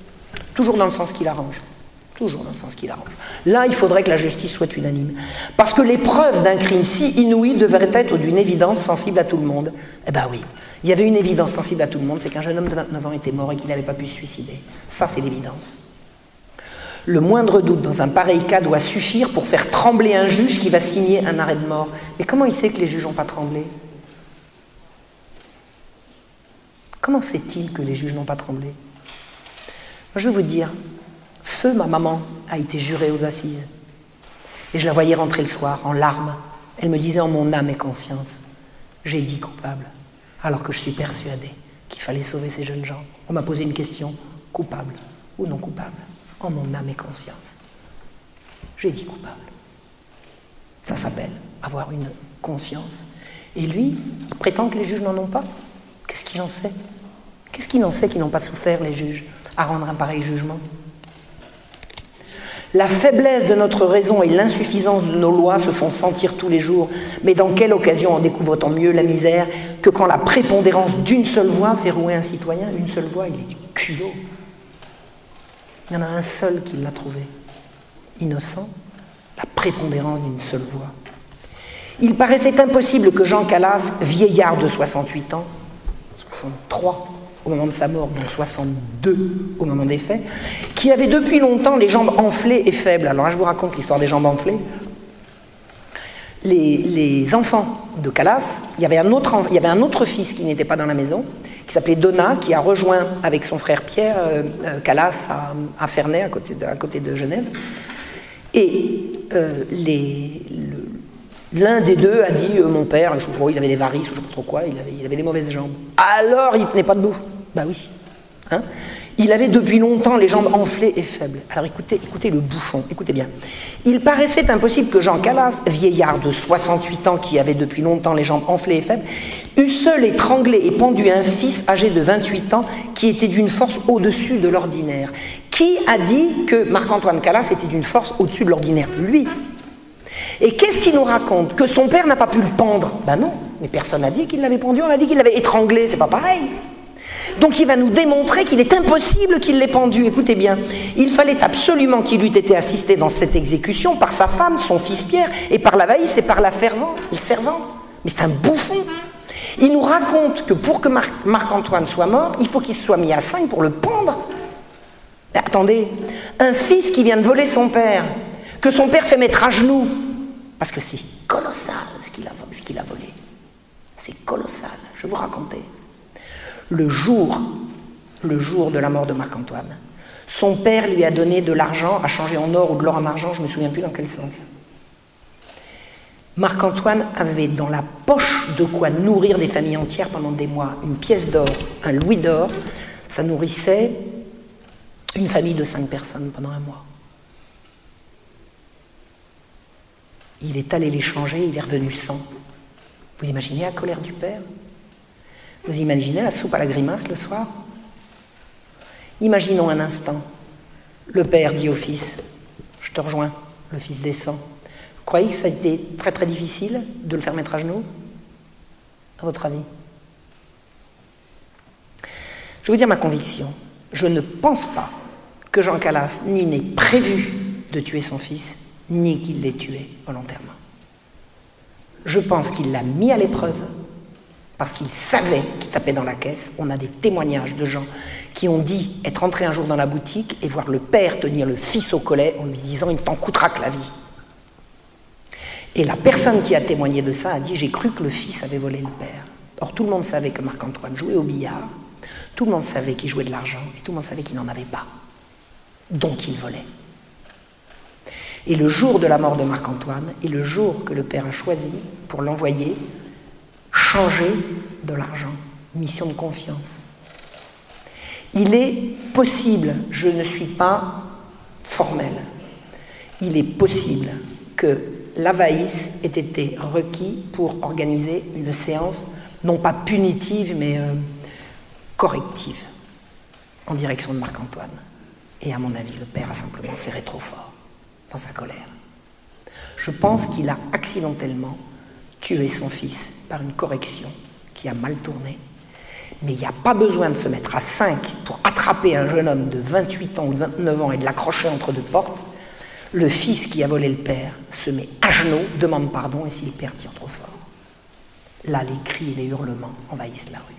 toujours dans le sens qu'il arrange. Toujours dans le sens qu'il arrange. Là, il faudrait que la justice soit unanime. Parce que les preuves d'un crime si inouï devraient être d'une évidence sensible à tout le monde. Eh ben oui. Il y avait une évidence sensible à tout le monde, c'est qu'un jeune homme de 29 ans était mort et qu'il n'avait pas pu se suicider. Ça, c'est l'évidence. Le moindre doute dans un pareil cas doit suffire pour faire trembler un juge qui va signer un arrêt de mort. Mais comment il sait que les juges n'ont pas tremblé? Comment sait-il que les juges n'ont pas tremblé? Je veux vous dire, feu ma maman a été jurée aux assises. Et je la voyais rentrer le soir en larmes. Elle me disait en mon âme et conscience, j'ai dit coupable alors que je suis persuadé qu'il fallait sauver ces jeunes gens. On m'a posé une question, coupable ou non coupable, en mon âme et conscience. J'ai dit coupable. Ça s'appelle avoir une conscience. Et lui, il prétend que les juges n'en ont pas. Qu'est-ce qu'il en sait? Qu'est-ce qu'il en sait qu'ils n'ont pas souffert, les juges, à rendre un pareil jugement? La faiblesse de notre raison et l'insuffisance de nos lois se font sentir tous les jours, mais dans quelle occasion en découvre-t-on mieux la misère que quand la prépondérance d'une seule voix fait rouer un citoyen? Une seule voix, il est du culot. Il y en a un seul qui l'a trouvé, innocent, la prépondérance d'une seule voix. Il paraissait impossible que Jean Calas, vieillard de 68 ans, 63, au moment de sa mort, donc 62 au moment des faits, qui avait depuis longtemps les jambes enflées et faibles. Alors là, je vous raconte l'histoire des jambes enflées. Les, enfants de Calas, il y, avait un autre, fils qui n'était pas dans la maison, qui s'appelait Donna, qui a rejoint avec son frère Pierre euh, euh, Calas à, Ferney, à côté, de, à côté de Genève. Et euh, L'un des deux a dit Mon père, je sais pas, il avait des varices, je ne sais pas trop quoi, il avait, il avait les mauvaises jambes. Alors il ne tenait pas debout. Bah oui. Hein? Il avait depuis longtemps les jambes enflées et faibles. Alors écoutez, écoutez le bouffon, écoutez bien. Il paraissait impossible que Jean Calas, vieillard de 68 ans qui avait depuis longtemps les jambes enflées et faibles, eût seul étranglé et pendu un fils âgé de 28 ans qui était d'une force au-dessus de l'ordinaire. Qui a dit que Marc-Antoine Calas était d'une force au-dessus de l'ordinaire? Lui. Et qu'est-ce qu'il nous raconte? Que son père n'a pas pu le pendre? Ben non, mais personne n'a dit qu'il l'avait pendu, on a dit qu'il l'avait étranglé, c'est pas pareil. Donc il va nous démontrer qu'il est impossible qu'il l'ait pendu. Écoutez bien, il fallait absolument qu'il eût été assisté dans cette exécution par sa femme, son fils Pierre, et par la vaïsse et par la fervente, servante. Mais c'est un bouffon. Il nous raconte que pour que Marc-Antoine soit mort, il faut qu'il soit mis à cinq pour le pendre. Mais attendez, un fils qui vient de voler son père, que son père fait mettre à genoux, parce que c'est colossal ce qu'il a, a, volé. C'est colossal, je vous raconter le jour, le jour de la mort de Marc-Antoine. Son père lui a donné de l'argent à changer en or ou de l'or en argent, je ne me souviens plus dans quel sens. Marc-Antoine avait dans la poche de quoi nourrir des familles entières pendant des mois. Une pièce d'or, un louis d'or, ça nourrissait une famille de cinq personnes pendant un mois. Il est allé les changer, il est revenu sans. Vous imaginez la colère du père? Vous imaginez la soupe à la grimace le soir? Imaginons un instant. Le père dit au fils, je te rejoins, le fils descend. Croyez que ça a été très très difficile de le faire mettre à genoux? À votre avis Je vais vous dire ma conviction. Je ne pense pas que Jean Calas ni n'ait prévu de tuer son fils, ni qu'il l'ait tué volontairement. Je pense qu'il l'a mis à l'épreuve parce qu'il savait qu'il tapait dans la caisse. On a des témoignages de gens qui ont dit être entrés un jour dans la boutique et voir le père tenir le fils au collet en lui disant il t'en coûtera que la vie. Et la personne qui a témoigné de ça a dit j'ai cru que le fils avait volé le père. Or tout le monde savait que Marc-Antoine jouait au billard, tout le monde savait qu'il jouait de l'argent et tout le monde savait qu'il n'en avait pas. Donc il volait. Et le jour de la mort de Marc-Antoine est le jour que le père a choisi pour l'envoyer changer de l'argent. Mission de confiance. Il est possible, je ne suis pas formelle, il est possible que l'Avaïs ait été requis pour organiser une séance, non pas punitive, mais euh, corrective, en direction de Marc-Antoine. Et à mon avis, le père a simplement serré trop fort dans sa colère. Je pense qu'il a accidentellement tué son fils par une correction qui a mal tourné. Mais il n'y a pas besoin de se mettre à 5 pour attraper un jeune homme de 28 ans ou 29 ans et de l'accrocher entre deux portes. Le fils qui a volé le père se met à genoux, demande pardon, et si le père tire trop fort, là les cris et les hurlements envahissent la rue.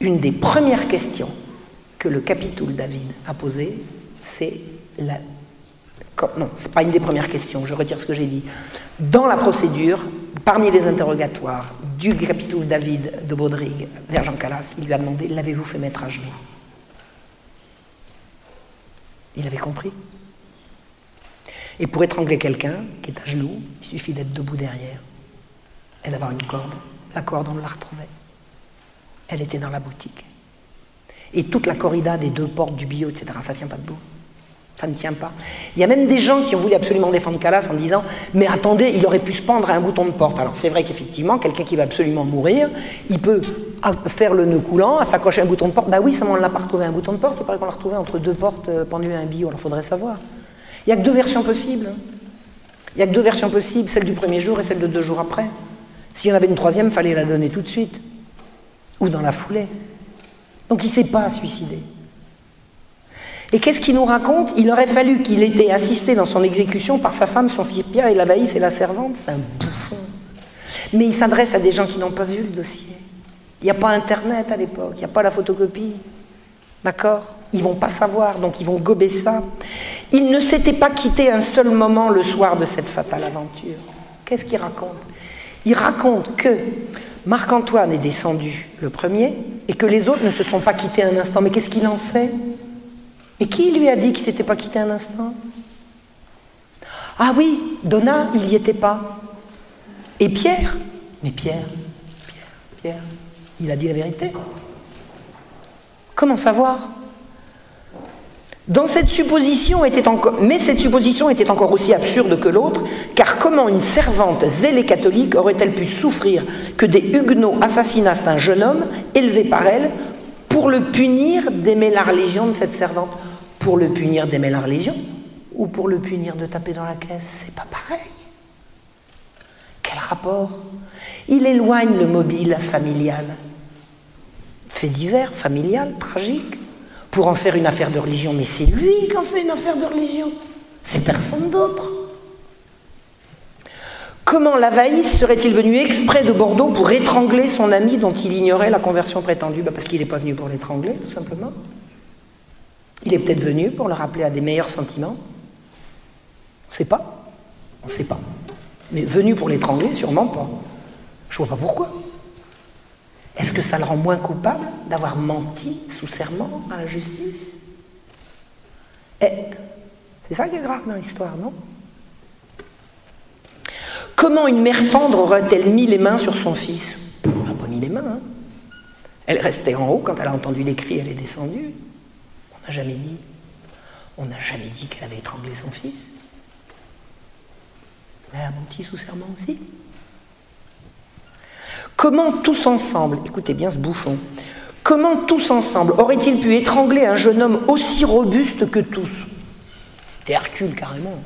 Une des premières questions que le capitoul David a posées, c'est la non, ce n'est pas une des premières questions, je retire ce que j'ai dit. Dans la procédure, parmi les interrogatoires du capitoul David de Baudrigue vers Jean Calas, il lui a demandé L'avez-vous fait mettre à genoux? Il avait compris. Et pour étrangler quelqu'un qui est à genoux, il suffit d'être debout derrière et d'avoir une corde. La corde, on la retrouvait. Elle était dans la boutique. Et toute la corrida des deux portes du bio, etc., ça ne tient pas debout. Ça ne tient pas. Il y a même des gens qui ont voulu absolument défendre Calas en disant Mais attendez, il aurait pu se pendre à un bouton de porte. Alors c'est vrai qu'effectivement, quelqu'un qui va absolument mourir, il peut faire le nœud coulant, s'accrocher à un bouton de porte. Bah oui, seulement on ne l'a pas retrouvé un bouton de porte, il paraît qu'on l'a retrouvé entre deux portes euh, pendues à un bio, alors faudrait savoir. Il n'y a que deux versions possibles. Il n'y a que deux versions possibles, celle du premier jour et celle de deux jours après. S'il y en avait une troisième, il fallait la donner tout de suite. Ou dans la foulée. Donc il ne s'est pas suicidé. Et qu'est-ce qu'il nous raconte Il aurait fallu qu'il ait été assisté dans son exécution par sa femme, son fils Pierre et la Vaïs et la servante. C'est un bouffon. Mais il s'adresse à des gens qui n'ont pas vu le dossier. Il n'y a pas Internet à l'époque, il n'y a pas la photocopie. D'accord Ils vont pas savoir, donc ils vont gober ça. Il ne s'était pas quitté un seul moment le soir de cette fatale aventure. Qu'est-ce qu'il raconte Il raconte que Marc-Antoine est descendu le premier et que les autres ne se sont pas quittés un instant. Mais qu'est-ce qu'il en sait et qui lui a dit qu'il ne s'était pas quitté un instant? Ah oui, Donna, il n'y était pas. Et Pierre? Mais Pierre, Pierre, Pierre, il a dit la vérité. Comment savoir? Mais cette supposition était encore aussi absurde que l'autre, car comment une servante zélée catholique aurait-elle pu souffrir que des huguenots assassinassent un jeune homme élevé par elle pour le punir d'aimer la religion de cette servante Pour le punir d'aimer la religion Ou pour le punir de taper dans la caisse C'est pas pareil. Quel rapport? Il éloigne le mobile familial. Fait divers, familial, tragique, pour en faire une affaire de religion. Mais c'est lui qui en fait une affaire de religion. C'est personne d'autre. Comment Lavaïs serait-il venu exprès de Bordeaux pour étrangler son ami dont il ignorait la conversion prétendue? Bah, Parce qu'il n'est pas venu pour l'étrangler, tout simplement. Il est peut-être venu pour le rappeler à des meilleurs sentiments. On ne sait pas. On ne sait pas. Mais venu pour l'étrangler, sûrement pas. Je vois pas pourquoi. Est-ce que ça le rend moins coupable d'avoir menti sous serment à la justice? Eh, C'est ça qui est grave dans l'histoire, non? Comment une mère tendre aurait-elle mis les mains sur son fils? Elle n'a pas mis les mains. Hein. Elle restait en haut quand elle a entendu les cris, elle est descendue. On n'a jamais dit. On n'a jamais dit qu'elle avait étranglé son fils. Elle a menti sous serment aussi. Comment tous ensemble, écoutez bien ce bouffon, comment tous ensemble aurait-il pu étrangler un jeune homme aussi robuste que tous? C'était Hercule carrément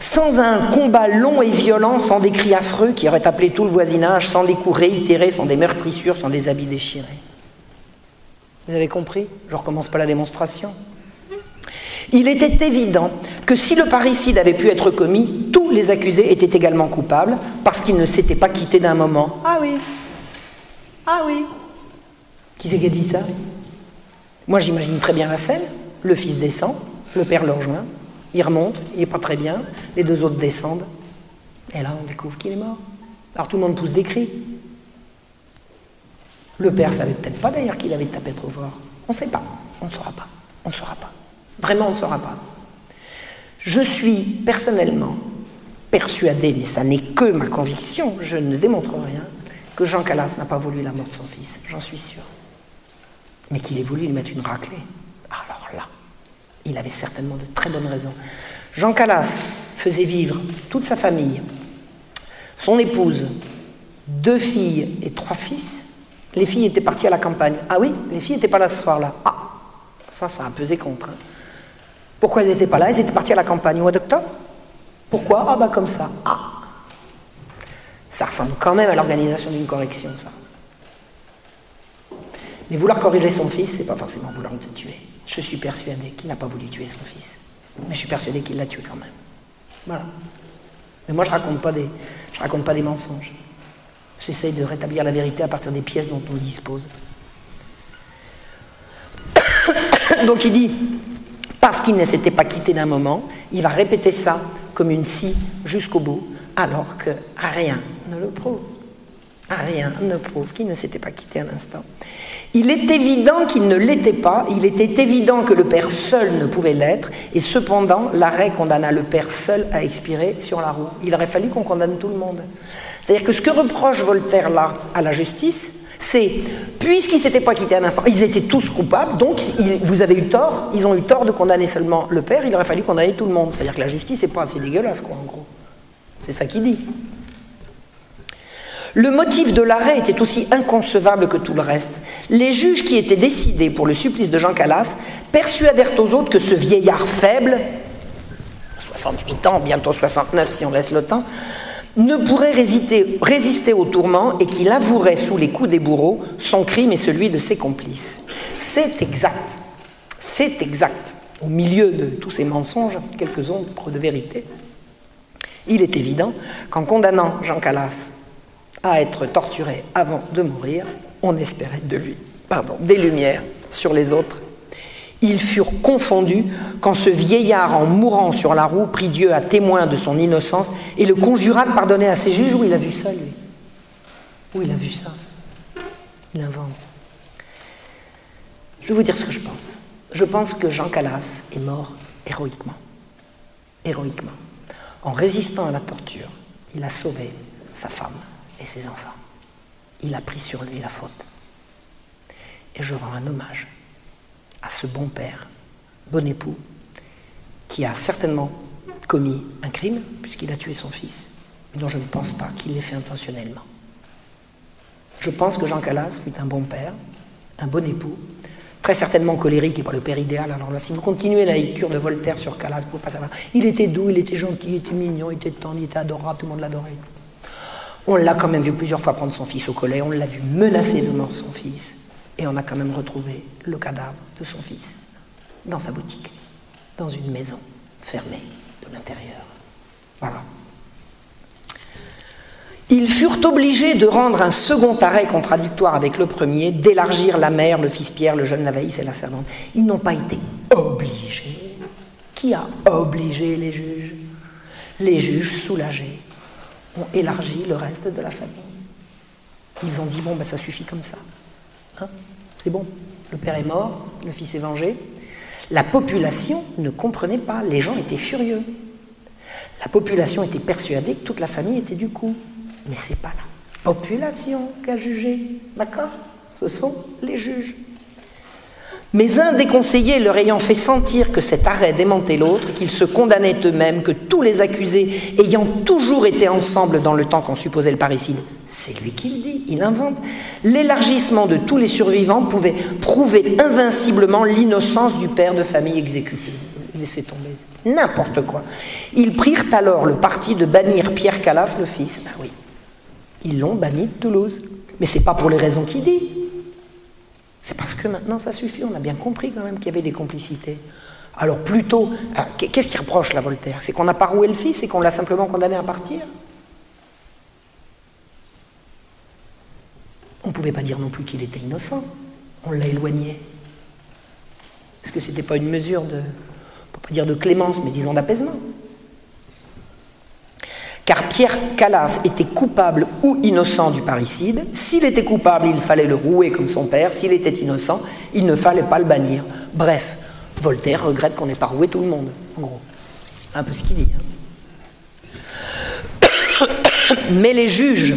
sans un combat long et violent, sans des cris affreux qui auraient appelé tout le voisinage, sans des coups réitérés, sans des meurtrissures, sans des habits déchirés. Vous avez compris? Je recommence pas la démonstration. Il était évident que si le parricide avait pu être commis, tous les accusés étaient également coupables parce qu'ils ne s'étaient pas quittés d'un moment. Ah oui Ah oui Qui c'est qui a dit ça? Moi j'imagine très bien la scène. Le fils descend, le père le rejoint, il remonte, il n'est pas très bien, les deux autres descendent, et là on découvre qu'il est mort. Alors tout le monde pousse des cris. Le père savait peut-être pas d'ailleurs qu'il avait tapé trop fort. On ne sait pas, on ne saura pas, on ne saura pas. Vraiment, on ne saura pas. Je suis personnellement persuadé, mais ça n'est que ma conviction, je ne démontre rien, que Jean Calas n'a pas voulu la mort de son fils, j'en suis sûr. Mais qu'il ait voulu lui mettre une raclée. Il avait certainement de très bonnes raisons. Jean Calas faisait vivre toute sa famille, son épouse, deux filles et trois fils. Les filles étaient parties à la campagne. Ah oui, les filles n'étaient pas là ce soir-là. Ah, ça, ça a pesé contre. Hein. Pourquoi elles n'étaient pas là? Elles étaient parties à la campagne au mois d'octobre. Pourquoi? Ah bah comme ça. Ah Ça ressemble quand même à l'organisation d'une correction, ça. Mais vouloir corriger son fils, c'est pas forcément vouloir le tuer. Je suis persuadé qu'il n'a pas voulu tuer son fils. Mais je suis persuadé qu'il l'a tué quand même. Voilà. Mais moi, je raconte raconte pas des mensonges. J'essaye de rétablir la vérité à partir des pièces dont on dispose. Donc il dit, parce qu'il ne s'était pas quitté d'un moment, il va répéter ça comme une scie jusqu'au bout, alors que rien ne le prouve. Rien ne prouve qu'il ne s'était pas quitté un instant. Il est évident qu'il ne l'était pas, il était évident que le Père seul ne pouvait l'être, et cependant l'arrêt condamna le Père seul à expirer sur la roue. Il aurait fallu qu'on condamne tout le monde. C'est-à-dire que ce que reproche Voltaire là à la justice, c'est, puisqu'ils ne s'étaient pas quittés un instant, ils étaient tous coupables, donc vous avez eu tort, ils ont eu tort de condamner seulement le père, il aurait fallu condamner tout le monde. C'est-à-dire que la justice n'est pas assez dégueulasse, quoi, en gros. C'est ça qu'il dit. Le motif de l'arrêt était aussi inconcevable que tout le reste. Les juges qui étaient décidés pour le supplice de Jean Calas persuadèrent aux autres que ce vieillard faible, 68 ans, bientôt 69 si on laisse le temps, ne pourrait résister, résister au tourment et qu'il avouerait sous les coups des bourreaux son crime et celui de ses complices. C'est exact. C'est exact. Au milieu de tous ces mensonges, quelques ombres de vérité. Il est évident qu'en condamnant Jean Calas à être torturé avant de mourir, on espérait de lui pardon, des lumières sur les autres. Ils furent confondus quand ce vieillard, en mourant sur la roue, prit Dieu à témoin de son innocence et le conjura de pardonner à ses juges. Où il a vu ça, lui Où il a vu ça Il invente. Je vais vous dire ce que je pense. Je pense que Jean Calas est mort héroïquement. Héroïquement. En résistant à la torture, il a sauvé sa femme et ses enfants. Il a pris sur lui la faute. Et je rends un hommage à ce bon père, bon époux, qui a certainement commis un crime, puisqu'il a tué son fils, mais dont je ne pense pas qu'il l'ait fait intentionnellement. Je pense que Jean Calas fut un bon père, un bon époux, très certainement colérique et pas le père idéal. Alors là, si vous continuez la lecture de Voltaire sur Calas, vous pouvez pas savoir. Il était doux, il était gentil, il était mignon, il était tendre, il était adorable, tout le monde l'adorait. On l'a quand même vu plusieurs fois prendre son fils au collet, on l'a vu menacer de mort son fils, et on a quand même retrouvé le cadavre de son fils dans sa boutique, dans une maison fermée de l'intérieur. Voilà. Ils furent obligés de rendre un second arrêt contradictoire avec le premier, d'élargir la mère, le fils Pierre, le jeune Lavaïs et la servante. Ils n'ont pas été obligés. Qui a obligé les juges? Les juges soulagés ont élargi le reste de la famille. Ils ont dit, bon, ben, ça suffit comme ça. Hein C'est bon, le père est mort, le fils est vengé. La population ne comprenait pas, les gens étaient furieux. La population était persuadée que toute la famille était du coup. Mais c'est pas la population qui a jugé, d'accord? Ce sont les juges. Mais un des conseillers leur ayant fait sentir que cet arrêt démentait l'autre, qu'ils se condamnaient eux-mêmes, que tous les accusés ayant toujours été ensemble dans le temps qu'on supposait le parricide, c'est lui qui le dit, il invente, l'élargissement de tous les survivants pouvait prouver invinciblement l'innocence du père de famille exécuté. Laissez tomber, n'importe quoi. Ils prirent alors le parti de bannir Pierre Calas, le fils. Ben oui, ils l'ont banni de Toulouse. Mais c'est pas pour les raisons qu'il dit. C'est parce que maintenant ça suffit, on a bien compris quand même qu'il y avait des complicités. Alors plutôt, ah, qu'est-ce qui reproche la Voltaire? C'est qu'on n'a pas roué le fils et qu'on l'a simplement condamné à partir? On ne pouvait pas dire non plus qu'il était innocent, on l'a éloigné. Est-ce que ce n'était pas une mesure de, on peut pas dire de clémence, mais disons d'apaisement? Car Pierre Calas était coupable ou innocent du parricide. S'il était coupable, il fallait le rouer comme son père. S'il était innocent, il ne fallait pas le bannir. Bref, Voltaire regrette qu'on n'ait pas roué tout le monde, en gros. Un peu ce qu'il dit. Hein. Mais les juges,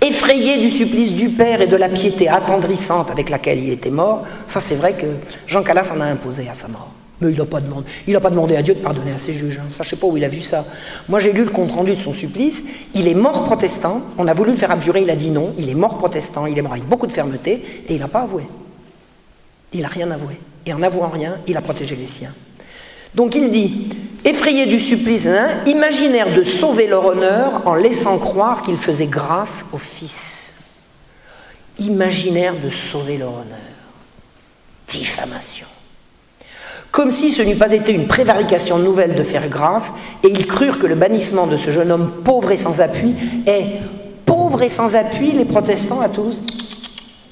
effrayés du supplice du père et de la piété attendrissante avec laquelle il était mort, ça c'est vrai que Jean Calas en a imposé à sa mort. Mais il n'a pas, demandé, à Dieu de pardonner à ses juges. Hein. Je ne sais pas où il a vu ça. Moi, j'ai lu le compte-rendu de son supplice. Il est mort protestant. On a voulu le faire abjurer. Il a dit non. Il est mort protestant. Il est mort avec beaucoup de fermeté. Et il n'a pas avoué. Il n'a rien avoué. Et en avouant rien, il a protégé les siens. Donc il dit, effrayé du supplice, hein, imaginaire de sauver leur honneur en laissant croire qu'il faisait grâce au Fils. Imaginaire de sauver leur honneur. Diffamation. Comme si ce n'eût pas été une prévarication nouvelle de faire grâce, et ils crurent que le bannissement de ce jeune homme pauvre et sans appui est pauvre et sans appui, les protestants à tous.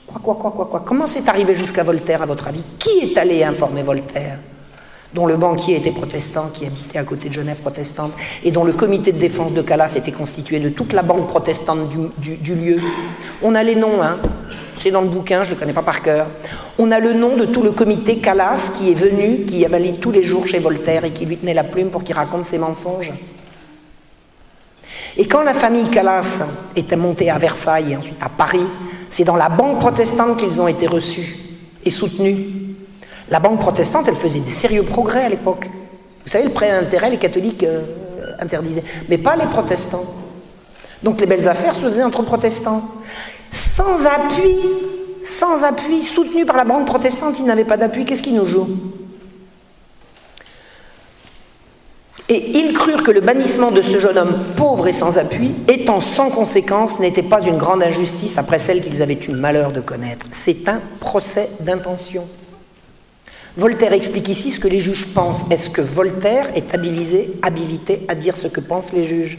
Quoi, quoi, quoi, quoi, quoi? Comment c'est arrivé jusqu'à Voltaire, à votre avis? Qui est allé informer Voltaire? Dont le banquier était protestant, qui habitait à côté de Genève protestante, et dont le comité de défense de Calas était constitué de toute la banque protestante du, lieu. On a les noms, hein. c'est dans le bouquin, je ne le connais pas par cœur. On a le nom de tout le comité Calas qui est venu, qui avalait tous les jours chez Voltaire et qui lui tenait la plume pour qu'il raconte ses mensonges. Et quand la famille Calas était montée à Versailles et ensuite à Paris, c'est dans la banque protestante qu'ils ont été reçus et soutenus. La banque protestante, elle faisait des sérieux progrès à l'époque. Vous savez, le prêt à intérêt, les catholiques euh, interdisaient, mais pas les protestants. Donc les belles affaires se faisaient entre protestants. Sans appui, sans appui, soutenu par la banque protestante, ils n'avaient pas d'appui. Qu'est-ce qu'ils nous jouent Et ils crurent que le bannissement de ce jeune homme pauvre et sans appui, étant sans conséquence, n'était pas une grande injustice après celle qu'ils avaient eu malheur de connaître. C'est un procès d'intention. Voltaire explique ici ce que les juges pensent. Est-ce que Voltaire est habilité, habilité à dire ce que pensent les juges?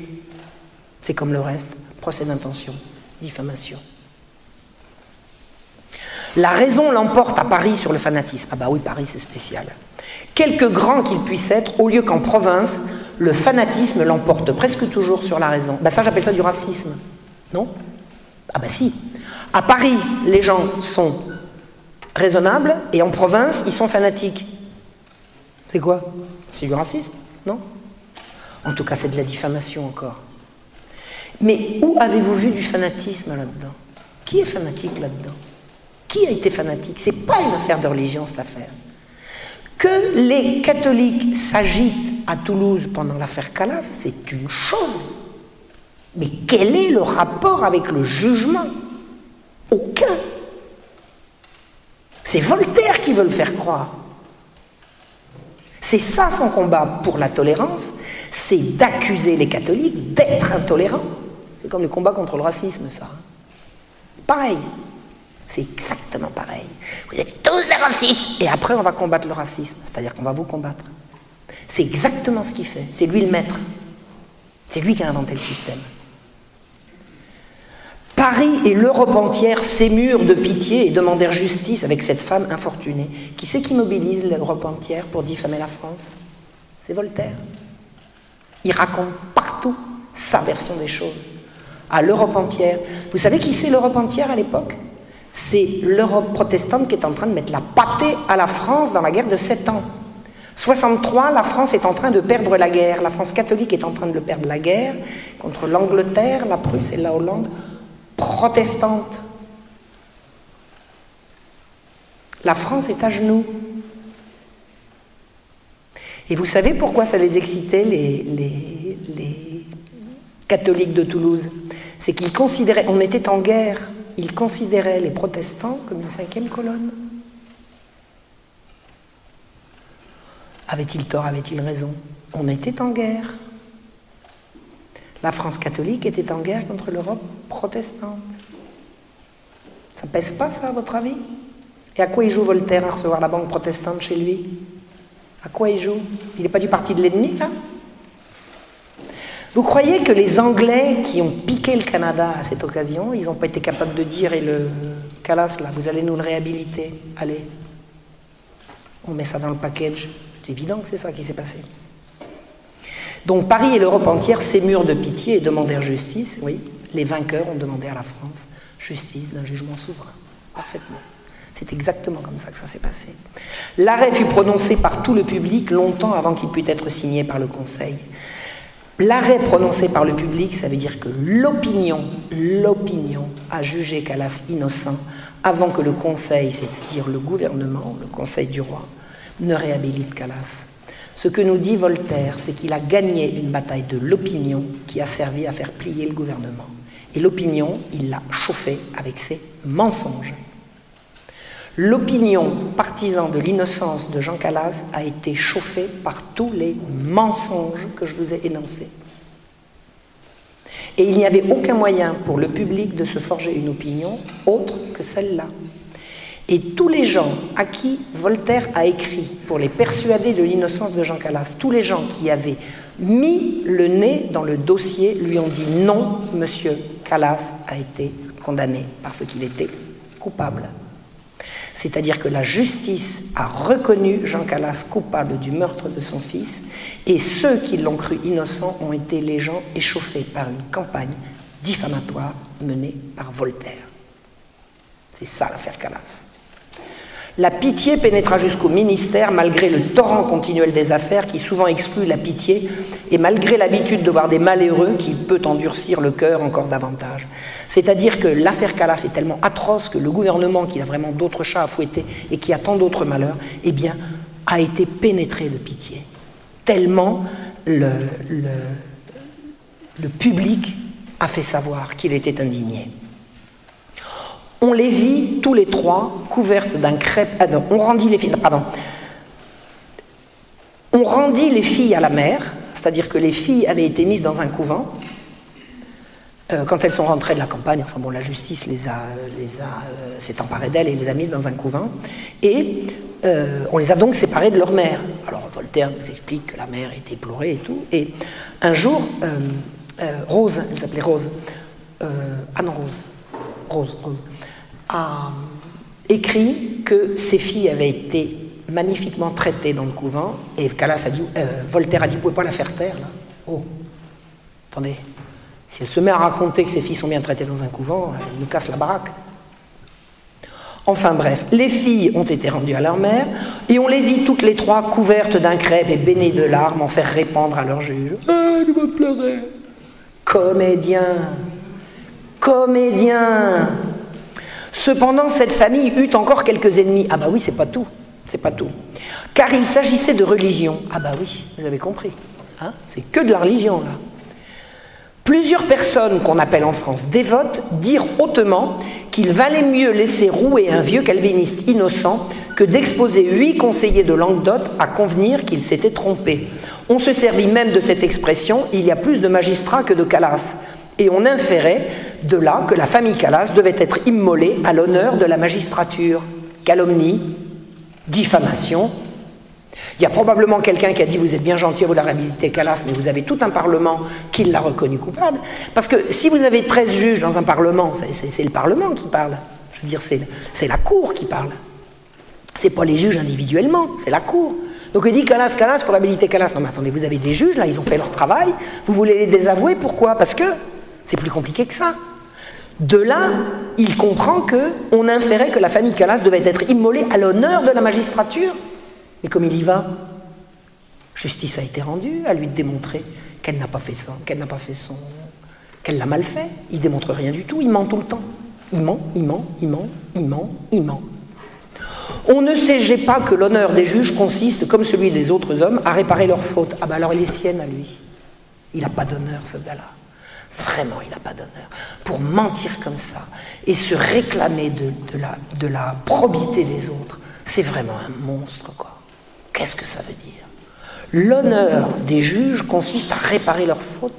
C'est comme le reste, procès d'intention, diffamation. La raison l'emporte à Paris sur le fanatisme. Ah bah oui, Paris c'est spécial. Quelque grand qu'il puisse être, au lieu qu'en province, le fanatisme l'emporte presque toujours sur la raison. Bah ça j'appelle ça du racisme. Non? Ah bah si. À Paris, les gens sont raisonnables et en province, ils sont fanatiques. C'est quoi? C'est du racisme, non? En tout cas, c'est de la diffamation encore. Mais où avez-vous vu du fanatisme là-dedans? Qui est fanatique là-dedans? Qui a été fanatique? C'est pas une affaire de religion, cette affaire. Que les catholiques s'agitent à Toulouse pendant l'affaire Calas, c'est une chose. Mais quel est le rapport avec le jugement? Aucun. C'est Voltaire qui veut le faire croire. C'est ça son combat pour la tolérance, c'est d'accuser les catholiques d'être intolérants. C'est comme le combat contre le racisme, ça. Pareil. C'est exactement pareil. Vous êtes tous des racistes. Et après, on va combattre le racisme. C'est-à-dire qu'on va vous combattre. C'est exactement ce qu'il fait. C'est lui le maître. C'est lui qui a inventé le système. Paris et l'Europe entière s'émurent de pitié et demandèrent justice avec cette femme infortunée. Qui c'est qui mobilise l'Europe entière pour diffamer la France? C'est Voltaire. Il raconte partout sa version des choses. À l'Europe entière. Vous savez qui c'est l'Europe entière à l'époque? C'est l'Europe protestante qui est en train de mettre la pâtée à la France dans la guerre de Sept ans. 63, la France est en train de perdre la guerre. La France catholique est en train de perdre la guerre contre l'Angleterre, la Prusse et la Hollande protestante. La France est à genoux. Et vous savez pourquoi ça les excitait, les, les catholiques de Toulouse? C'est qu'ils considéraient, on était en guerre, ils considéraient les protestants comme une cinquième colonne. Avait-il tort, avait-il raison? On était en guerre. La France catholique était en guerre contre l'Europe protestante. Ça pèse pas, ça, à votre avis? Et à quoi il joue Voltaire à recevoir la banque protestante chez lui? À quoi il joue? Il n'est pas du parti de l'ennemi, là? Vous croyez que les Anglais qui ont piqué le Canada à cette occasion, ils n'ont pas été capables de dire, et le Calas, là, vous allez nous le réhabiliter? Allez, on met ça dans le package. C'est évident que c'est ça qui s'est passé. Donc Paris et l'Europe entière s'émurent de pitié et demandèrent justice. Oui, les vainqueurs ont demandé à la France justice d'un jugement souverain. Parfaitement. C'est exactement comme ça que ça s'est passé. L'arrêt fut prononcé par tout le public longtemps avant qu'il pût être signé par le Conseil. L'arrêt prononcé par le public, ça veut dire que l'opinion, l'opinion a jugé Calas innocent avant que le Conseil, c'est-à-dire le gouvernement, le Conseil du roi, ne réhabilite Calas. Ce que nous dit Voltaire, c'est qu'il a gagné une bataille de l'opinion qui a servi à faire plier le gouvernement. Et l'opinion, il l'a chauffée avec ses mensonges. L'opinion partisan de l'innocence de Jean Calas a été chauffée par tous les mensonges que je vous ai énoncés. Et il n'y avait aucun moyen pour le public de se forger une opinion autre que celle-là. Et tous les gens à qui Voltaire a écrit pour les persuader de l'innocence de Jean Calas, tous les gens qui avaient mis le nez dans le dossier lui ont dit non, monsieur Calas a été condamné parce qu'il était coupable. C'est-à-dire que la justice a reconnu Jean Calas coupable du meurtre de son fils, et ceux qui l'ont cru innocent ont été les gens échauffés par une campagne diffamatoire menée par Voltaire. C'est ça l'affaire Calas. La pitié pénétra jusqu'au ministère malgré le torrent continuel des affaires qui souvent exclut la pitié et malgré l'habitude de voir des malheureux qui peut endurcir le cœur encore davantage. C'est-à-dire que l'affaire Calas est tellement atroce que le gouvernement, qui a vraiment d'autres chats à fouetter et qui a tant d'autres malheurs, eh a été pénétré de pitié. Tellement le, le public a fait savoir qu'il était indigné. On les vit tous les trois couvertes d'un crêpe. Ah on rendit les filles. Pardon. On rendit les filles à la mère, c'est-à-dire que les filles avaient été mises dans un couvent. Euh, quand elles sont rentrées de la campagne, enfin bon, la justice les a, les euh, s'est emparée d'elles et les a mises dans un couvent. Et euh, on les a donc séparées de leur mère. Alors Voltaire nous explique que la mère était pleurée et tout. Et un jour, Rose, elle s'appelait Rose, ah non Rose, Rose, Rose, a écrit que ses filles avaient été magnifiquement traitées dans le couvent, et Calas a dit, euh, Voltaire a dit, vous pouvez pas la faire taire, là. Oh, attendez, si elle se met à raconter que ses filles sont bien traitées dans un couvent, elle nous casse la baraque. Enfin bref, les filles ont été rendues à leur mère, et on les vit toutes les trois couvertes d'un crêpe et baignées de larmes en faire répandre à leur juge. Ah, pleurer. Comédien, comédien, Cependant, cette famille eut encore quelques ennemis. Ah bah oui, c'est pas tout. C'est pas tout. Car il s'agissait de religion. Ah bah oui, vous avez compris. Hein c'est que de la religion, là. Plusieurs personnes qu'on appelle en France dévotes dirent hautement qu'il valait mieux laisser rouer un vieux calviniste innocent que d'exposer huit conseillers de Languedoc à convenir qu'il s'était trompé. On se servit même de cette expression il y a plus de magistrats que de Calas, et on inférait de là que la famille Calas devait être immolée à l'honneur de la magistrature. Calomnie, diffamation. Il y a probablement quelqu'un qui a dit vous êtes bien gentil vous la réhabiliter Calas, mais vous avez tout un Parlement qui l'a reconnu coupable. Parce que si vous avez 13 juges dans un Parlement, c'est le Parlement qui parle. Je veux dire, c'est la Cour qui parle. C'est pas les juges individuellement, c'est la Cour. Donc il dit Calas, Calas, faut réhabiliter Calas. Non mais attendez, vous avez des juges là, ils ont fait leur travail, vous voulez les désavouer, pourquoi? Parce que c'est plus compliqué que ça. De là, il comprend que on inférait que la famille Calas devait être immolée à l'honneur de la magistrature. Mais comme il y va, justice a été rendue à lui de démontrer qu'elle n'a pas fait ça, qu'elle n'a pas fait son, qu'elle l'a mal fait. Il démontre rien du tout, il ment tout le temps. Il ment, il ment, il ment, il ment, il ment. On ne sait pas que l'honneur des juges consiste, comme celui des autres hommes, à réparer leurs fautes. Ah ben alors il est sienne à lui. Il n'a pas d'honneur, ce gars-là. Vraiment, il n'a pas d'honneur. Pour mentir comme ça et se réclamer de, la, probité des autres, c'est vraiment un monstre, quoi. Qu'est-ce que ça veut dire? L'honneur des juges consiste à réparer leurs fautes.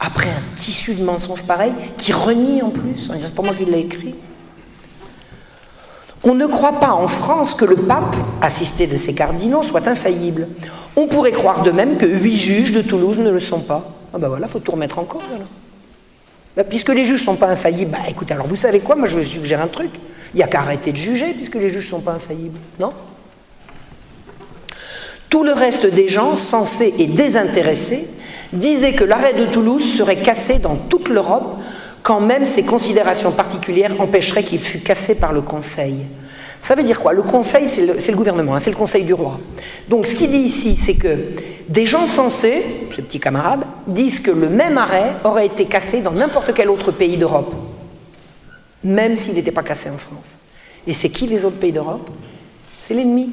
Après un tissu de mensonges pareil, qui renie en plus, c'est pas moi qui l'ai écrit. On ne croit pas en France que le pape, assisté de ses cardinaux, soit infaillible. On pourrait croire de même que huit juges de Toulouse ne le sont pas. Ah ben voilà, il faut tout remettre en cause bah, puisque les juges ne sont pas infaillibles, bah écoutez, alors vous savez quoi, moi je vous suggère un truc. Il n'y a qu'à arrêter de juger puisque les juges ne sont pas infaillibles, non? Tout le reste des gens, censés et désintéressés, disaient que l'arrêt de Toulouse serait cassé dans toute l'Europe, quand même ses considérations particulières empêcheraient qu'il fût cassé par le Conseil. Ça veut dire quoi? Le conseil, c'est le, gouvernement, hein, c'est le conseil du roi. Donc ce qu'il dit ici, c'est que des gens sensés, ce petit camarade, disent que le même arrêt aurait été cassé dans n'importe quel autre pays d'Europe, même s'il n'était pas cassé en France. Et c'est qui les autres pays d'Europe? C'est l'ennemi.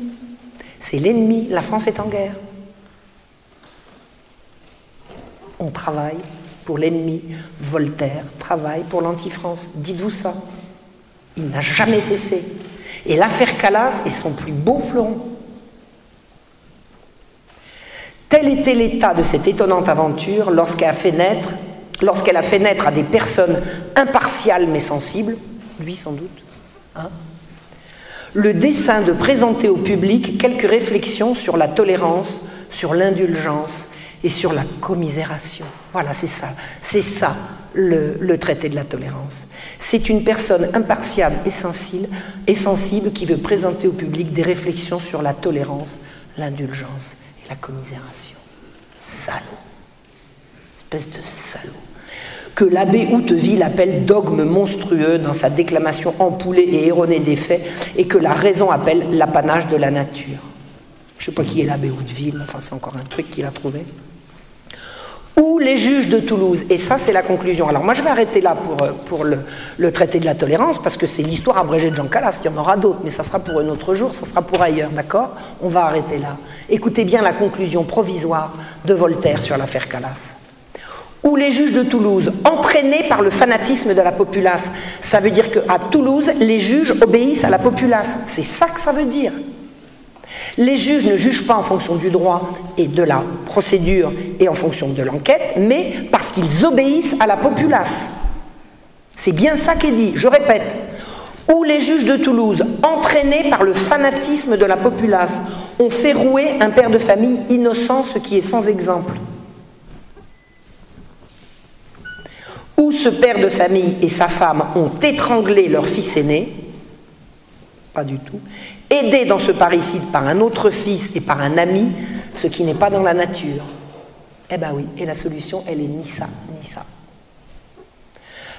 C'est l'ennemi. La France est en guerre. On travaille pour l'ennemi. Voltaire travaille pour l'anti-France. Dites-vous ça. Il n'a jamais cessé. Et l'affaire Calas est son plus beau fleuron. Tel était l'état de cette étonnante aventure lorsqu'elle a fait naître, à des personnes impartiales mais sensibles, lui sans doute, hein, le dessein de présenter au public quelques réflexions sur la tolérance, sur l'indulgence et sur la commisération. Voilà, c'est ça, c'est ça le, traité de la tolérance. C'est une personne impartiale et sensible, et sensible qui veut présenter au public des réflexions sur la tolérance, l'indulgence la commisération. Salaud. Espèce de salaud. Que l'abbé Houteville appelle dogme monstrueux dans sa déclamation ampoulée et erronée des faits, et que la raison appelle l'apanage de la nature. Je ne sais pas qui est l'abbé Houteville, enfin c'est encore un truc qu'il a trouvé ou les juges de Toulouse. Et ça, c'est la conclusion. Alors moi, je vais arrêter là pour, euh, pour le, traité de la tolérance, parce que c'est l'histoire abrégée de Jean Calas. Il y en aura d'autres, mais ça sera pour un autre jour, ça sera pour ailleurs, d'accord? On va arrêter là. Écoutez bien la conclusion provisoire de Voltaire sur l'affaire Calas. Ou les juges de Toulouse, entraînés par le fanatisme de la populace. Ça veut dire qu'à Toulouse, les juges obéissent à la populace. C'est ça que ça veut dire. Les juges ne jugent pas en fonction du droit et de la procédure et en fonction de l'enquête, mais parce qu'ils obéissent à la populace. C'est bien ça qui est dit, je répète. Où les juges de Toulouse, entraînés par le fanatisme de la populace, ont fait rouer un père de famille innocent, ce qui est sans exemple. Où ce père de famille et sa femme ont étranglé leur fils aîné, pas du tout, aidé dans ce parricide par un autre fils et par un ami, ce qui n'est pas dans la nature. Eh bien oui, et la solution, elle est ni ça, ni ça.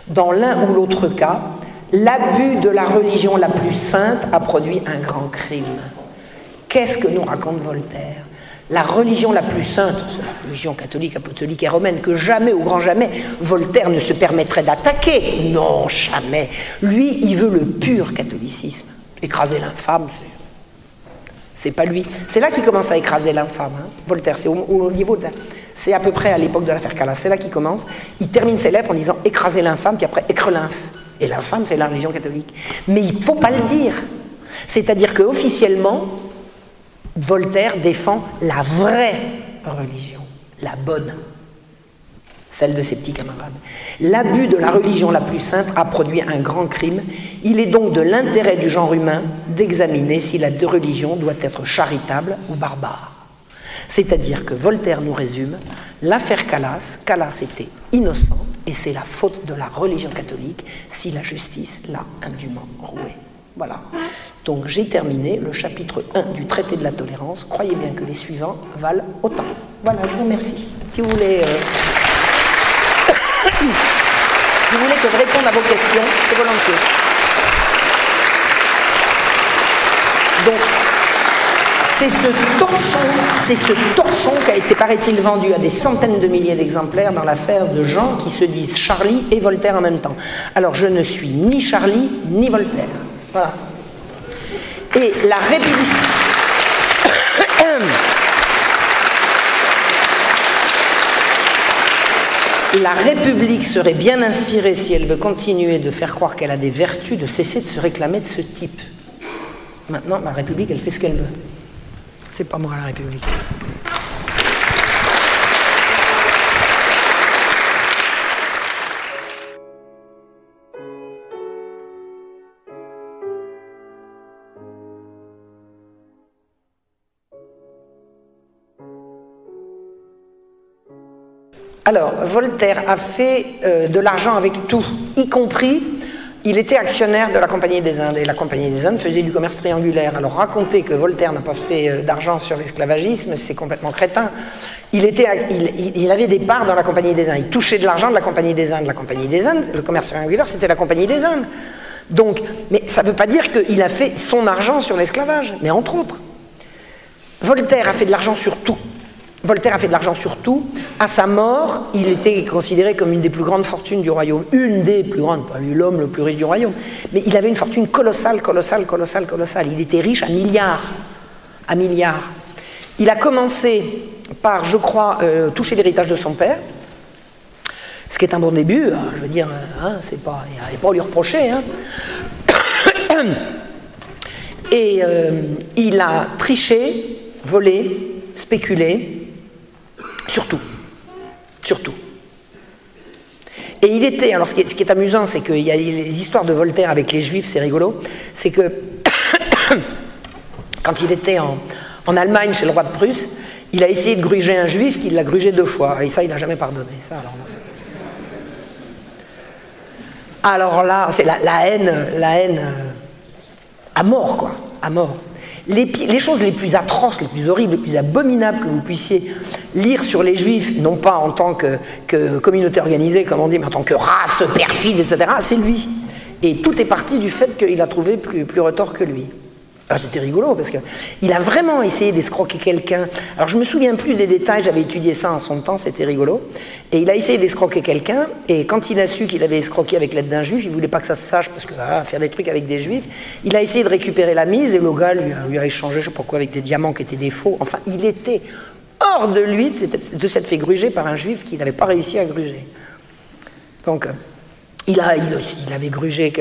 Dans l'un ou l'autre cas, l'abus de la religion la plus sainte a produit un grand crime. Qu'est-ce que nous raconte Voltaire? La religion la plus sainte, c'est la religion catholique, apostolique et romaine, que jamais, au grand jamais, Voltaire ne se permettrait d'attaquer. Non, jamais. Lui, il veut le pur catholicisme. Écraser l'infâme, c'est pas lui. C'est là qu'il commence à écraser l'infâme, hein. Voltaire. C'est au, niveau de. C'est à peu près à l'époque de l'affaire Calas. C'est là qu'il commence. Il termine ses lettres en disant écraser l'infâme, puis après écre l'inf. Et l'infâme, c'est la religion catholique. Mais il ne faut pas le dire. C'est-à-dire qu'officiellement, Voltaire défend la vraie religion, la bonne celle de ses petits camarades. L'abus de la religion la plus sainte a produit un grand crime. Il est donc de l'intérêt du genre humain d'examiner si la religion doit être charitable ou barbare. C'est-à-dire que Voltaire nous résume l'affaire Calas. Calas était innocent et c'est la faute de la religion catholique si la justice l'a indûment roué. Voilà. Donc j'ai terminé le chapitre 1 du traité de la tolérance. Croyez bien que les suivants valent autant. Voilà, je vous remercie. Si vous voulez. Euh, si vous voulez que je réponde à vos questions, c'est volontiers. Donc, c'est ce torchon, c'est ce torchon qui a été, paraît-il, vendu à des centaines de milliers d'exemplaires dans l'affaire de gens qui se disent Charlie et Voltaire en même temps. Alors, je ne suis ni Charlie ni Voltaire. Voilà. Et la République. La République serait bien inspirée, si elle veut continuer de faire croire qu'elle a des vertus, de cesser de se réclamer de ce type. Maintenant, la République, elle fait ce qu'elle veut. C'est pas moi la République. Alors, Voltaire a fait euh, de l'argent avec tout, y compris, il était actionnaire de la Compagnie des Indes, et la Compagnie des Indes faisait du commerce triangulaire. Alors, raconter que Voltaire n'a pas fait euh, d'argent sur l'esclavagisme, c'est complètement crétin. Il, avait des parts dans la Compagnie des Indes, il touchait de l'argent de la Compagnie des Indes. La Compagnie des Indes, le commerce triangulaire, c'était la Compagnie des Indes. Donc, mais ça ne veut pas dire qu'il a fait son argent sur l'esclavage, mais entre autres. Voltaire a fait de l'argent sur tout. Voltaire a fait de l'argent sur tout. À sa mort, il était considéré comme une des plus grandes fortunes du royaume. Une des plus grandes, pas l'homme le plus riche du royaume. Mais il avait une fortune colossale, colossale, colossale, colossale. Il était riche à milliards. À milliards. Il a commencé par, je crois, euh, toucher l'héritage de son père. Ce qui est un bon début, hein, je veux dire, hein, c'est pas, il n'y a pas à lui reprocher. Hein. Et euh, il a triché, volé, spéculé, surtout. Surtout. Et il était, alors ce qui est, amusant, c'est qu'il y a les histoires de Voltaire avec les juifs, c'est rigolo, c'est que quand il était en, Allemagne chez le roi de Prusse, il a essayé de gruger un juif qui l'a grugé deux fois, et ça, il n'a jamais pardonné. Ça, alors, là, c'est la, haine, la haine euh, à mort, quoi, à mort. Les, choses les plus atroces, les plus horribles, les plus abominables que vous puissiez lire sur les juifs, non pas en tant que, communauté organisée, comme on dit, mais en tant que race perfide, etc., c'est lui. Et tout est parti du fait qu'il a trouvé plus, plus retort que lui. Ah, c'était rigolo parce qu'il a vraiment essayé d'escroquer quelqu'un. Alors je me souviens plus des détails, j'avais étudié ça en son temps, c'était rigolo. Et il a essayé d'escroquer quelqu'un, et quand il a su qu'il avait escroqué avec l'aide d'un juif, il voulait pas que ça se sache parce que faire des trucs avec des juifs, il a essayé de récupérer la mise et le gars lui a, échangé, je sais quoi, avec des diamants qui étaient des faux. Enfin, il était hors de lui de s'être fait gruger par un juif qui n'avait pas réussi à gruger. Donc, il, avait grugé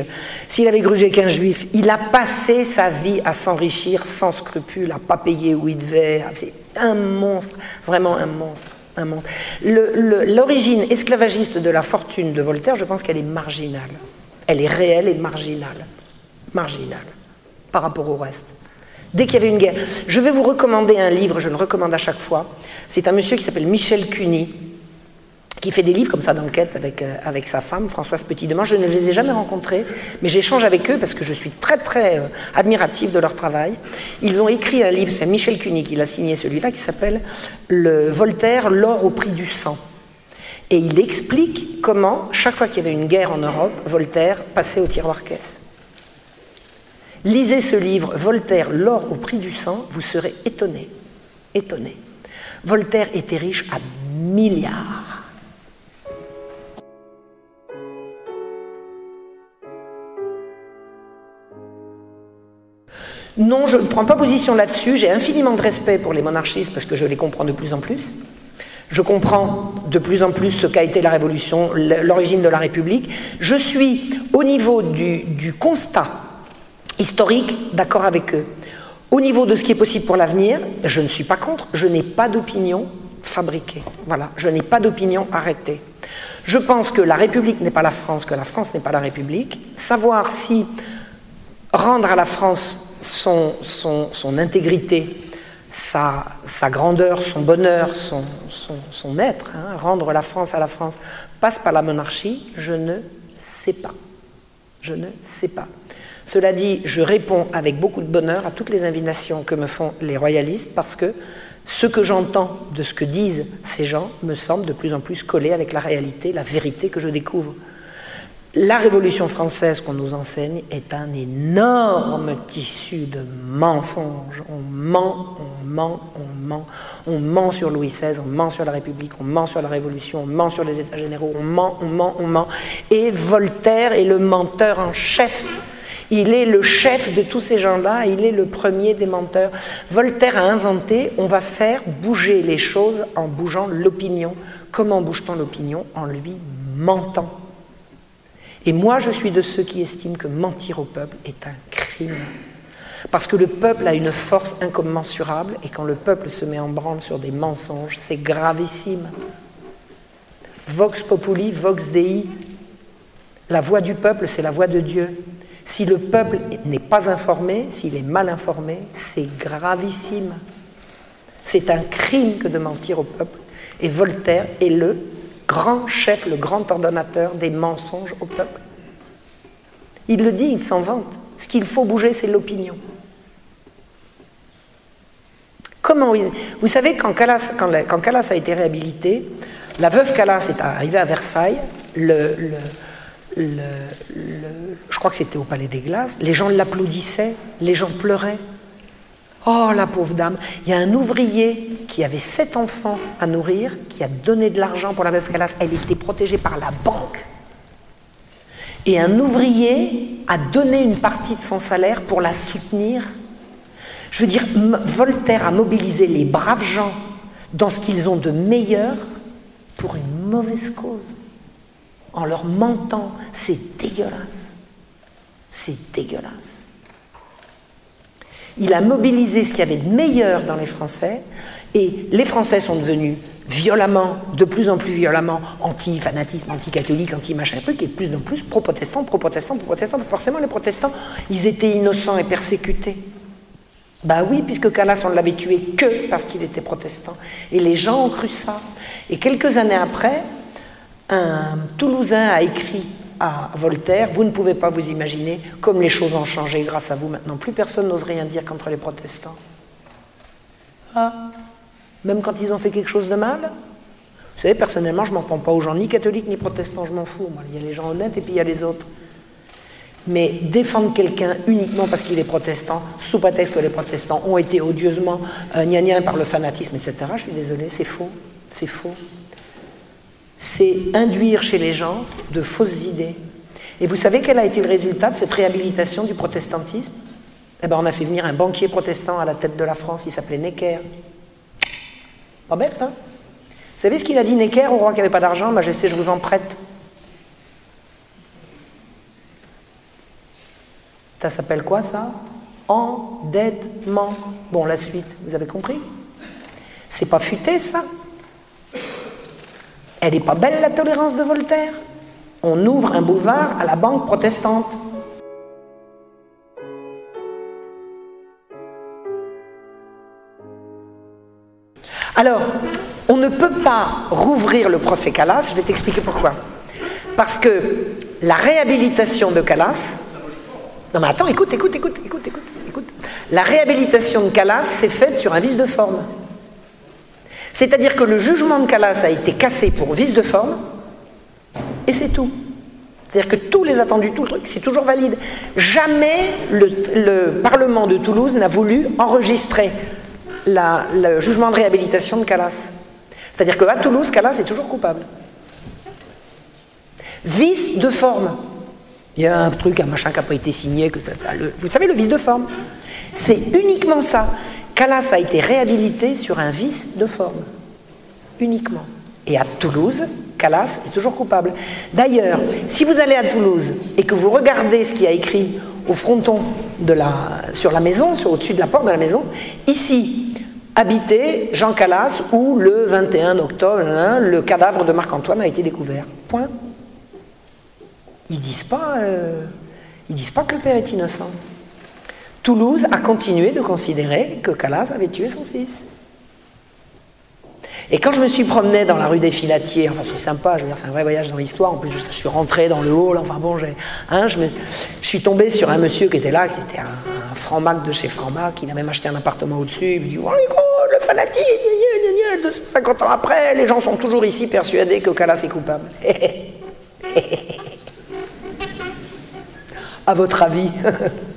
s'il avait grugé qu'un juif, il a passé sa vie à s'enrichir sans scrupule, à pas payer où il devait. C'est un monstre, vraiment un monstre. Un monstre. L'origine esclavagiste de la fortune de Voltaire, je pense qu'elle est marginale. Elle est réelle et marginale. Marginale par rapport au reste. Dès qu'il y avait une guerre. Je vais vous recommander un livre, je le recommande à chaque fois. C'est un monsieur qui s'appelle Michel Cuny, qui fait des livres comme ça d'enquête avec, euh, avec sa femme, Françoise Petit-Demain. Je ne les ai jamais rencontrés, mais j'échange avec eux parce que je suis très très euh, admiratif de leur travail. Ils ont écrit un livre, c'est Michel Cuny qui l'a signé celui-là, qui s'appelle Le Voltaire, l'or au prix du sang. Et il explique comment, chaque fois qu'il y avait une guerre en Europe, Voltaire passait au tiroir caisse. Lisez ce livre, Voltaire, l'or au prix du sang, vous serez étonné. Étonné. Voltaire était riche à milliards. Non, je ne prends pas position là-dessus. J'ai infiniment de respect pour les monarchistes parce que je les comprends de plus en plus. Je comprends de plus en plus ce qu'a été la Révolution, l'origine de la République. Je suis, au niveau du, constat historique, d'accord avec eux. Au niveau de ce qui est possible pour l'avenir, je ne suis pas contre. Je n'ai pas d'opinion fabriquée. Voilà, je n'ai pas d'opinion arrêtée. Je pense que la République n'est pas la France, que la France n'est pas la République. Savoir si rendre à la France son, intégrité, sa, grandeur, son bonheur, son, son être, hein, rendre la France à la France, passe par la monarchie, je ne sais pas. Je ne sais pas. Cela dit, je réponds avec beaucoup de bonheur à toutes les invitations que me font les royalistes parce que ce que j'entends de ce que disent ces gens me semble de plus en plus collé avec la réalité, la vérité que je découvre la Révolution française qu'on nous enseigne est un énorme tissu de mensonges. On ment, on ment, on ment. On ment sur Louis XVI, on ment sur la République, on ment sur la Révolution, on ment sur les États généraux, on ment, on ment, on ment. Et Voltaire est le menteur en chef. Il est le chef de tous ces gens-là, il est le premier des menteurs. Voltaire a inventé, on va faire bouger les choses en bougeant l'opinion. Comment bouge-t-on l'opinion? En lui mentant. Et moi, je suis de ceux qui estiment que mentir au peuple est un crime. Parce que le peuple a une force incommensurable et quand le peuple se met en branle sur des mensonges, c'est gravissime. Vox populi, vox dei. La voix du peuple, c'est la voix de Dieu. Si le peuple n'est pas informé, s'il est mal informé, c'est gravissime. C'est un crime que de mentir au peuple. Et Voltaire est le grand chef, le grand ordonnateur des mensonges au peuple. Il le dit, il s'en vante. Ce qu'il faut bouger, c'est l'opinion. Comment Vous savez, quand Calas, a été réhabilité, la veuve Calas est arrivée à Versailles, le, je crois que c'était au Palais des Glaces, les gens l'applaudissaient, les gens pleuraient. Oh, la pauvre dame. Il y a un ouvrier qui avait sept enfants à nourrir, qui a donné de l'argent pour la veuve Calas. Elle était protégée par la banque. Et un ouvrier a donné une partie de son salaire pour la soutenir. Je veux dire, Voltaire a mobilisé les braves gens dans ce qu'ils ont de meilleur pour une mauvaise cause. En leur mentant. C'est dégueulasse. C'est dégueulasse. Il a mobilisé ce qu'il y avait de meilleur dans les Français, et les Français sont devenus violemment, de plus en plus violemment, anti-fanatisme, anti-catholique, anti-machin truc, et plus en plus pro-protestants, pro-protestants, pro-protestants. Forcément, les protestants, ils étaient innocents et persécutés. Bah oui, puisque Calas, on ne l'avait tué que parce qu'il était protestant. Et les gens ont cru ça. Et quelques années après, un Toulousain a écrit à Voltaire, vous ne pouvez pas vous imaginer comme les choses ont changé grâce à vous maintenant. Plus personne n'ose rien dire contre les protestants. Ah, même quand ils ont fait quelque chose de mal Vous savez, personnellement, je ne m'en prends pas aux gens, ni catholiques ni protestants, je m'en fous. Il y a les gens honnêtes et puis il y a les autres. Mais défendre quelqu'un uniquement parce qu'il est protestant, sous prétexte que les protestants ont été odieusement euh, par le fanatisme, etc., je suis désolé, c'est faux. C'est faux c'est induire chez les gens de fausses idées. Et vous savez quel a été le résultat de cette réhabilitation du protestantisme? Eh bien, on a fait venir un banquier protestant à la tête de la France, il s'appelait Necker. Pas bête, hein? Vous savez ce qu'il a dit Necker au roi qui n'avait pas d'argent? Majesté, je vous en prête. Ça s'appelle quoi ça? Endettement. Bon, la suite, vous avez compris? C'est pas futé ça? Elle n'est pas belle la tolérance de Voltaire? On ouvre un boulevard à la banque protestante. Alors, on ne peut pas rouvrir le procès Calas, je vais t'expliquer pourquoi. Parce que la réhabilitation de Calas. Non mais attends, écoute, écoute, écoute, écoute, écoute, écoute. La réhabilitation de Calas s'est faite sur un vice de forme. C'est-à-dire que le jugement de Calas a été cassé pour vice de forme, et c'est tout. C'est-à-dire que tous les attendus, tout le truc, c'est toujours valide. Jamais le, Parlement de Toulouse n'a voulu enregistrer le jugement de réhabilitation de Calas. C'est-à-dire qu'à Toulouse, Calas est toujours coupable. Vice de forme. Il y a un truc, un machin qui n'a pas été signé. Que, vous savez, le vice de forme. C'est uniquement ça. Calas a été réhabilité sur un vice de forme, uniquement. Et à Toulouse, Calas est toujours coupable. D'ailleurs, si vous allez à Toulouse et que vous regardez ce qui a écrit au fronton de la, sur la maison, au-dessus de la porte de la maison, ici, habité Jean Calas, où le 21 octobre, le cadavre de Marc-Antoine a été découvert. Point. Ils disent euh, disent pas que le père est innocent. Toulouse a continué de considérer que Calas avait tué son fils. Et quand je me suis promené dans la rue des Filatiers, enfin c'est sympa, je veux dire, c'est un vrai voyage dans l'histoire, en plus je, suis rentré dans le hall, enfin bon, hein, je, suis tombé sur un monsieur qui était là, qui était un, franc-mac de chez franc-mac, il a même acheté un appartement au-dessus, il me dit Oh, le fanatique, 50 ans après, les gens sont toujours ici persuadés que Calas est coupable. à votre avis?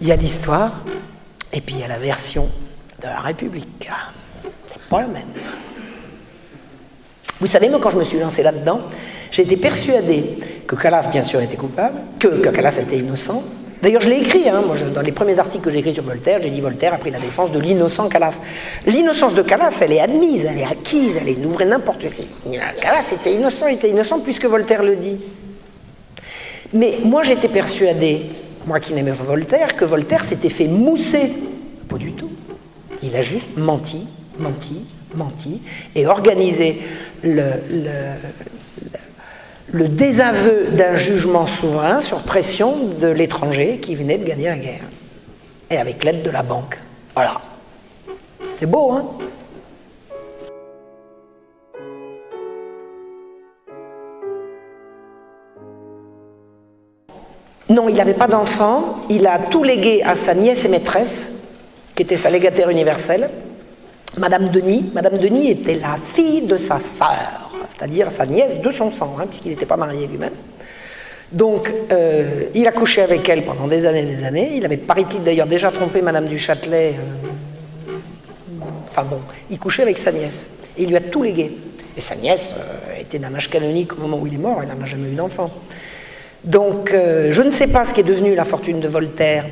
Il y a l'histoire, et puis il y a la version de la République. C'est pas la même. Vous savez, moi, quand je me suis lancé là-dedans, j'ai été persuadé que Calas, bien sûr, était coupable, que, que Calas était innocent. D'ailleurs, je l'ai écrit, hein, moi, dans les premiers articles que j'ai écrits sur Voltaire, j'ai dit Voltaire a pris la défense de l'innocent Calas. L'innocence de Calas, elle est admise, elle est acquise, elle est ouvrée n'importe qui. Calas était innocent, il était innocent puisque Voltaire le dit. Mais moi, j'étais persuadé moi qui n'aimais pas Voltaire, que Voltaire s'était fait mousser. Pas du tout. Il a juste menti, menti, menti, et organisé le, le, désaveu d'un jugement souverain sur pression de l'étranger qui venait de gagner la guerre. Et avec l'aide de la banque. Voilà. C'est beau, hein? Non, il n'avait pas d'enfant. Il a tout légué à sa nièce et maîtresse, qui était sa légataire universelle, Madame Denis. Madame Denis était la fille de sa sœur, c'est-à-dire sa nièce de son sang, hein, puisqu'il n'était pas marié lui-même. Donc, euh, il a couché avec elle pendant des années et des années. Il avait, paraît-il, d'ailleurs déjà trompé Madame du Châtelet. Euh, enfin bon, il couchait avec sa nièce. Et il lui a tout légué. Et sa nièce euh, était d'un âge canonique au moment où il est mort. Elle n'en a jamais eu d'enfant. Donc, je ne sais pas ce qui est devenu la fortune de Voltaire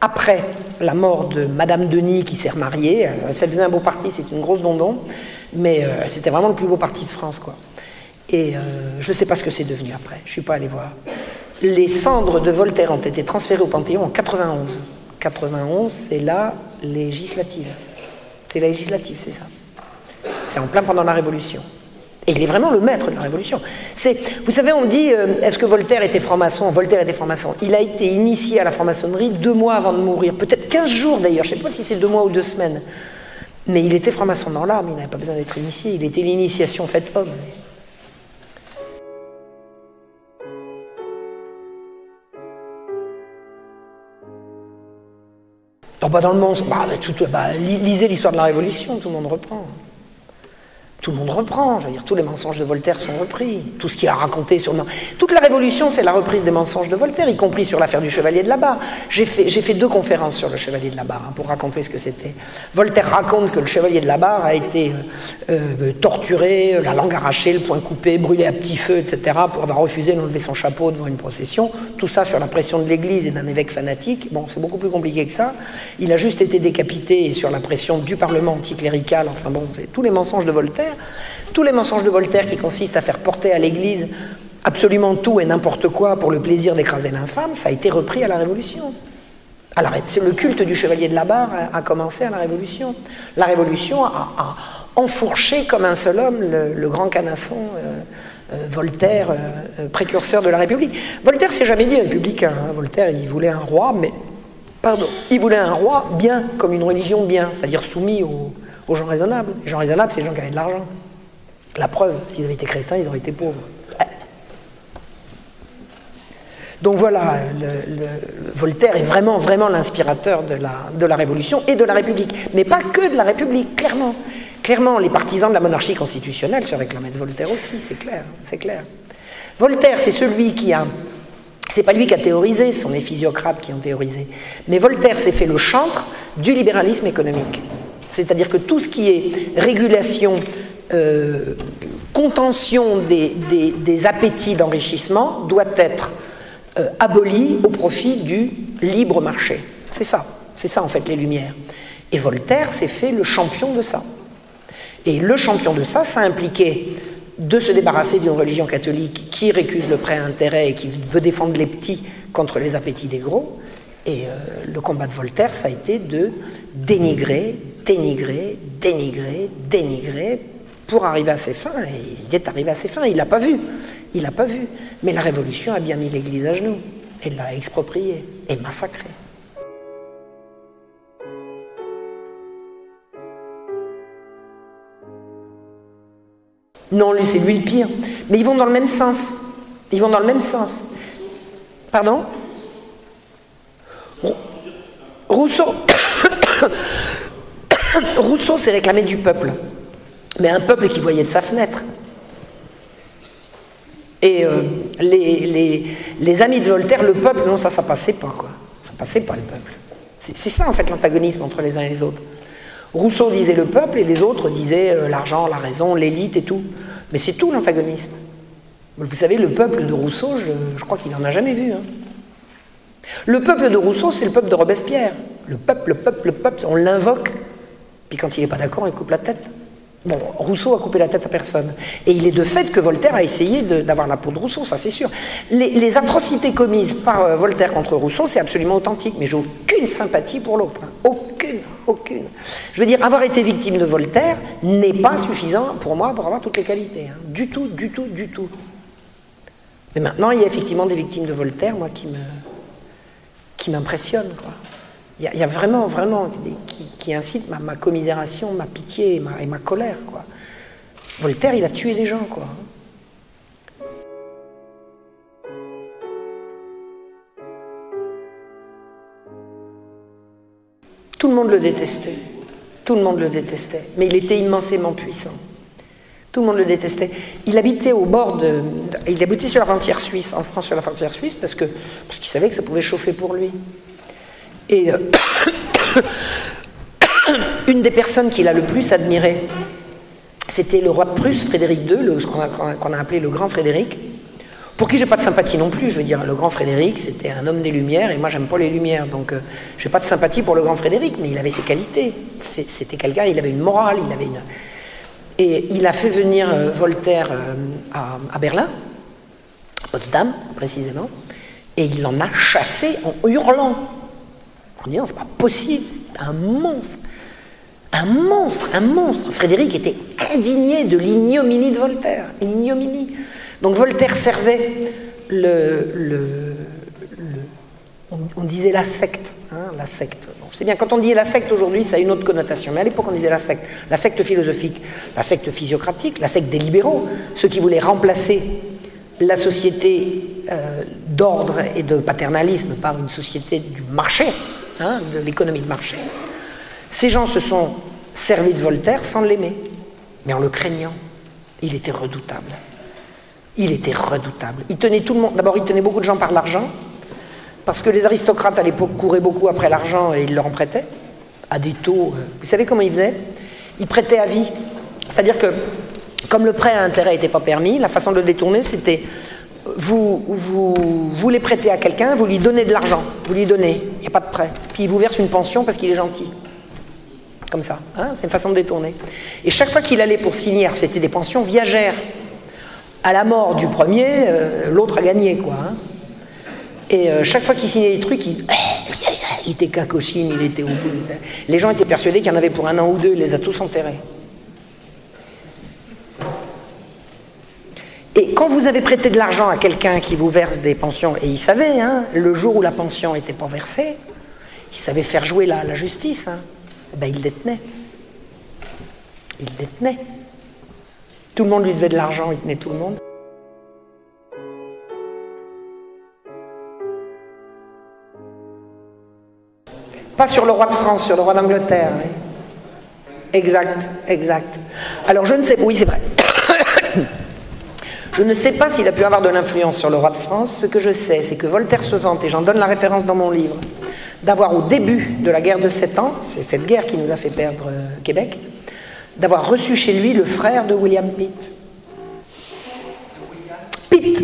après la mort de Madame Denis qui s'est remariée. Ça faisait un beau parti, c'est une grosse dondon. Mais c'était vraiment le plus beau parti de France, quoi. Et euh, je ne sais pas ce que c'est devenu après, je ne suis pas allé voir. Les cendres de Voltaire ont été transférées au Panthéon en 91. 91, c'est la législative. C'est la législative, c'est ça. C'est en plein pendant la Révolution. Et il est vraiment le maître de la Révolution. vous savez, on dit, euh, est-ce que Voltaire était franc-maçon? Voltaire était franc-maçon. Il a été initié à la franc-maçonnerie deux mois avant de mourir, peut-être 15 jours d'ailleurs, je ne sais pas si c'est deux mois ou deux semaines. Mais il était franc-maçon dans l'âme, il n'avait pas besoin d'être initié, il était l'initiation faite homme. bah dans le monde, bah, bah, lisez l'histoire de la Révolution, tout le monde reprend tout le monde reprend. Je veux dire, tous les mensonges de Voltaire sont repris. Tout ce qu'il a raconté sur. Toute la Révolution, c'est la reprise des mensonges de Voltaire, y compris sur l'affaire du Chevalier de la Barre. J'ai fait, deux conférences sur le Chevalier de la Barre hein, pour raconter ce que c'était. Voltaire raconte que le Chevalier de la Barre a été euh, euh, torturé, la langue arrachée, le poing coupé, brûlé à petit feu, etc., pour avoir refusé d'enlever son chapeau devant une procession. Tout ça sur la pression de l'Église et d'un évêque fanatique. Bon, c'est beaucoup plus compliqué que ça. Il a juste été décapité sur la pression du Parlement anticlérical. Enfin bon, tous les mensonges de Voltaire. Tous les mensonges de Voltaire qui consistent à faire porter à l'Église absolument tout et n'importe quoi pour le plaisir d'écraser l'infâme, ça a été repris à la Révolution. Le culte du chevalier de la barre a, commencé à la Révolution. La Révolution a, enfourché comme un seul homme le, grand canasson euh, euh, Voltaire, euh, précurseur de la République. Voltaire s'est jamais dit républicain. Hein. Voltaire, il voulait un roi, mais pardon, il voulait un roi bien comme une religion bien, c'est-à-dire soumis aux, aux gens raisonnables. Les gens raisonnables, c'est les gens qui avaient de l'argent. La preuve, s'ils avaient été crétins, ils auraient été pauvres. Donc voilà, Voltaire est vraiment, vraiment l'inspirateur de la, Révolution et de la République. Mais pas que de la République, clairement. Clairement, les partisans de la monarchie constitutionnelle se réclamaient de Voltaire aussi, c'est clair, c'est clair. Voltaire, c'est celui qui a c'est pas lui qui a théorisé, ce sont les physiocrates qui ont théorisé. Mais Voltaire s'est fait le chantre du libéralisme économique. C'est-à-dire que tout ce qui est régulation, euh, contention des, appétits d'enrichissement doit être euh, aboli au profit du libre marché. C'est ça, c'est ça en fait les Lumières. Et Voltaire s'est fait le champion de ça. Et le champion de ça, ça impliquait de se débarrasser d'une religion catholique qui récuse le prêt à intérêt et qui veut défendre les petits contre les appétits des gros. Et euh, le combat de Voltaire, ça a été de dénigrer, dénigrer, dénigrer, dénigrer, pour arriver à ses fins. Et il est arrivé à ses fins, il l'a pas vu. Il l'a pas vu. Mais la Révolution a bien mis l'Église à genoux. Elle l'a expropriée et massacrée. Non, lui, c'est lui le pire. Mais ils vont dans le même sens. Ils vont dans le même sens. Pardon? Rousseau. Rousseau s'est réclamé du peuple, mais un peuple qui voyait de sa fenêtre. Et euh, les, amis de Voltaire, le peuple, non, ça, ça passait pas, quoi. Ça passait pas, le peuple. C'est ça, en fait, l'antagonisme entre les uns et les autres. Rousseau disait le peuple et les autres disaient euh, l'argent, la raison, l'élite et tout. Mais c'est tout l'antagonisme. Vous savez, le peuple de Rousseau, je, crois qu'il n'en a jamais vu. Hein. Le peuple de Rousseau, c'est le peuple de Robespierre. Le peuple, le peuple, le peuple, on l'invoque puis quand il n'est pas d'accord, il coupe la tête. Bon, Rousseau a coupé la tête à personne. Et il est de fait que Voltaire a essayé d'avoir la peau de Rousseau, ça c'est sûr. Les, atrocités commises par euh, Voltaire contre Rousseau, c'est absolument authentique, mais j'ai aucune sympathie pour l'autre. Hein. Aucune, aucune. Je veux dire, avoir été victime de Voltaire n'est pas suffisant pour moi pour avoir toutes les qualités. Hein. Du tout, du tout, du tout. Mais maintenant, il y a effectivement des victimes de Voltaire, moi, qui me qui m'impressionnent, quoi. Il y, a vraiment, vraiment, qui, incite ma, commisération, ma pitié et ma, colère, quoi. Voltaire, il a tué des gens, quoi. Tout le monde le détestait. Tout le monde le détestait. Mais il était immensément puissant. Tout le monde le détestait. Il habitait au bord de. Il habitait sur la frontière suisse, en France sur la frontière suisse, parce parce qu'il savait que ça pouvait chauffer pour lui. Et euh, une des personnes qu'il a le plus admiré, c'était le roi de Prusse, Frédéric II, ce qu'on a, a, appelé le grand Frédéric, pour qui j'ai pas de sympathie non plus. Je veux dire, le grand Frédéric, c'était un homme des Lumières, et moi j'aime pas les Lumières, donc euh, j'ai pas de sympathie pour le grand Frédéric, mais il avait ses qualités. C'était quelqu'un, il avait une morale, il avait une. Et il a fait venir euh, Voltaire euh, à, à, Berlin, à Potsdam précisément, et il l'en a chassé en hurlant, en c'est pas possible, c'est un monstre. Un monstre, un monstre. Frédéric était indigné de l'ignominie de Voltaire. L'ignominie. Donc Voltaire servait le. on, disait la secte. Hein, la secte. C'est bien, quand on dit la secte aujourd'hui, ça a une autre connotation. Mais à l'époque, on disait la secte. La secte philosophique, la secte physiocratique, la secte des libéraux, ceux qui voulaient remplacer la société euh, d'ordre et de paternalisme par une société du marché, hein, de l'économie de marché. Ces gens se sont servis de Voltaire sans l'aimer, mais en le craignant. Il était redoutable. Il était redoutable. Il tenait tout le monde. D'abord, il tenait beaucoup de gens par l'argent, parce que les aristocrates à l'époque couraient beaucoup après l'argent et ils leur en prêtaient, à des taux. Euh, vous savez comment ils faisaient? Ils prêtaient à vie. C'est-à-dire que, comme le prêt à intérêt n'était pas permis, la façon de le détourner, c'était vous, vous, les prêtez à quelqu'un, vous lui donnez de l'argent, vous lui donnez, il n'y a pas de prêt. Puis il vous verse une pension parce qu'il est gentil comme ça. Hein c'est une façon de détourner. Et chaque fois qu'il allait pour signer, c'était des pensions viagères. À la mort du premier, euh, l'autre a gagné, quoi. Hein. Et euh, chaque fois qu'il signait des trucs, il, il était cacochine, il était au bout. Les gens étaient persuadés qu'il y en avait pour un an ou deux, il les a tous enterrés. Et quand vous avez prêté de l'argent à quelqu'un qui vous verse des pensions, et il savait, hein, le jour où la pension n'était pas versée, il savait faire jouer la, justice. Hein. Eh ben, il détenait. Il détenait. Tout le monde lui devait de l'argent, il tenait tout le monde. Pas sur le roi de France, sur le roi d'Angleterre. Exact, exact. Alors je ne sais, oui c'est vrai. Je ne sais pas s'il a pu avoir de l'influence sur le roi de France. Ce que je sais, c'est que Voltaire se vante, et j'en donne la référence dans mon livre, d'avoir au début de la guerre de Sept Ans, c'est cette guerre qui nous a fait perdre euh, Québec, d'avoir reçu chez lui le frère de William Pitt. Pitt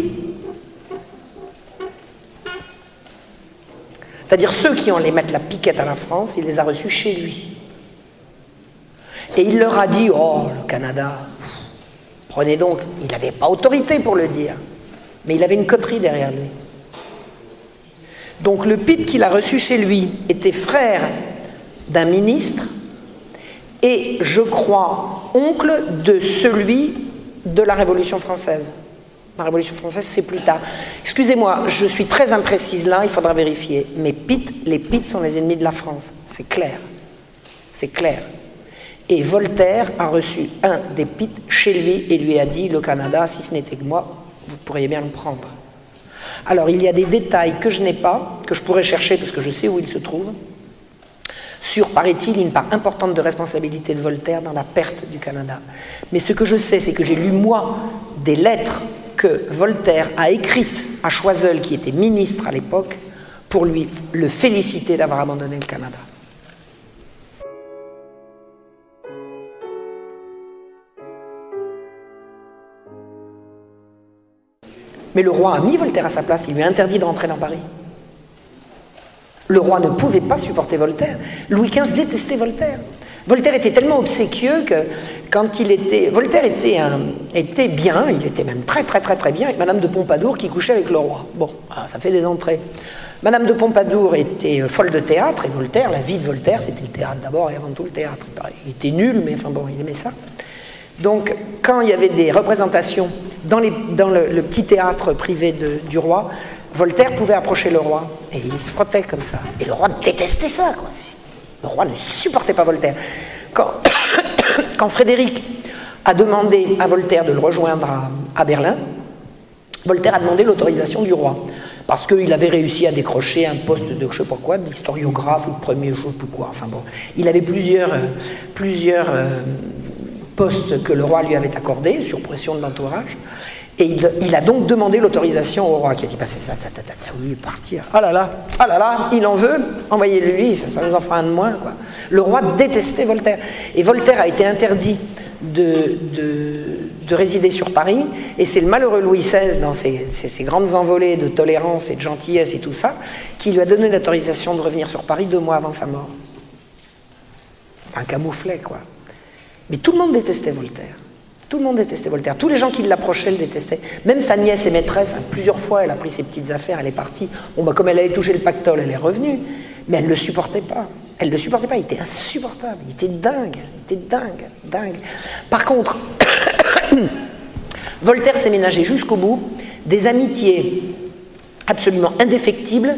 C'est-à-dire ceux qui ont les mettre la piquette à la France, il les a reçus chez lui. Et il leur a dit, oh, le Canada, prenez donc, il n'avait pas autorité pour le dire, mais il avait une coterie derrière lui. Donc le Pitt qu'il a reçu chez lui était frère d'un ministre et, je crois, oncle de celui de la Révolution française. La Révolution française, c'est plus tard. Excusez-moi, je suis très imprécise là, il faudra vérifier. Mais Pitt, les Pitt sont les ennemis de la France. C'est clair. C'est clair. Et Voltaire a reçu un des Pitt chez lui et lui a dit Le Canada, si ce n'était que moi, vous pourriez bien le prendre. Alors il y a des détails que je n'ai pas, que je pourrais chercher parce que je sais où ils se trouvent, sur, paraît-il, une part importante de responsabilité de Voltaire dans la perte du Canada. Mais ce que je sais, c'est que j'ai lu, moi, des lettres que Voltaire a écrites à Choiseul, qui était ministre à l'époque, pour lui le féliciter d'avoir abandonné le Canada. Mais le roi a mis Voltaire à sa place, il lui a interdit de rentrer dans Paris. Le roi ne pouvait pas supporter Voltaire. Louis XV détestait Voltaire. Voltaire était tellement obséquieux que quand il était... Voltaire était, était bien, il était même très très très très bien avec Madame de Pompadour qui couchait avec le roi. Bon, ah, ça fait des entrées. Madame de Pompadour était euh, folle de théâtre et Voltaire, la vie de Voltaire, c'était le théâtre d'abord et avant tout le théâtre. Il était nul, mais enfin bon, il aimait ça. Donc, quand il y avait des représentations dans, le, petit théâtre privé du roi, Voltaire pouvait approcher le roi et il se frottait comme ça. Et le roi détestait ça. Le roi ne supportait pas Voltaire. Quand, Frédéric a demandé à Voltaire de le rejoindre à, Berlin, Voltaire a demandé l'autorisation du roi. Parce qu'il avait réussi à décrocher un poste de je sais pas quoi, d'historiographe ou de premier, je sais plus quoi. Enfin bon, il avait plusieurs, euh, euh, poste que le roi lui avait accordé, sur pression de l'entourage. Et il, a donc demandé l'autorisation au roi, qui a dit bah, ça, ça, ça, ça, oui, partir. Ah là là, ah là là, il en veut, envoyez-le-lui, ça, nous en fera un de moins. Quoi. Le roi détestait Voltaire. Et Voltaire a été interdit de, de, résider sur Paris, et c'est le malheureux Louis XVI, dans ses, grandes envolées de tolérance et de gentillesse et tout ça, qui lui a donné l'autorisation de revenir sur Paris deux mois avant sa mort. Un camouflet, quoi. Mais tout le monde détestait Voltaire. Tout le monde détestait Voltaire. Tous les gens qui l'approchaient le détestaient. Même sa nièce et maîtresse, hein, plusieurs fois, elle a pris ses petites affaires, elle est partie. Bon, bah, comme elle allait toucher le pactole, elle est revenue. Mais elle ne le supportait pas. Elle ne le supportait pas. Il était insupportable. Il était dingue. Il était dingue. Dingue. Par contre, Voltaire s'est ménagé jusqu'au bout des amitiés absolument indéfectibles,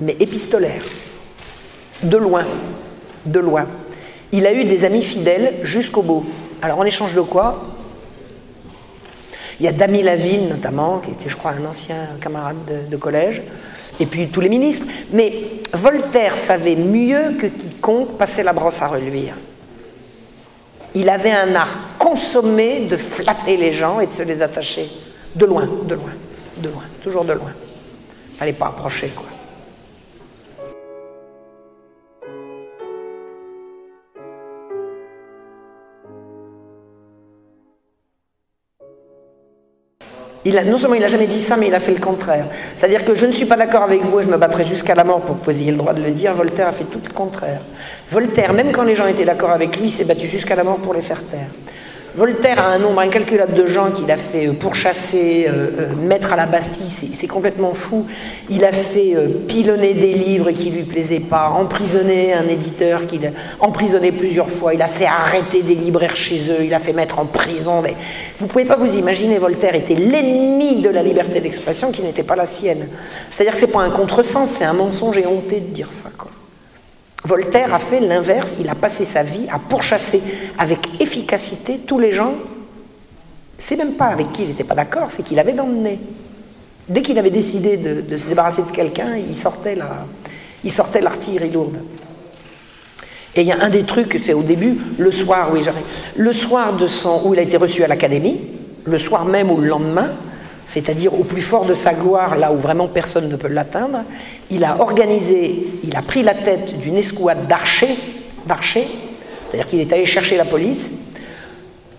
mais épistolaires. De loin. De loin. Il a eu des amis fidèles jusqu'au bout. Alors en échange de quoi? Il y a Damy Lavigne notamment, qui était je crois un ancien camarade de, collège, et puis tous les ministres. Mais Voltaire savait mieux que quiconque passer la brosse à reluire. Il avait un art consommé de flatter les gens et de se les attacher. De loin, de loin, de loin, toujours de loin. Fallait pas approcher, quoi. Non seulement il n'a jamais dit ça, mais il a fait le contraire. C'est-à-dire que je ne suis pas d'accord avec vous et je me battrai jusqu'à la mort pour que vous ayez le droit de le dire. Voltaire a fait tout le contraire. Voltaire, même quand les gens étaient d'accord avec lui, s'est battu jusqu'à la mort pour les faire taire. Voltaire a un nombre incalculable de gens qu'il a fait euh, pourchasser, euh, euh, mettre à la Bastille, c'est complètement fou. Il a fait pilonner des livres qui lui plaisaient pas, emprisonner un éditeur qu'il a emprisonné plusieurs fois, il a fait arrêter des libraires chez eux, il a fait mettre en prison des... Vous pouvez pas vous imaginer, Voltaire était l'ennemi de la liberté d'expression qui n'était pas la sienne. C'est-à-dire que c'est pas un contresens, c'est un mensonge et honté de dire ça. Quoi. Voltaire a fait l'inverse, il a passé sa vie à pourchasser avec efficacité tous les gens. C'est même pas avec qui il n'était pas d'accord, c'est qu'il avait dans. Dès qu'il avait décidé de, se débarrasser de quelqu'un, il sortait la, l'artillerie lourde. Et il y a un des trucs, c'est au début, le soir, oui le soir de son, où il a été reçu à l'académie, le soir même ou le lendemain, c'est-à-dire au plus fort de sa gloire, là où vraiment personne ne peut l'atteindre, il a organisé, il a pris la tête d'une escouade d'archers, d'archers, c'est-à-dire qu'il est allé chercher la police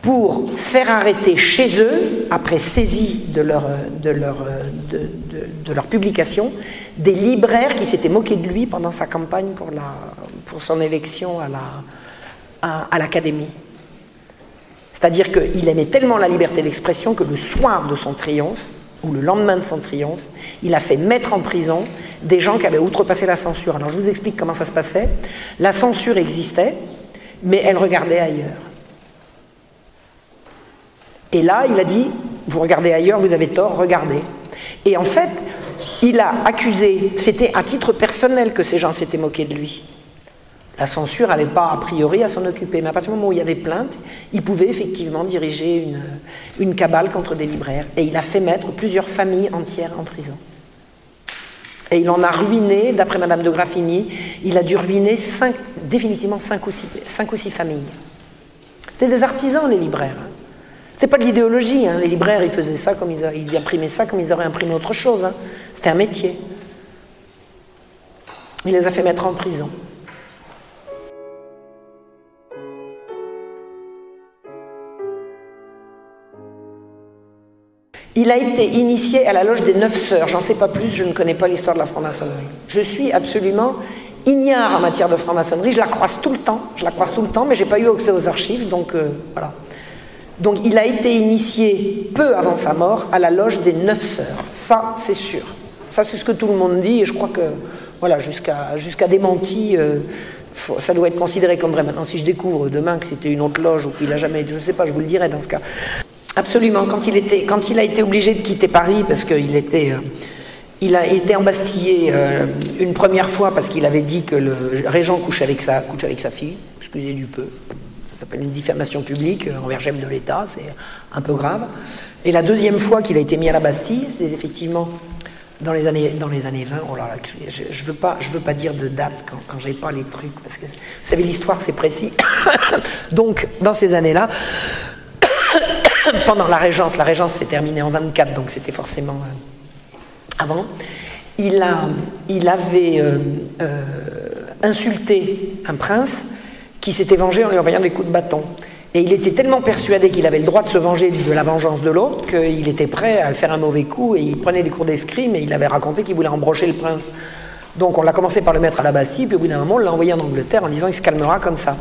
pour faire arrêter chez eux, après saisie de leur, de leur, publication, des libraires qui s'étaient moqués de lui pendant sa campagne pour son élection à l'Académie. C'est-à-dire qu'il aimait tellement la liberté d'expression que le soir de son triomphe, ou le lendemain de son triomphe, il a fait mettre en prison des gens qui avaient outrepassé la censure. Alors je vous explique comment ça se passait. La censure existait, mais elle regardait ailleurs. Et là, il a dit, vous regardez ailleurs, vous avez tort, regardez. Et en fait, il a accusé, c'était à titre personnel que ces gens s'étaient moqués de lui. La censure n'avait pas a priori à s'en occuper, mais à partir du moment où il y avait plainte, il pouvait effectivement diriger une, cabale contre des libraires. Et il a fait mettre plusieurs familles entières en prison. Et il en a ruiné, d'après Madame de Graffigny, il a dû ruiner définitivement cinq ou, six, familles. C'était des artisans, les libraires. Hein. C'était pas de l'idéologie. Hein. Les libraires, ils faisaient ça comme ils, ils imprimaient ça comme ils auraient imprimé autre chose. Hein. C'était un métier. Il les a fait mettre en prison. Il a été initié à la loge des Neuf Sœurs. J'en sais pas plus, je ne connais pas l'histoire de la franc-maçonnerie. Je suis absolument ignare en matière de franc-maçonnerie. Je la croise tout le temps. Je la croise tout le temps, mais j'ai pas eu accès aux archives, donc euh, voilà. Donc il a été initié peu avant sa mort à la loge des Neuf Sœurs. Ça, c'est sûr. Ça, c'est ce que tout le monde dit, et je crois que, voilà, jusqu'à démenti. Euh, ça doit être considéré comme vrai. Maintenant, si je découvre demain que c'était une autre loge ou qu'il a jamais, je ne sais pas, je vous le dirai dans ce cas. Absolument. Quand il, a été obligé de quitter Paris parce qu'il était, euh, il a été embastillé euh, une première fois parce qu'il avait dit que le régent couche avec sa, fille, excusez du peu. Ça s'appelle une diffamation publique euh, envers chef de l'État, c'est un peu grave. Et la deuxième fois qu'il a été mis à la Bastille, c'était effectivement dans les années, dans les années 20, oh là je ne veux, pas, je veux pas dire de date quand, quand j'ai pas les trucs, parce que vous savez, l'histoire c'est précis. donc, dans ces années-là, pendant la Régence, la Régence s'est terminée en 24, donc c'était forcément euh, avant, il, a, il avait euh, euh, insulté un prince qui s'était vengé en lui envoyant des coups de bâton. Et il était tellement persuadé qu'il avait le droit de se venger de la vengeance de l'autre qu'il était prêt à faire un mauvais coup et il prenait des cours d'escrime et il avait raconté qu'il voulait embrocher le prince. Donc on l'a commencé par le mettre à la Bastille, puis au bout d'un moment on l'a envoyé en Angleterre en disant il se calmera comme ça.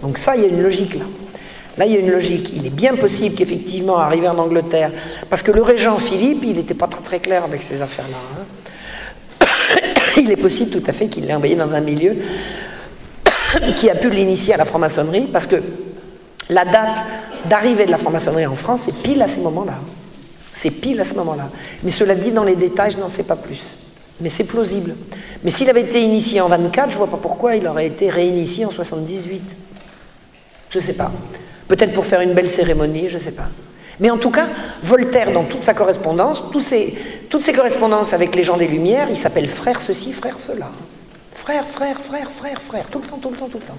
Donc ça, il y a une logique là. Là, il y a une logique. Il est bien possible qu'effectivement, arrivé en Angleterre, parce que le régent Philippe, il n'était pas très, très clair avec ces affaires-là. Hein. il est possible tout à fait qu'il l'ait envoyé dans un milieu qui a pu l'initier à la franc-maçonnerie, parce que la date d'arrivée de la franc-maçonnerie en France, c'est pile à ce moment-là. C'est pile à ce moment-là. Mais cela dit, dans les détails, je n'en sais pas plus. Mais c'est plausible. Mais s'il avait été initié en 24, je ne vois pas pourquoi il aurait été réinitié en 78. Je ne sais pas. Peut-être pour faire une belle cérémonie, je ne sais pas. Mais en tout cas, Voltaire, dans toute sa correspondance, toutes ses correspondances avec les gens des Lumières, il s'appelle frère ceci, frère cela. Frère, frère, frère, frère, frère, tout le temps, tout le temps, tout le temps.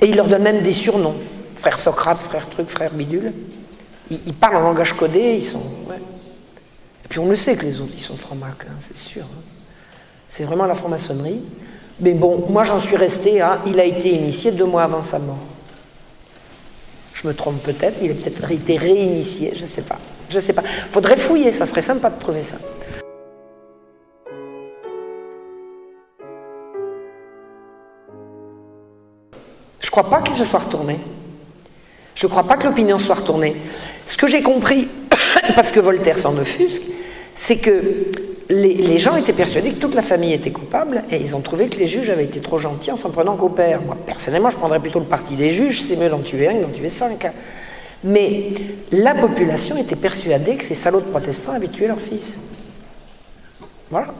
Et il leur donne même des surnoms. Frère Socrate, frère truc, frère bidule. Ils, parlent en langage codé, ils sont. Et puis on le sait que les autres, ils sont francs-macs, hein, c'est sûr. Hein. C'est vraiment la franc-maçonnerie. Mais bon, moi j'en suis resté à. Il a été initié deux mois avant sa mort. Je me trompe peut-être, il a peut-être été réinitié, je ne sais pas. Je ne sais pas. Faudrait fouiller, ça serait sympa de trouver ça. Je ne crois pas qu'il se soit retourné. Je ne crois pas que l'opinion soit retournée. Ce que j'ai compris, parce que Voltaire s'en offusque, c'est que les, gens étaient persuadés que toute la famille était coupable et ils ont trouvé que les juges avaient été trop gentils en s'en prenant qu'au père. Moi, personnellement, je prendrais plutôt le parti des juges, c'est mieux d'en tuer un que d'en tuer cinq. Mais la population était persuadée que ces salauds de protestants avaient tué leur fils. Voilà.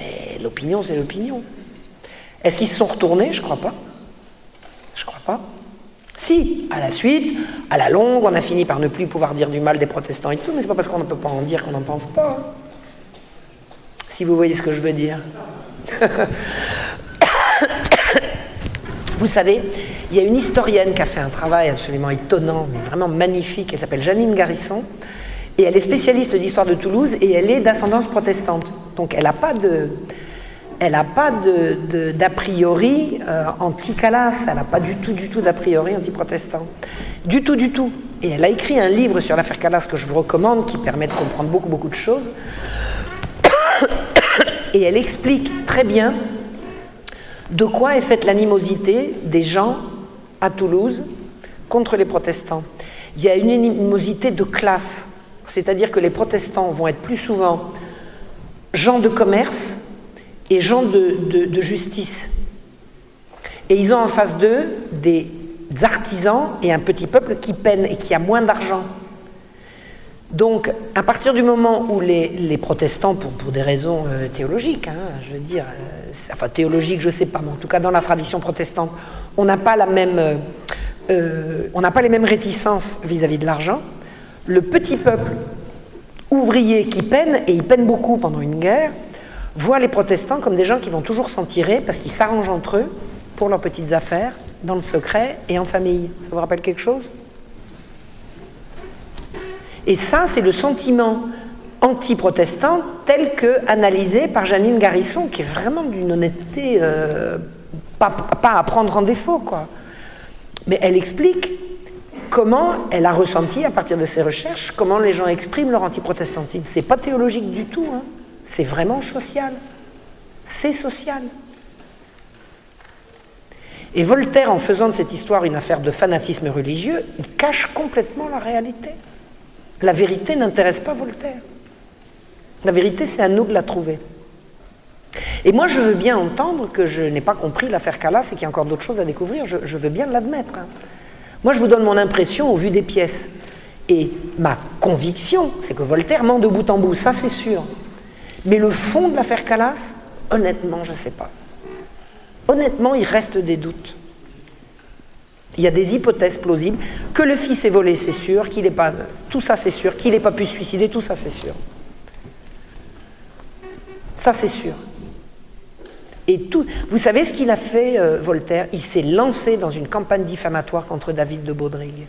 Mais l'opinion, c'est l'opinion. Est-ce qu'ils se sont retournés? Je crois pas. Je crois pas. Si, à la suite, à la longue, on a fini par ne plus pouvoir dire du mal des protestants et tout, mais c'est pas parce qu'on ne peut pas en dire qu'on n'en pense pas. Si vous voyez ce que je veux dire. vous savez, il y a une historienne qui a fait un travail absolument étonnant, mais vraiment magnifique, elle s'appelle Janine Garisson, et elle est spécialiste d'histoire de Toulouse et elle est d'ascendance protestante. Donc elle n'a pas de, elle n'a pas d'a priori euh, anti-Calas, elle n'a pas du tout, du tout d'a priori anti-protestant. Du tout, du tout. Et elle a écrit un livre sur l'affaire Calas que je vous recommande, qui permet de comprendre beaucoup, beaucoup de choses. Et elle explique très bien de quoi est faite l'animosité des gens à Toulouse contre les protestants. Il y a une animosité de classe, c'est-à-dire que les protestants vont être plus souvent gens de commerce et gens de, justice. Et ils ont en face d'eux des artisans et un petit peuple qui peine et qui a moins d'argent. Donc, à partir du moment où les, protestants, pour, des raisons euh, théologiques, hein, je veux dire, euh, enfin théologiques, je ne sais pas, mais en tout cas dans la tradition protestante, on n'a pas euh, on n'a pas les mêmes réticences vis-à-vis de l'argent. Le petit peuple ouvrier qui peine, et il peine beaucoup pendant une guerre, voit les protestants comme des gens qui vont toujours s'en tirer parce qu'ils s'arrangent entre eux pour leurs petites affaires, dans le secret et en famille. Ça vous rappelle quelque chose? Et ça, c'est le sentiment anti-protestant tel que analysé par Janine Garisson, qui est vraiment d'une honnêteté euh, pas, pas, à prendre en défaut, quoi. Mais elle explique comment elle a ressenti, à partir de ses recherches, comment les gens expriment leur anti-protestantisme. C'est pas théologique du tout. Hein. C'est vraiment social. C'est social. Et Voltaire, en faisant de cette histoire une affaire de fanatisme religieux, il cache complètement la réalité. La vérité n'intéresse pas Voltaire. La vérité, c'est à nous de la trouver. Et moi, je veux bien entendre que je n'ai pas compris l'affaire Calas et qu'il y a encore d'autres choses à découvrir. Je, veux bien l'admettre. Hein. Moi, je vous donne mon impression au vu des pièces. Et ma conviction, c'est que Voltaire ment de bout en bout, ça c'est sûr. Mais le fond de l'affaire Calas, honnêtement, je ne sais pas. Honnêtement, il reste des doutes. Il y a des hypothèses plausibles. Que le fils est volé, c'est sûr. Qu'il pas, tout ça, c'est sûr. Qu'il n'ait pas pu se suicider, tout ça, c'est sûr. Ça, c'est sûr. Et tout, vous savez ce qu'il a fait, euh, Voltaire? Il s'est lancé dans une campagne diffamatoire contre David de Baudrigue.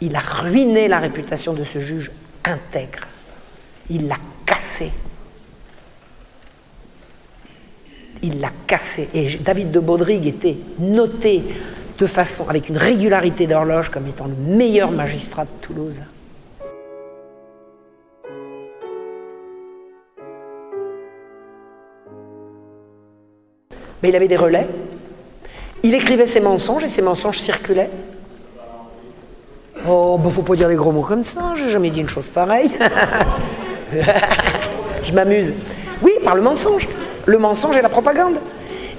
Il a ruiné la réputation de ce juge intègre. Il l'a cassé. Il l'a cassé. Et David de Baudrigue était noté de façon, avec une régularité d'horloge, comme étant le meilleur magistrat de Toulouse. Mais il avait des relais. Il écrivait ses mensonges et ses mensonges circulaient. Oh, ben faut pas dire les gros mots comme ça, j'ai jamais dit une chose pareille. Je m'amuse. Oui, par le mensonge. Le mensonge et la propagande.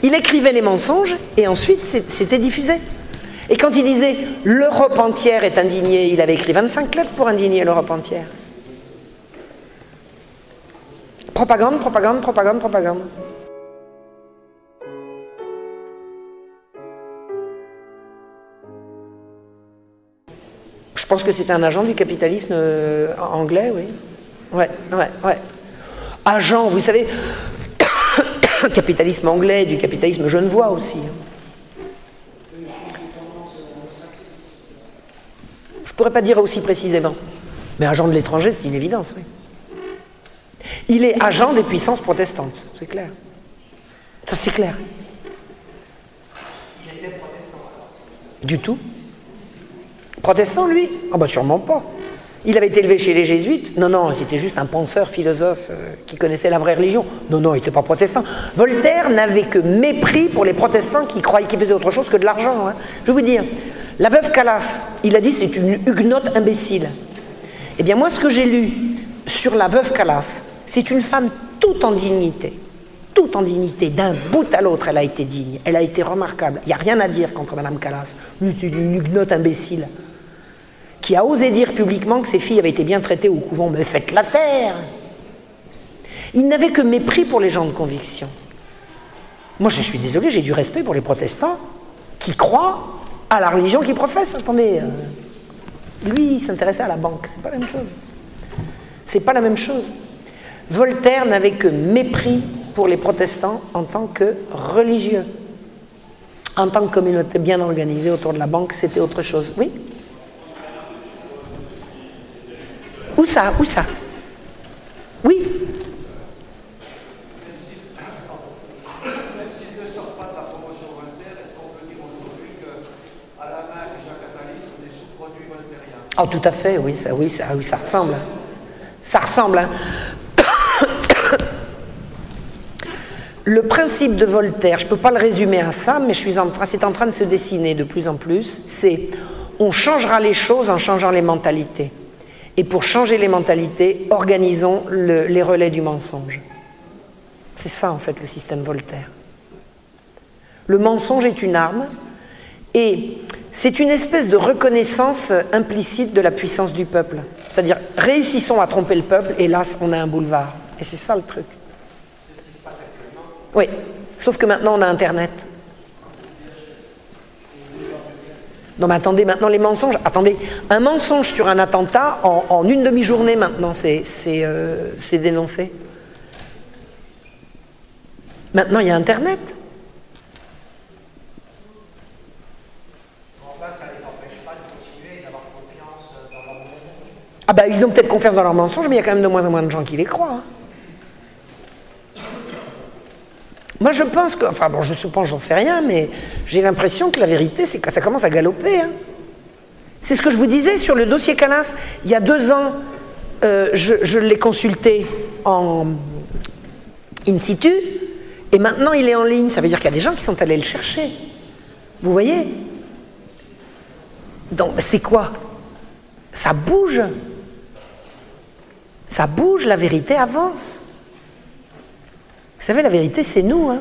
Il écrivait les mensonges et ensuite c'était diffusé. Et quand il disait l'Europe entière est indignée, il avait écrit 25 lettres pour indigner l'Europe entière. Propagande, propagande, propagande, propagande. Je pense que c'est un agent du capitalisme euh, anglais, oui. Ouais, ouais, ouais. Agent, vous savez, capitalisme anglais, du capitalisme genevois aussi. Je ne pourrais pas dire aussi précisément. Mais agent de l'étranger, c'est une évidence, oui. Il est agent des puissances protestantes, c'est clair. Ça, c'est clair. Il était protestant Du tout. Protestant, lui? Ah, bah sûrement pas. Il avait été élevé chez les jésuites Non, non, c'était juste un penseur, philosophe euh, qui connaissait la vraie religion. Non, non, il n'était pas protestant. Voltaire n'avait que mépris pour les protestants qui croyaient qu'ils faisaient autre chose que de l'argent. Hein. Je vais vous dire, la veuve Calas, il a dit c'est une huguenote imbécile. Eh bien, moi, ce que j'ai lu sur la veuve Calas, c'est une femme toute en dignité. Toute en dignité, d'un bout à l'autre, elle a été digne. Elle a été remarquable. Il n'y a rien à dire contre Madame Calas. C'est une huguenote imbécile qui a osé dire publiquement que ses filles avaient été bien traitées au couvent. Mais faites la terre Il n'avait que mépris pour les gens de conviction. Moi, je suis désolé, j'ai du respect pour les protestants qui croient à la religion qu'ils professent. Attendez, euh, lui, il s'intéressait à la banque, c'est pas la même chose. C'est pas la même chose. Voltaire n'avait que mépris pour les protestants en tant que religieux. En tant que communauté bien organisée autour de la banque, c'était autre chose. Oui Où ça Où ça Oui Même s'il ne sort pas de la promotion Voltaire, est-ce qu'on peut dire aujourd'hui qu'à la main de Jacques Attali sont des sous-produits voltairiens Oh, tout à fait, oui, ça, oui, ça, oui, ça ressemble. Ça ressemble. Hein. Le principe de Voltaire, je ne peux pas le résumer à ça, mais c'est en, en train de se dessiner de plus en plus, c'est on changera les choses en changeant les mentalités. Et pour changer les mentalités, organisons les relais du mensonge. C'est ça en fait le système Voltaire. Le mensonge est une arme et c'est une espèce de reconnaissance implicite de la puissance du peuple. C'est-à-dire, réussissons à tromper le peuple là, on a un boulevard. Et c'est ça le truc. C'est ce qui se passe actuellement? Oui, sauf que maintenant on a Internet. Non mais attendez, maintenant les mensonges, attendez, un mensonge sur un attentat, en, une demi-journée maintenant, euh, c'est dénoncé. Maintenant il y a Internet. Ah bah ils ont peut-être confiance dans leurs mensonges, mais il y a quand même de moins en moins de gens qui les croient. Hein. Moi, je pense que, enfin, bon, je suppose, j'en sais rien, mais j'ai l'impression que la vérité, c'est que ça commence à galoper. Hein. C'est ce que je vous disais sur le dossier Calas. Il y a deux ans, euh, je, l'ai consulté en in situ, et maintenant il est en ligne. Ça veut dire qu'il y a des gens qui sont allés le chercher. Vous voyez? Donc, c'est quoi? Ça bouge. Ça bouge, la vérité avance. Vous savez, la vérité, c'est nous. Hein.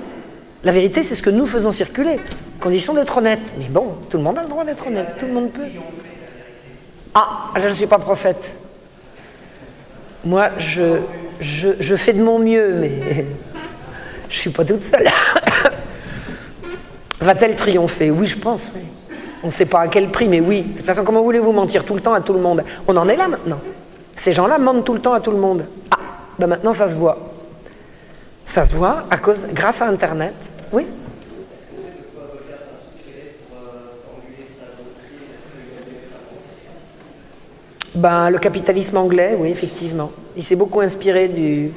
La vérité, c'est ce que nous faisons circuler. Condition d'être honnête. Mais bon, tout le monde a le droit d'être honnête. Tout le monde peut. Ah, je ne suis pas prophète. Moi, je, je, fais de mon mieux, mais je ne suis pas toute seule. Va-t-elle triompher? Oui, je pense. On ne sait pas à quel prix, mais oui. De toute façon, comment voulez-vous mentir tout le temps à tout le monde? On en est là maintenant. Ces gens-là mentent tout le temps à tout le monde. Ah, ben maintenant ça se voit. Ça se voit à cause, grâce à Internet. Oui ben, Le capitalisme anglais, oui, effectivement. Il s'est beaucoup inspiré du,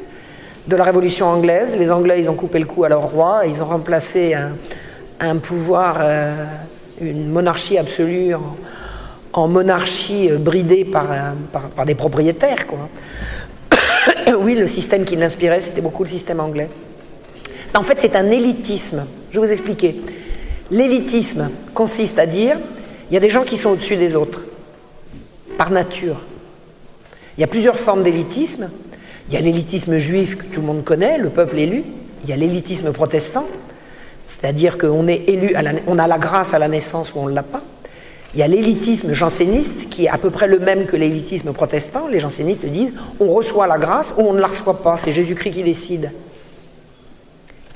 de la Révolution anglaise. Les Anglais, ils ont coupé le cou à leur roi, ils ont remplacé un, pouvoir, euh, une monarchie absolue en, monarchie bridée par, par, par, des propriétaires. Quoi. oui, le système qui l'inspirait, c'était beaucoup le système anglais. En fait, c'est un élitisme. Je vais vous expliquer. L'élitisme consiste à dire, il y a des gens qui sont au-dessus des autres, par nature. Il y a plusieurs formes d'élitisme. Il y a l'élitisme juif que tout le monde connaît, le peuple élu. Il y a l'élitisme protestant, c'est-à-dire qu'on est élu, on a la grâce à la naissance ou on ne l'a pas. Il y a l'élitisme janséniste qui est à peu près le même que l'élitisme protestant. Les jansénistes disent on reçoit la grâce ou on ne la reçoit pas, c'est Jésus-Christ qui décide.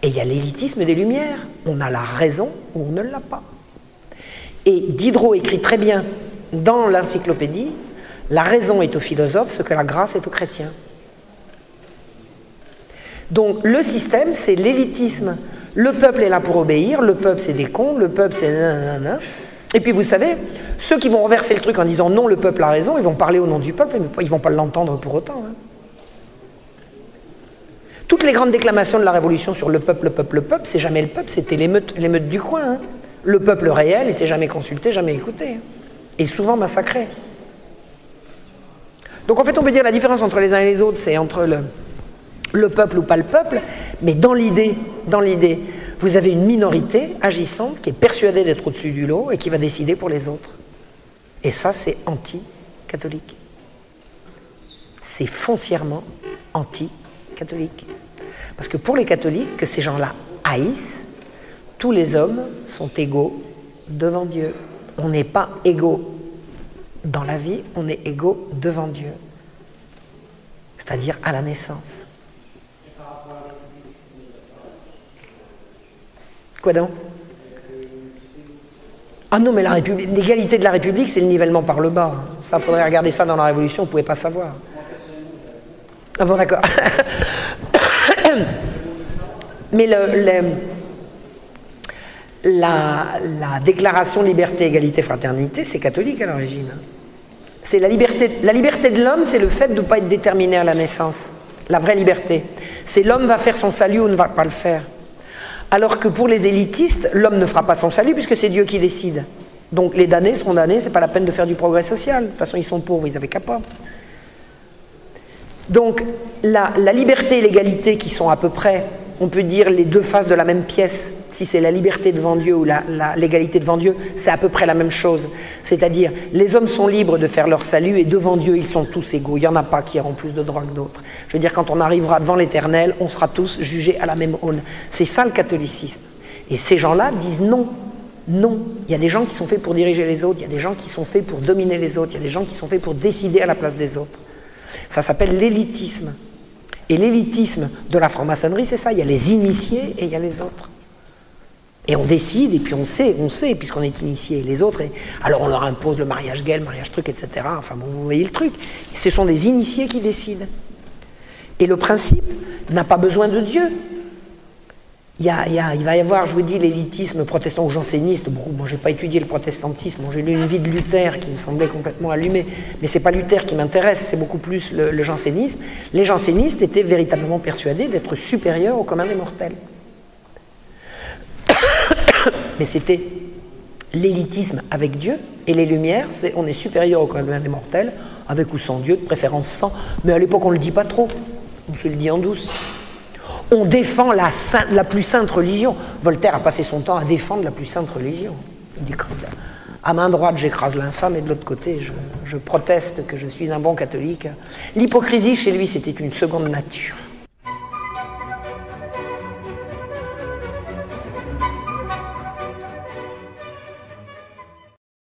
Et il y a l'élitisme des Lumières. On a la raison ou on ne l'a pas. Et Diderot écrit très bien dans l'encyclopédie La raison est aux philosophes ce que la grâce est aux chrétiens. Donc le système, c'est l'élitisme. Le peuple est là pour obéir, le peuple c'est des cons, le peuple c'est. Et puis vous savez, ceux qui vont renverser le truc en disant non, le peuple a raison, ils vont parler au nom du peuple, mais ils ne vont pas l'entendre pour autant. Hein. Toutes les grandes déclamations de la Révolution sur le peuple, le peuple, le peuple, c'est jamais le peuple, c'était l'émeute, l'émeute du coin. Hein. Le peuple réel n'était jamais consulté, jamais écouté. Hein. Et souvent massacré. Donc en fait, on peut dire la différence entre les uns et les autres, c'est entre le peuple ou pas le peuple, mais dans l'idée, dans l'idée, vous avez une minorité agissante qui est persuadée d'être au-dessus du lot et qui va décider pour les autres. Et ça, anti-catholique. C'est foncièrement anti-catholique. Parce que pour les catholiques, que ces gens-là haïssent, tous les hommes sont égaux devant Dieu. On n'est pas égaux dans la vie, on est égaux devant Dieu. C'est-à-dire à la naissance. Quoi donc? Ah non, mais l'égalité de la République, c'est le nivellement par le bas. Ça, faudrait regarder ça dans la Révolution, on ne pouvait pas savoir. Ah bon, d'accord. Mais le, la, déclaration liberté, égalité, fraternité, c'est catholique à l'origine. C'est la liberté, la liberté de l'homme, c'est le fait de ne pas être déterminé à la naissance. La vraie liberté. C'est l'homme va faire son salut ou ne va pas le faire. Alors que pour les élitistes, l'homme ne fera pas son salut puisque c'est Dieu qui décide. Donc les damnés seront damnés, c'est pas la peine de faire du progrès social. De toute façon, ils sont pauvres, ils n'avaient qu'à pas. Donc la, liberté et l'égalité qui sont à peu près, on peut dire, les deux faces de la même pièce, si c'est la liberté devant Dieu ou l'égalité devant Dieu, c'est à peu près la même chose. C'est-à-dire, les hommes sont libres de faire leur salut et devant Dieu, ils sont tous égaux. Il n'y en a pas qui auront plus de droits que d'autres. Je veux dire, quand on arrivera devant l'Éternel, on sera tous jugés à la même aune. C'est ça le catholicisme. Et ces gens-là disent non. Non, il y a des gens qui sont faits pour diriger les autres, il y a des gens qui sont faits pour dominer les autres, il y a des gens qui sont faits pour décider à la place des autres. Ça s'appelle l'élitisme. Et l'élitisme de la franc-maçonnerie, c'est ça. Il y a les initiés et il y a les autres. Et on décide, et puis on sait, on sait, puisqu'on est initié. Les autres, alors on leur impose le mariage gay, le mariage truc, etc. Enfin vous voyez le truc. ce sont des initiés qui décident. Et le principe n'a pas besoin de Dieu. Il, va y avoir, je vous dis, l'élitisme protestant ou janséniste. Bon, moi, je n'ai pas étudié le protestantisme. j'ai lu une vie de Luther qui me semblait complètement allumée. Mais ce n'est pas Luther qui m'intéresse, c'est beaucoup plus le, jansénisme. Les jansénistes étaient véritablement persuadés d'être supérieurs au commun des mortels. mais c'était l'élitisme avec Dieu. Et les Lumières, c'est on est supérieur au commun des mortels, avec ou sans Dieu, de préférence sans. Mais à l'époque, on ne le dit pas trop. On se le dit en douce on défend la, plus sainte religion. Voltaire a passé son temps à défendre la plus sainte religion. Il dit à main droite j'écrase l'infâme et de l'autre côté je, proteste que je suis un bon catholique. L'hypocrisie chez lui c'était une seconde nature.